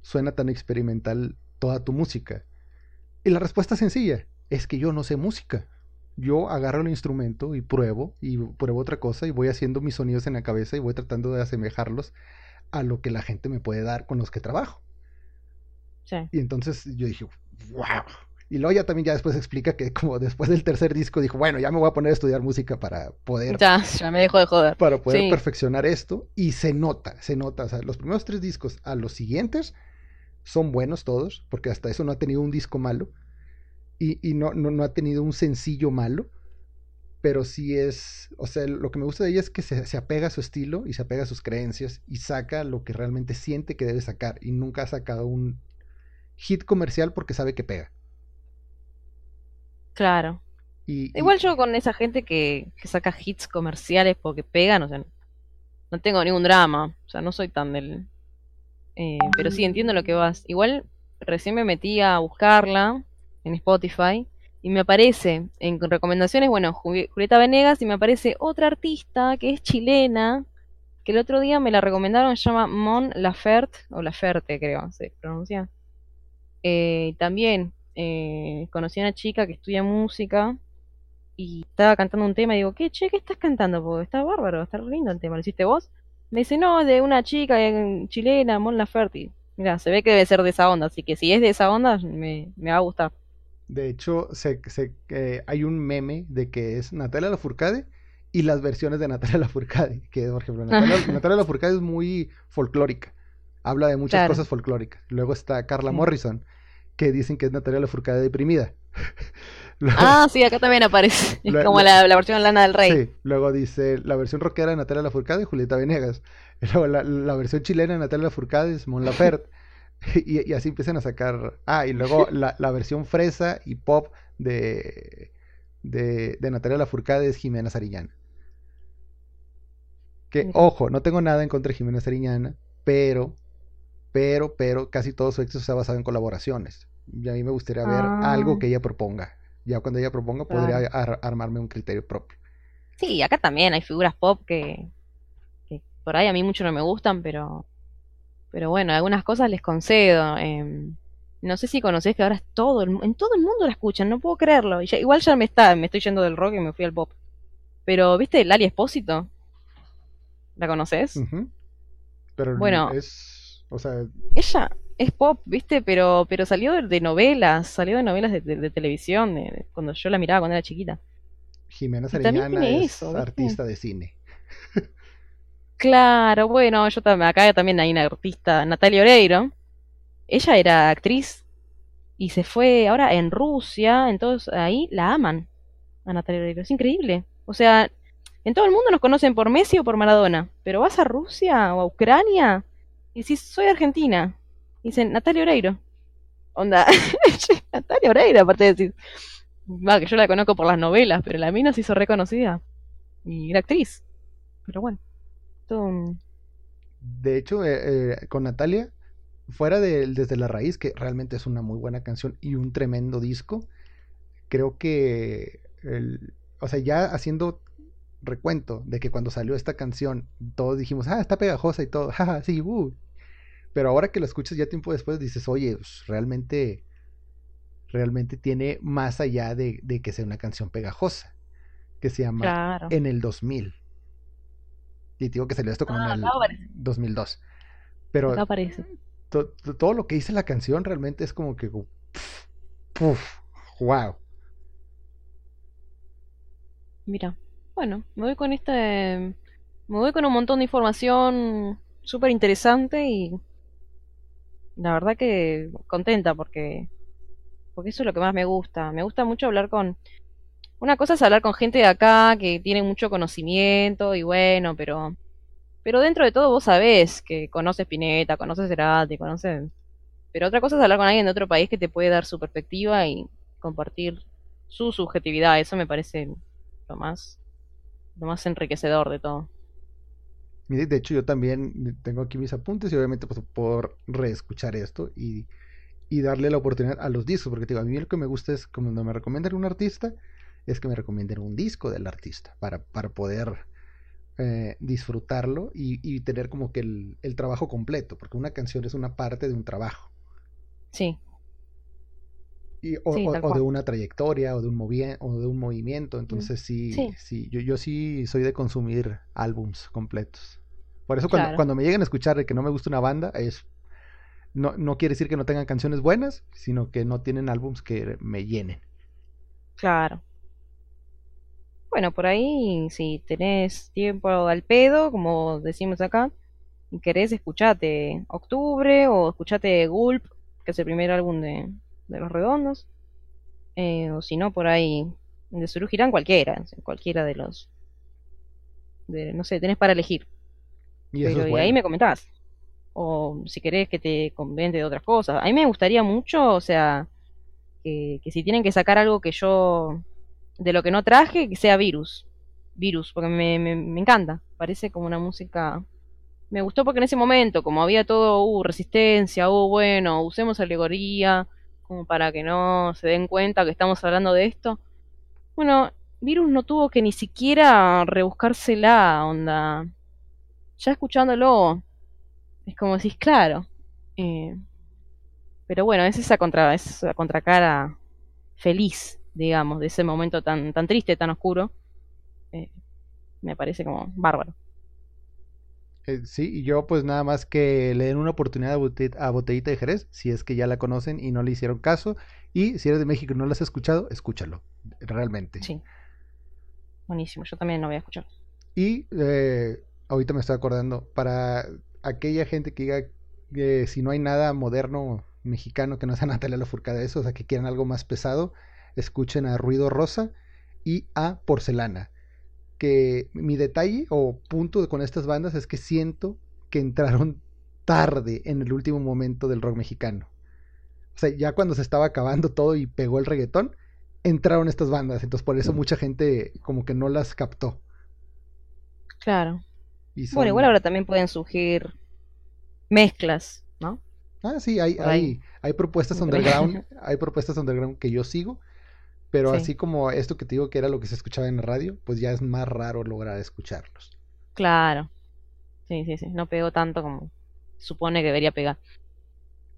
suena tan experimental toda tu música? Y la respuesta es sencilla, es que yo no sé música. Yo agarro el instrumento y pruebo, y pruebo otra cosa, y voy haciendo mis sonidos en la cabeza y voy tratando de asemejarlos a lo que la gente me puede dar con los que trabajo.
Sí.
Y entonces yo dije, wow. Y luego ya también ya después explica que como después del tercer disco dijo, bueno, ya me voy a poner a estudiar música para poder
Ya, ya me dejo de joder.
para poder
Sí.
perfeccionar esto y se nota, se nota, o sea, los primeros tres discos a los siguientes son buenos todos, porque hasta eso no ha tenido un disco malo y, y no, no, no ha tenido un sencillo malo, pero sí es, o sea, lo que me gusta de ella es que se, se apega a su estilo y se apega a sus creencias y saca lo que realmente siente que debe sacar y nunca ha sacado un hit comercial porque sabe que pega.
Claro.
Y, y-
Igual yo con esa gente que, que saca hits comerciales porque pegan, o sea, no tengo ningún drama. O sea, no soy tan del... eh, pero sí, entiendo lo que vas. Igual recién me metí a buscarla en Spotify y me aparece en recomendaciones, bueno, Ju- Julieta Venegas y me aparece otra artista que es chilena, que el otro día me la recomendaron, se llama Mon Laferte, o Laferte creo, se pronuncia. Eh, también eh, conocí a una chica que estudia música y estaba cantando un tema y digo, ¿qué, che, qué estás cantando? Porque está bárbaro, está lindo el tema, ¿lo hiciste vos? Me dice, no, de una chica eh, chilena, Mon Laferte. Mira, se ve que debe ser de esa onda, así que si es de esa onda, me, me va a gustar.
De hecho, se, se- eh, hay un meme de que es Natalia Lafourcade y las versiones de Natalia *laughs* Lafourcade. Que, por ejemplo, *laughs* Natalia, Natalia Lafourcade es muy folclórica. Habla de muchas
Claro.
cosas folclóricas. Luego está Carla
Sí.
Morrison, que dicen que es Natalia Lafourcade deprimida. *laughs* Luego-
Ah, sí, acá también aparece. *laughs* Como la, la versión Lana del Rey.
Sí, luego dice la versión rockera de Natalia Lafourcade, Julieta Venegas. Y *laughs* Luego la, la versión chilena de Natalia Lafourcade es Mon Laferte. Y, y así empiezan a sacar. Ah, y luego la, la versión fresa y pop de, de, de Natalia Lafourcade es Jimena Sariñana. Que, ojo, no tengo nada en contra de Jimena Sariñana, pero, pero, pero casi todo su éxito se ha basado en colaboraciones. Y a mí me gustaría ver
Ah.
algo que ella proponga. Ya cuando ella proponga, podría ar- armarme un criterio propio.
Sí, acá también hay figuras pop que, que por ahí a mí mucho no me gustan, pero, pero bueno, algunas cosas les concedo. em, no sé si conocés que ahora es todo, el en todo el mundo la escuchan, no puedo creerlo. Y ya- igual ya me está, me estoy yendo del rock y me fui al pop. Pero, ¿viste Lali Espósito? ¿La conoces?
Pero
Bueno.
es, o sea,
Ella es pop, ¿viste? Pero, pero salió de, novelas, salió de novelas de, de- de televisión, de- cuando yo la miraba cuando era chiquita.
Jimena Sariñana es artista de cine.
Claro, bueno, yo también, acá también hay una artista, Natalia Oreiro. Ella era actriz y se fue ahora en Rusia, entonces ahí la aman a Natalia Oreiro. Es increíble. O sea, en todo el mundo nos conocen por Messi o por Maradona, pero vas a Rusia o a Ucrania y si soy argentina, dicen Natalia Oreiro. Onda, *laughs* Natalia Oreiro, aparte de decir, va, que yo la conozco por las novelas, pero la mina se hizo reconocida y era actriz. Pero bueno, todo un-
De hecho, eh, eh, con Natalia, fuera de Desde la Raíz, que realmente es una muy buena canción y un tremendo disco, creo que, el- o sea, ya haciendo recuento de que cuando salió esta canción, todos dijimos, ah, está pegajosa y todo, *laughs* jaja, sí, uh. Pero ahora que lo escuchas ya tiempo después, dices, oye, pues, realmente, realmente tiene más allá de, de que sea una canción pegajosa, que se llama
Claro.
En el 2000. Y te digo que salió esto como
Ah,
en el
acá aparece.
2002. Pero to- to- todo lo que dice la canción realmente es como que, puf, puf, wow.
Mira, bueno, me voy con este, me voy con un montón de información súper interesante y la verdad que contenta porque, porque eso es lo que más me gusta. Me gusta mucho hablar con, una cosa es hablar con gente de acá que tiene mucho conocimiento y bueno, pero, pero dentro de todo vos sabés que conoces Spinetta, conoces Cerati, conoces, pero otra cosa es hablar con alguien de otro país que te puede dar su perspectiva y compartir su subjetividad. Eso me parece lo más, lo más enriquecedor de todo.
Mire, De hecho, yo también tengo aquí mis apuntes y obviamente pues, por reescuchar esto y, y darle la oportunidad a los discos, porque digo, a mí lo que me gusta es cuando me recomiendan un artista, es que me recomienden un disco del artista para, para poder eh, disfrutarlo y, y tener como que el, el trabajo completo, porque una canción es una parte de un trabajo.
Sí,
Y, o,
Sí,
o- de una trayectoria o de un movi- o de un movimiento. Entonces sí,
Sí.
sí, yo, yo sí soy de consumir álbums completos. Por eso cuando,
Claro.
cuando me llegan a escuchar de que no me gusta una banda, es no, no quiere decir que no tengan canciones buenas, sino que no tienen álbums que me llenen.
claro. Bueno, por ahí, si tenés tiempo al pedo, como decimos acá, y querés, escuchate Octubre o escuchate Gulp, que es el primer álbum de, de Los Redondos. Eh, o si no, por ahí, de Suru Girán, cualquiera, cualquiera de los. De, no sé, tenés para elegir.
Y eso
Pero
es
y ahí me comentás. O si querés que te comente de otras cosas. A mí me gustaría mucho, o sea, que, que si tienen que sacar algo que yo de lo que no traje, que sea Virus. Virus, porque me, me, me encanta. Parece como una música. Me gustó porque en ese momento, como había todo, uh, resistencia, uh, bueno, usemos alegoría, como para que no se den cuenta que estamos hablando de esto. Bueno, Virus no tuvo que ni siquiera rebuscársela, onda. Ya escuchándolo, es como decís, claro. eh, pero bueno, es esa contra, es esa contracara feliz, digamos, de ese momento tan, tan triste, tan oscuro. Eh, me parece como bárbaro.
Eh, sí, y yo pues nada más que le den una oportunidad a, Bote- a Botellita de Jerez, si es que ya la conocen y no le hicieron caso. Y si eres de México y no la has escuchado, escúchalo, realmente.
Sí. Buenísimo, yo también no voy a escuchar.
Y eh, ahorita me estoy acordando, para aquella gente que diga que si no hay nada moderno mexicano que no sea *laughs* Natalia Lafourcade eso, o sea, que quieran algo más pesado, escuchen a Ruido Rosa y a Porcelana. Que mi detalle o punto con estas bandas es que siento que entraron tarde en el último momento del rock mexicano. O sea, ya cuando se estaba acabando todo y pegó el reggaetón, entraron estas bandas. Entonces por eso mucha gente como que no las captó.
Claro.
Y
Bueno, igual ahora también pueden surgir mezclas, ¿no?
Ah, sí, hay, hay, hay propuestas underground, *laughs* hay propuestas underground que yo sigo, pero
Sí.
así como esto que te digo que era lo que se escuchaba en la radio, pues ya es más raro lograr escucharlos.
Claro. Sí, sí, sí. No pegó tanto como supone que debería pegar.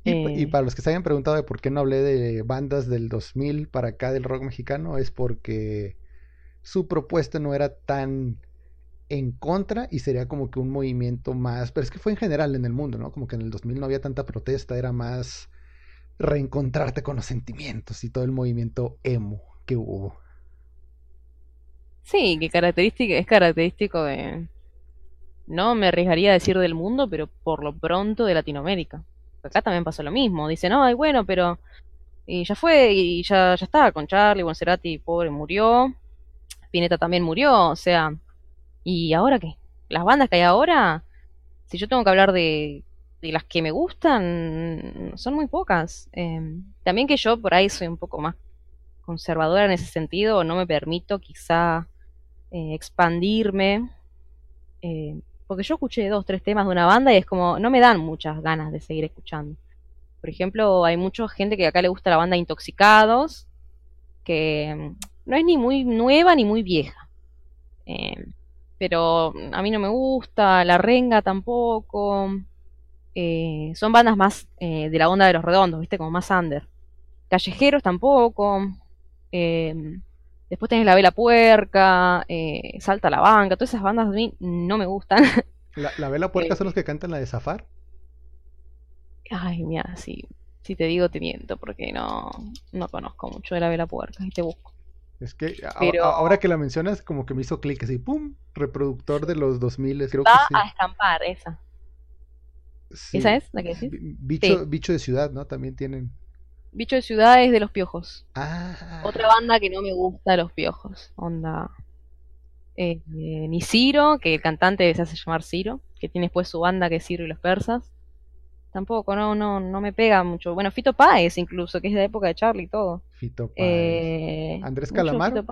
Y, y
Eh,
para los que se hayan preguntado de por qué no hablé de bandas del 2000 para acá del rock mexicano, es porque su propuesta no era tan en contra y sería como que un movimiento más, pero es que fue en general en el mundo, ¿no? Como que en el 2000 no había tanta protesta, era más reencontrarte con los sentimientos y todo el movimiento emo que hubo.
Sí, que característica, es característico de, no me arriesgaría a decir del mundo, pero por lo pronto de Latinoamérica. Acá también pasó lo mismo. Dicen, ay, bueno, pero y ya fue, y ya, ya está, con Charlie, Boncerati, pobre, murió. Spinetta también murió, o sea, ¿y ahora qué? Las bandas que hay ahora, si yo tengo que hablar de, de las que me gustan, son muy pocas. Eh, también que yo por ahí soy un poco más conservadora en ese sentido, no me permito quizá eh, expandirme, eh, porque yo escuché dos, tres temas de una banda y es como, no me dan muchas ganas de seguir escuchando. Por ejemplo, hay mucha gente que acá le gusta la banda Intoxicados, que mm, no es ni muy nueva ni muy vieja. Eh, pero a mí no me gusta, La Renga tampoco. Eh, son bandas más eh, de la onda de los redondos, ¿viste? Como más under. Callejeros tampoco. Eh, después tenés La Vela Puerca, eh, Salta la Banca, todas esas bandas a mí no me gustan. *laughs*
La, la Vela Puerca son los que cantan la de Zafar.
Ay, mira, si, si te digo te miento, porque no, no conozco mucho de La Vela Puerca y te busco.
Es que a-
Pero-
a- ahora que la mencionas, como que me hizo clic así, ¡pum! Reproductor de los 2000, creo que sí.
a escampar esa.
Sí.
¿Esa es la que decís?
Bi- Bicho,
Sí.
bicho de ciudad, ¿no? También tienen.
Bicho de ciudades de los piojos.
Ah,
Otra banda que no me gusta, Los Piojos. Onda. eh, eh, ni Ciro, que el cantante se hace llamar Ciro, que tiene después su banda que es Ciro y los Persas. Tampoco, no, no, no me pega mucho. Bueno, Fito Páez incluso, que es de la época de Charlie y todo.
Fito Páez.
Eh,
¿Andrés Calamaro?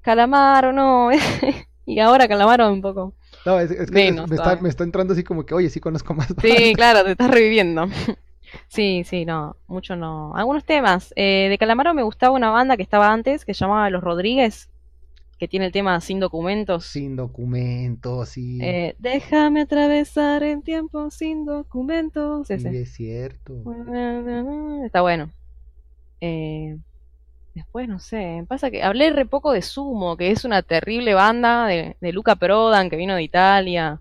Calamaro, no. *laughs* y ahora Calamaro un poco.
No, es, es que
menos
me, está, me está entrando así como que, oye, sí conozco más.
Sí, *laughs* claro, te estás reviviendo. Sí, sí, no, mucho no. Algunos temas. Eh, de Calamaro me gustaba una banda que estaba antes, que se llamaba Los Rodríguez, que tiene el tema Sin Documentos.
Sin documentos, sí.
Eh, déjame atravesar el tiempo sin documentos.
sí,
Ese.
es cierto.
Está bueno. Eh, después, no sé, pasa que hablé re poco de Sumo, que es una terrible banda de, de Luca Prodan, que vino de Italia.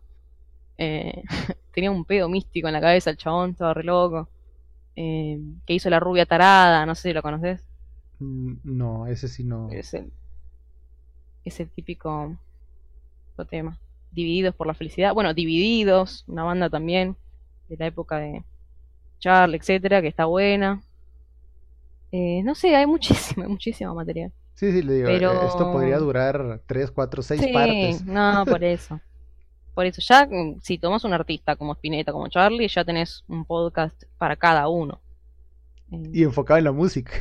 Eh, *laughs* tenía un pedo místico en la cabeza el chabón, estaba re loco. Que hizo La Rubia Tarada, no sé si lo conoces.
Mm, No, ese sí no.
Es el, es el típico tema. Divididos por la felicidad. Bueno, Divididos, una banda también de la época de Charlie, etcétera, que está buena. Eh, no sé, hay muchísimo, *laughs* muchísimo material.
Sí, sí, le digo, eh,
Pero-
esto podría durar 3, 4, 6
Sí,
partes.
no, por eso. Por eso, ya mm, si tomas un artista como Spinetta, como Charlie, ya tenés un podcast para cada uno. Eh,
Y enfocado en la música.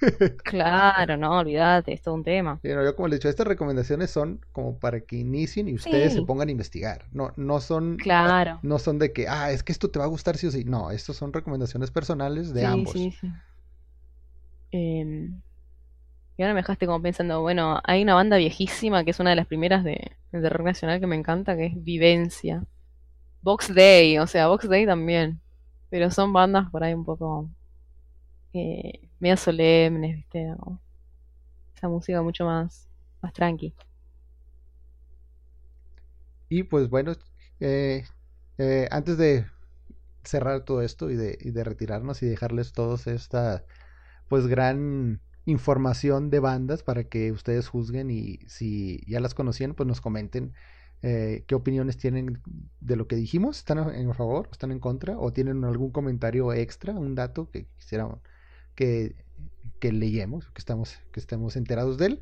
*laughs*
Claro, no, olvídate, es todo un tema.
No, yo como le he dicho, estas recomendaciones son como para que inicien y ustedes se pongan a investigar. No, no son,
Claro.
no son de que, ah, es que esto te va a gustar sí o sí. No, estos son recomendaciones personales de
Sí,
ambos.
sí, sí. Em, y ahora me dejaste como pensando, bueno, hay una banda viejísima que es una de las primeras de, de rock nacional que me encanta, que es Vivencia. Box Day, o sea, Box Day también. Pero son bandas por ahí un poco eh, medio solemnes, ¿viste? Esa música mucho más, más tranqui.
Y pues bueno, eh, eh, antes de cerrar todo esto y de, y de retirarnos y dejarles todos esta pues gran información de bandas para que ustedes juzguen y si ya las conocían, pues nos comenten eh, qué opiniones tienen de lo que dijimos. ¿Están en favor? ¿Están en contra? ¿O tienen algún comentario extra, un dato que quisieran que, que leyemos, que estamos, que estemos enterados de él?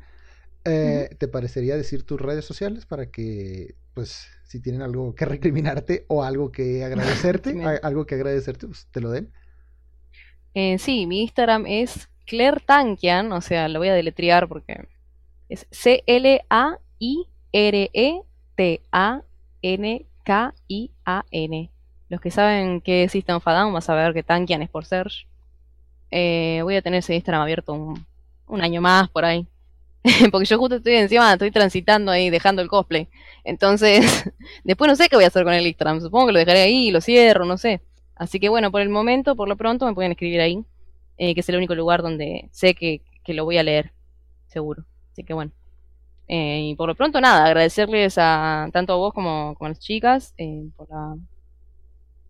Eh, ¿Te parecería decir tus redes sociales para que, pues, si tienen algo que recriminarte o algo que *laughs* agradecerte,
Sí, me-
a- algo que agradecerte, pues te lo den?
Eh, sí, mi Instagram es Claire Tankian, o sea, lo voy a deletrear porque es C-L-A-I-R-E-T-A-N-K-I-A-N. Los que saben qué es System of a Down, vas a ver que Tankian es por Serge. Eh, voy a tener ese Instagram abierto un, año más por ahí. *laughs* Porque yo justo estoy encima, estoy transitando ahí, dejando el cosplay. Entonces, *laughs* después no sé qué voy a hacer con el Instagram. Supongo que lo dejaré ahí, lo cierro, no sé. Así que bueno, por el momento, por lo pronto, me pueden escribir ahí, eh, que es el único lugar donde sé que, que lo voy a leer, seguro. Así que bueno. Eh, y por lo pronto, nada, agradecerles a tanto a vos como, como a las chicas eh, por la,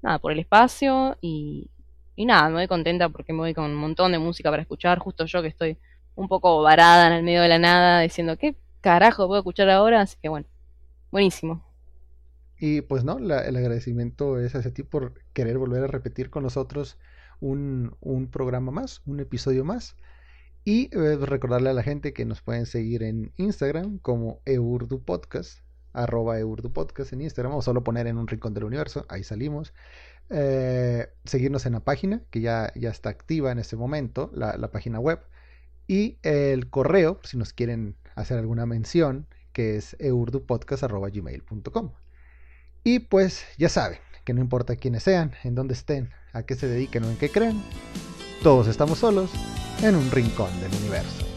nada, por el espacio y, y nada, me voy contenta porque me voy con un montón de música para escuchar, justo yo que estoy un poco varada en el medio de la nada, diciendo, ¿qué carajo puedo escuchar ahora? Así que bueno, buenísimo.
Y pues no, el agradecimiento es hacia ti por querer volver a repetir con nosotros un, un programa más, un episodio más. Y eh, recordarle a la gente que nos pueden seguir en Instagram como Eurdu Podcast, arroba Eurdu Podcast en Instagram, o solo poner en un rincón del universo, ahí salimos. Eh, seguirnos en la página, que ya, ya está activa en este momento, la, página web. Y el correo, si nos quieren hacer alguna mención, que es eurdupodcast.gmail.com. Y pues ya saben que no importa quiénes sean, en dónde estén, a qué se dediquen o en qué crean, todos estamos solos en un rincón del universo.